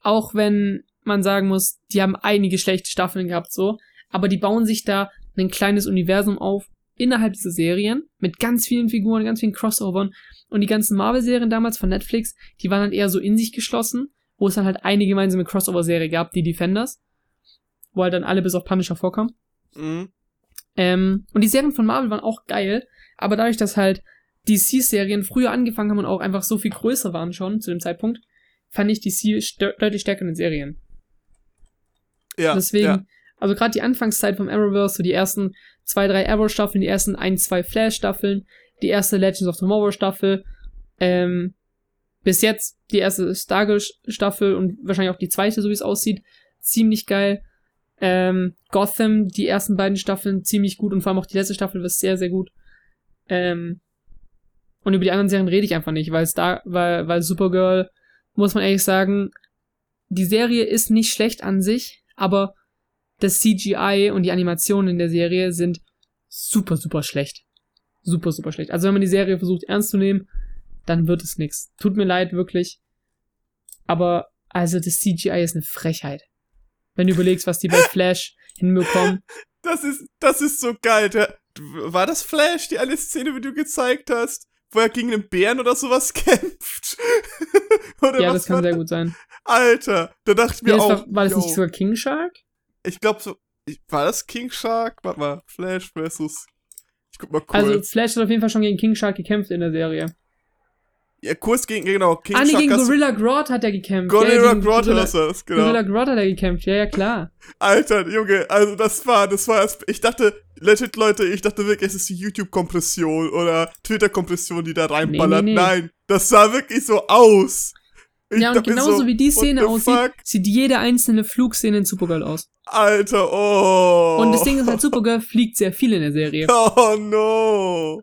auch wenn man sagen muss, die haben einige schlechte Staffeln gehabt, so, aber die bauen sich da ein kleines Universum auf innerhalb dieser Serien mit ganz vielen Figuren, ganz vielen Crossovern und die ganzen Marvel-Serien damals von Netflix, die waren dann eher so in sich geschlossen, wo es dann halt eine gemeinsame Crossover-Serie gab, die Defenders, wo halt dann alle bis auf Punisher vorkamen. Mhm. Ähm, und die Serien von Marvel waren auch geil, aber dadurch, dass halt DC-Serien früher angefangen haben und auch einfach so viel größer waren schon zu dem Zeitpunkt, fand ich DC stö deutlich stärker in den Serien. Ja, Deswegen, ja. Also gerade die Anfangszeit vom Arrowverse, so die ersten zwei, drei Arrow-Staffeln, die ersten ein, zwei Flash-Staffeln, die erste Legends of Tomorrow-Staffel, ähm, bis jetzt die erste Stargirl-Staffel und wahrscheinlich auch die zweite, so wie es aussieht, ziemlich geil. Ähm, Gotham, die ersten beiden Staffeln ziemlich gut und vor allem auch die letzte Staffel war sehr, sehr gut. Ähm, und über die anderen Serien rede ich einfach nicht, weil Star, weil, weil Supergirl, muss man ehrlich sagen, die Serie ist nicht schlecht an sich, aber das CGI und die Animationen in der Serie sind super, super schlecht. Super, super schlecht. Also wenn man die Serie versucht ernst zu nehmen, dann wird es nix. Tut mir leid, wirklich. Aber, also das CGI ist eine Frechheit. Wenn du überlegst, was die bei Flash hinbekommen. Das ist, das ist so geil. Der, war das Flash, die eine Szene, die du gezeigt hast, wo er gegen einen Bären oder sowas kämpft? oder ja, das kann sehr gut sein. Alter, da dachte ich mir das auch. war, war das yo, nicht sogar King Shark? Ich glaube so. ich- War das King Shark? Warte mal, Flash versus. Ich guck mal kurz. Also Flash hat auf jeden Fall schon gegen King Shark gekämpft in der Serie. ja, kurz gegen, genau, King ah, nee, Shark gegen Gorilla Grodd hat er gekämpft. Gorilla gegen Grodd du das, genau. Gorilla Grodd hat er gekämpft, ja, ja, klar. Alter, Junge, also das war, das war, ich dachte, legit, Leute, ich dachte wirklich, es ist die YouTube-Kompression oder Twitter-Kompression, die da reinballert. Nee, nee, nee. Nein, das sah wirklich so aus. Ich ja, und genauso so, wie die Szene aussieht, sieht jede einzelne Flugszene in Supergirl aus. Alter, oh. Und das Ding ist halt, Supergirl fliegt sehr viel in der Serie. Oh no.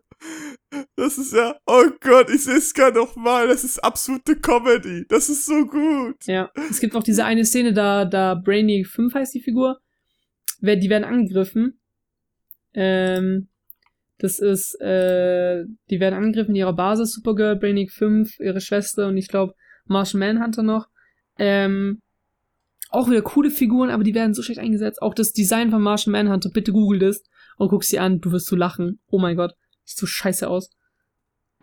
Das ist ja, oh Gott, ich sehe es gerade noch mal. Das ist absolute Comedy. Das ist so gut. Ja. Es gibt auch diese eine Szene, da, da Brainy 5 heißt die Figur. Die werden angegriffen. Ähm, das ist, äh, die werden angegriffen in ihrer Basis, Supergirl, Brainiac 5, ihre Schwester und ich glaube Martian Manhunter noch. Ähm, auch wieder coole Figuren, aber die werden so schlecht eingesetzt. Auch das Design von Martian Manhunter, bitte google das und guck sie an, du wirst so lachen. Oh mein Gott, sieht so scheiße aus.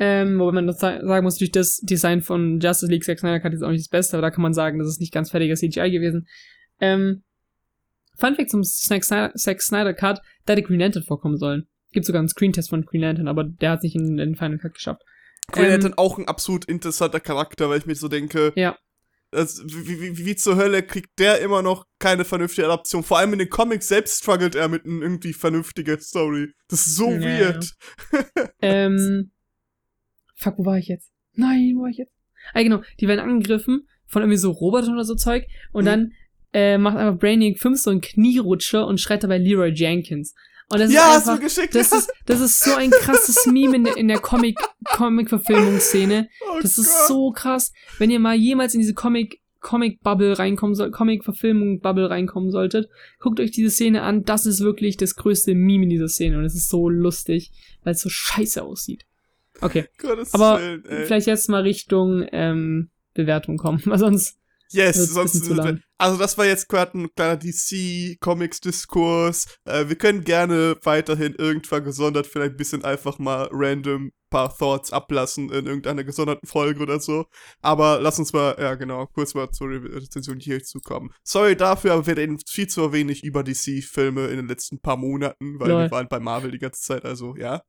Ähm, wobei man das sa- sagen muss, natürlich das Design von Justice League Zack Snyder Cut ist auch nicht das Beste, aber da kann man sagen, das ist nicht ganz fertiger CGI gewesen. Ähm, Fun Fact zum Zack Snyder, Zack Snyder Cut, da hätte Green Lantern vorkommen sollen. Gibt sogar einen Screentest von Green Lantern, aber der hat sich in den Final Cut geschafft. Green Ähm, Lantern auch ein absolut interessanter Charakter, weil ich mir so denke, Ja. Das, wie, wie, wie zur Hölle kriegt der immer noch keine vernünftige Adaption? Vor allem in den Comics selbst struggelt er mit einer irgendwie vernünftigen Story. Das ist so Ja, weird. Ähm, fuck, wo war ich jetzt? Nein, wo war ich jetzt? Ah, genau, die werden angegriffen von irgendwie so Robotern oder so Zeug und Mhm. dann äh, macht einfach Brainiac 5 so einen Knierutscher und schreit dabei Leroy Jenkins. Und das ja, ist hast du einfach, geschickt. das ist, das ist so ein krasses Meme in der, in der Comic, Comic-Verfilmungsszene. oh Das ist Gott. so krass. Wenn ihr mal jemals in diese Comic, Comic-Bubble reinkommen soll, Comic-Verfilmung-Bubble reinkommen solltet, guckt euch diese Szene an. Das ist wirklich das größte Meme in dieser Szene. Und es ist so lustig, weil es so scheiße aussieht. Okay. Gottes Aber Willen. Vielleicht jetzt mal Richtung ähm, Bewertung kommen, weil sonst. Yes, sonst. Also das war jetzt gerade ein kleiner DC-Comics-Diskurs. Äh, wir können gerne weiterhin irgendwann gesondert vielleicht ein bisschen einfach mal random paar Thoughts ablassen in irgendeiner gesonderten Folge oder so. Aber lass uns mal, ja genau, kurz mal zur Re Rezension hier zukommen. Sorry dafür, aber wir reden viel zu wenig über DC-Filme in den letzten paar Monaten, weil Lol. wir waren bei Marvel die ganze Zeit, also ja.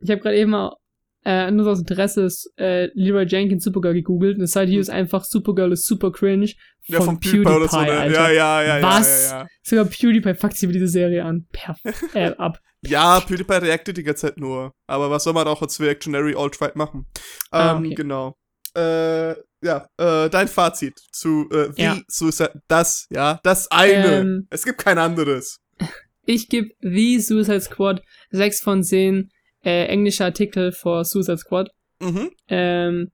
Ich habe gerade eben mal äh, nur aus Interesse ist, äh, Leroy Jenkins Supergirl gegoogelt und das Side hier ist einfach Supergirl ist super cringe von, Ja, von PewDiePie, PewDiePie oder so, ne? Alter. Ja, ja, ja, Was? ja, ja, ja. Sogar PewDiePie fuckt sich über diese Serie an. Perf äh, ab. Ja, PewDiePie reactet die ganze Zeit nur. Aber was soll man auch als Reactionary Alt-Right machen? Ah, Ähm, okay. genau. Äh, ja, äh, dein Fazit zu äh, The Ja. Suicide, das, ja, das eine. Ähm, es gibt kein anderes. Ich gebe The Suicide Squad 6 von 10 äh, englische Artikel vor Suicide Squad. Mhm. Ähm,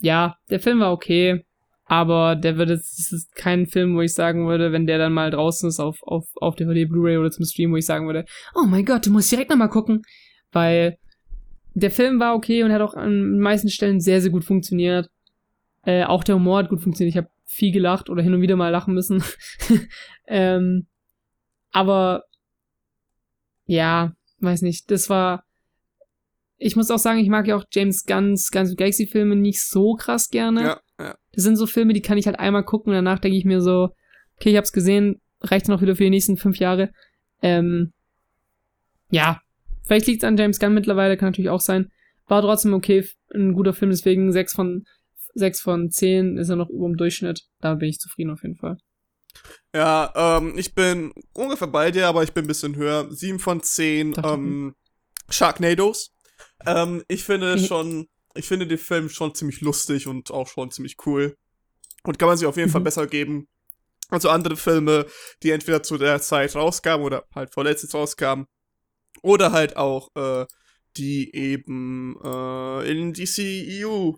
ja, der Film war okay, aber der wird jetzt, das ist kein Film, wo ich sagen würde, wenn der dann mal draußen ist auf, auf, auf DVD, Blu-ray oder zum Stream, wo ich sagen würde, oh mein Gott, du musst direkt nochmal gucken, weil der Film war okay und hat auch an den meisten Stellen sehr, sehr gut funktioniert. Äh, auch der Humor hat gut funktioniert. Ich habe viel gelacht oder hin und wieder mal lachen müssen. ähm, aber ja, weiß nicht, das war. Ich muss auch sagen, ich mag ja auch James Gunns Guns Galaxy Filme nicht so krass gerne. Ja, ja. Das sind so Filme, die kann ich halt einmal gucken und danach denke ich mir so, okay, ich hab's gesehen, reicht noch wieder für die nächsten fünf Jahre. Ähm, ja, vielleicht liegt's an James Gunn mittlerweile, kann natürlich auch sein. War trotzdem okay, ein guter Film, deswegen sechs von sechs von zehn ist er noch über dem Durchschnitt. Da bin ich zufrieden auf jeden Fall. Ja, ähm, ich bin ungefähr bei dir, aber ich bin ein bisschen höher. 7 von 10 Dachte ähm, Sharknados. Ähm, ich finde schon, ich finde den Film schon ziemlich lustig und auch schon ziemlich cool. Und kann man sich auf jeden Fall Mhm. besser geben. Also andere Filme, die entweder zu der Zeit rauskamen oder halt vorletztes rauskamen. Oder halt auch, äh, die eben äh, in DCEU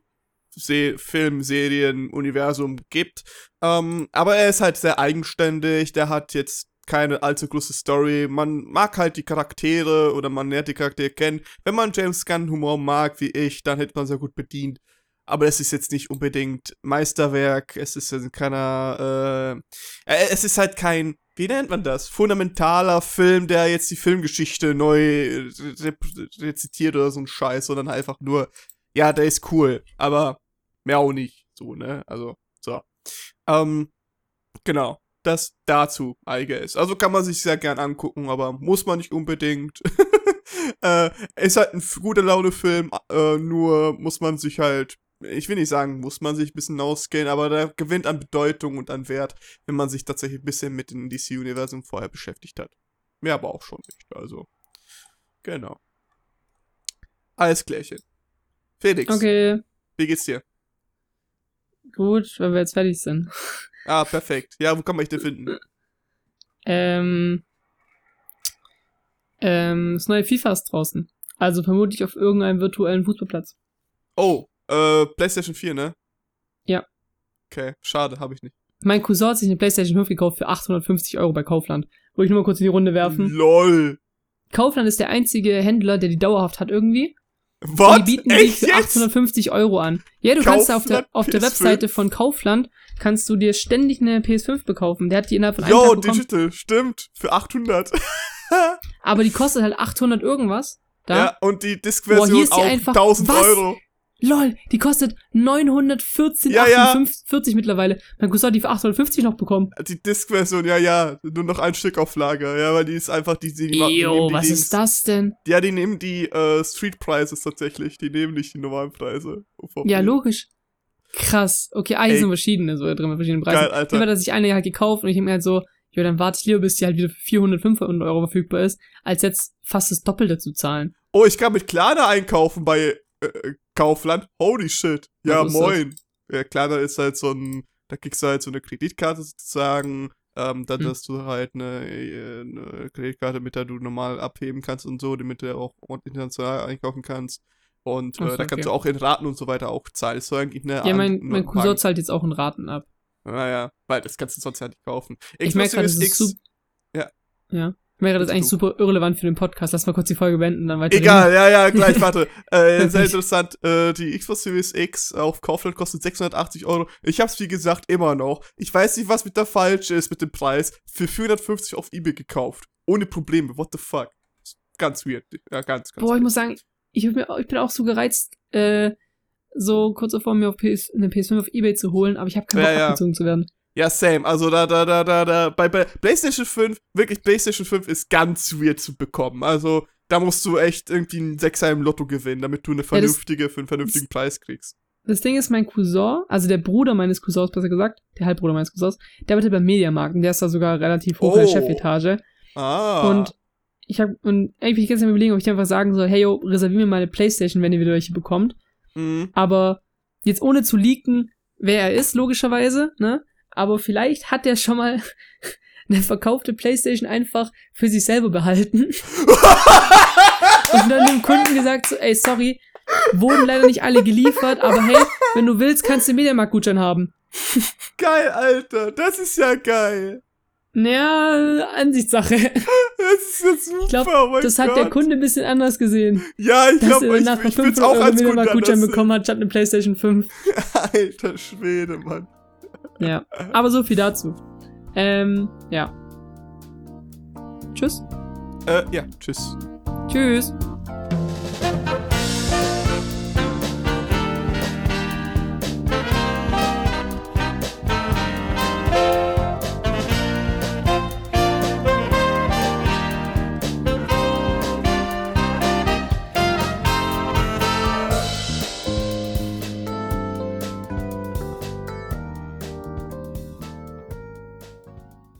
Se Film, Serien, Universum gibt. Ähm, aber er ist halt sehr eigenständig, der hat jetzt keine allzu große Story. Man mag halt die Charaktere oder man lernt die Charaktere kennen. Wenn man James Gunn Humor mag, wie ich, dann hätte man sehr gut bedient. Aber es ist jetzt nicht unbedingt Meisterwerk, es ist jetzt keiner, äh, äh, es ist halt kein, wie nennt man das? Fundamentaler Film, der jetzt die Filmgeschichte neu re rezitiert oder so ein Scheiß, sondern einfach nur, ja, der ist cool, aber mehr auch nicht, so, ne? Also, so. Ähm, genau. Das dazu, I guess. Also kann man sich sehr gern angucken, aber muss man nicht unbedingt. äh, ist halt ein guter Laune-Film, äh, nur muss man sich halt, ich will nicht sagen, muss man sich ein bisschen ausgehen, aber der gewinnt an Bedeutung und an Wert, wenn man sich tatsächlich ein bisschen mit dem DC-Universum vorher beschäftigt hat. Mehr aber auch schon nicht, also. Genau. Alles klärchen. Felix, Okay, wie geht's dir? gut, weil wir jetzt fertig sind. Ah, perfekt. Ja, wo kann man dich denn finden? Ähm, ähm, das neue FIFA ist draußen. Also vermutlich auf irgendeinem virtuellen Fußballplatz. Oh, äh, PlayStation 4, ne? Ja. Okay, schade, habe ich nicht. Mein Cousin hat sich eine PlayStation 5 gekauft für 850 Euro bei Kaufland. Wollte ich nur mal kurz in die Runde werfen. LOL. Kaufland ist der einzige Händler, der die dauerhaft hat irgendwie. Was? die bieten die Echt für jetzt? 850 Euro an. Ja, du kannst da auf der, Kaufland auf der PS5? Webseite von Kaufland, kannst du dir ständig eine PS5 bekaufen. Der hat die innerhalb von einem Yo, Tag bekommen. Digital, stimmt. Für 800. Aber die kostet halt 800 irgendwas. Da. Ja, und die Disk-Version auch einfach- 1000 Was? Euro. Lol, die kostet 914,48 Ja, ja. mittlerweile. Mein Cousin hat die für 850 noch bekommen. Die Disk-Version, ja, ja. Nur noch ein Stück auf Lager. Ja, weil die ist einfach, die, die, die, die nehmen die was ist das denn? Ja, die nehmen die äh, Street Prices tatsächlich. Die nehmen nicht die normalen Preise. OVP. Ja, logisch. Krass. Okay, hier Ey. sind verschiedene, so drin mit verschiedenen Preisen. Geil, Alter. Hier hat er sich eine halt gekauft und ich denke mir halt so, jo, dann warte ich lieber, bis die halt wieder für 400, 500 Euro verfügbar ist, als jetzt fast das Doppelte zu zahlen. Oh, ich kann mit Klarna einkaufen bei äh, Kaufland. Holy shit. Ja, ist moin. Ja, Klarna ist halt so ein, da kriegst du halt so eine Kreditkarte sozusagen. Ähm, dann Hm. hast du halt eine, äh, eine Kreditkarte, mit der du normal abheben kannst und so, damit du auch international einkaufen kannst. Und äh, Ach da kannst okay. du auch in Raten und so weiter auch zahlen. Ist so eigentlich eine Ja, mein, mein Cousin zahlt jetzt auch in Raten ab. Naja, weil das kannst du sonst ja nicht kaufen. Ich merke gerade, das ist super. Ja. Ja. Ich merke, das eigentlich super irrelevant für den Podcast. Lass mal kurz die Folge beenden, dann weiter. Egal, ja, ja, gleich, warte. Äh, sehr interessant. Äh, die Xbox Series X auf Kaufland kostet 680 Euro. Ich hab's, wie gesagt, immer noch. Ich weiß nicht, was mit der falsch ist mit dem Preis. Für 450 auf Ebay gekauft. Ohne Probleme. What the fuck? Ganz weird. Ja, ganz, ganz Boah, ich weird. muss sagen, ich, ich bin auch so gereizt, äh, so kurz davor, mir auf PS, eine PS5 auf Ebay zu holen, aber ich habe keinen Ja, Bock, ja. abgezogen zu werden. Ja, same. Also da, da, da, da, da. Bei, bei PlayStation 5, wirklich, PlayStation 5 ist ganz weird zu bekommen. Also, da musst du echt irgendwie einen Sechser im Lotto gewinnen, damit du eine das- vernünftige, für einen vernünftigen Preis kriegst. Das Ding ist, mein Cousin, also der Bruder meines Cousins, besser gesagt, der Halbbruder meines Cousins, der arbeitet beim Mediamarkt und der ist da sogar relativ hoch in der Oh. Chefetage. Ah. Und ich habe und eigentlich ich jetzt am überlegen, ob ich einfach sagen soll, hey yo, reservier mir mal eine Playstation, wenn ihr wieder welche bekommt. Mhm. Aber jetzt ohne zu leaken, wer er ist, logischerweise, ne? Aber vielleicht hat er schon mal eine verkaufte Playstation einfach für sich selber behalten. und dann dem Kunden gesagt so, ey, sorry, wurden leider nicht alle geliefert, aber hey, wenn du willst, kannst du Mediamarkt-Gutschein haben. Geil, Alter. Das ist ja geil. Naja, Ansichtssache. Das ist ja super. Ich glaube, oh das hat Gott. der Kunde ein bisschen anders gesehen. Ja, ich glaube, ich, nachher ich bin's 500 auch als Kunde bekommen hat, statt eine Playstation 5. Alter Schwede, Mann. Ja, aber so viel dazu. Ähm, ja. Tschüss. Äh, ja, tschüss. Tschüss.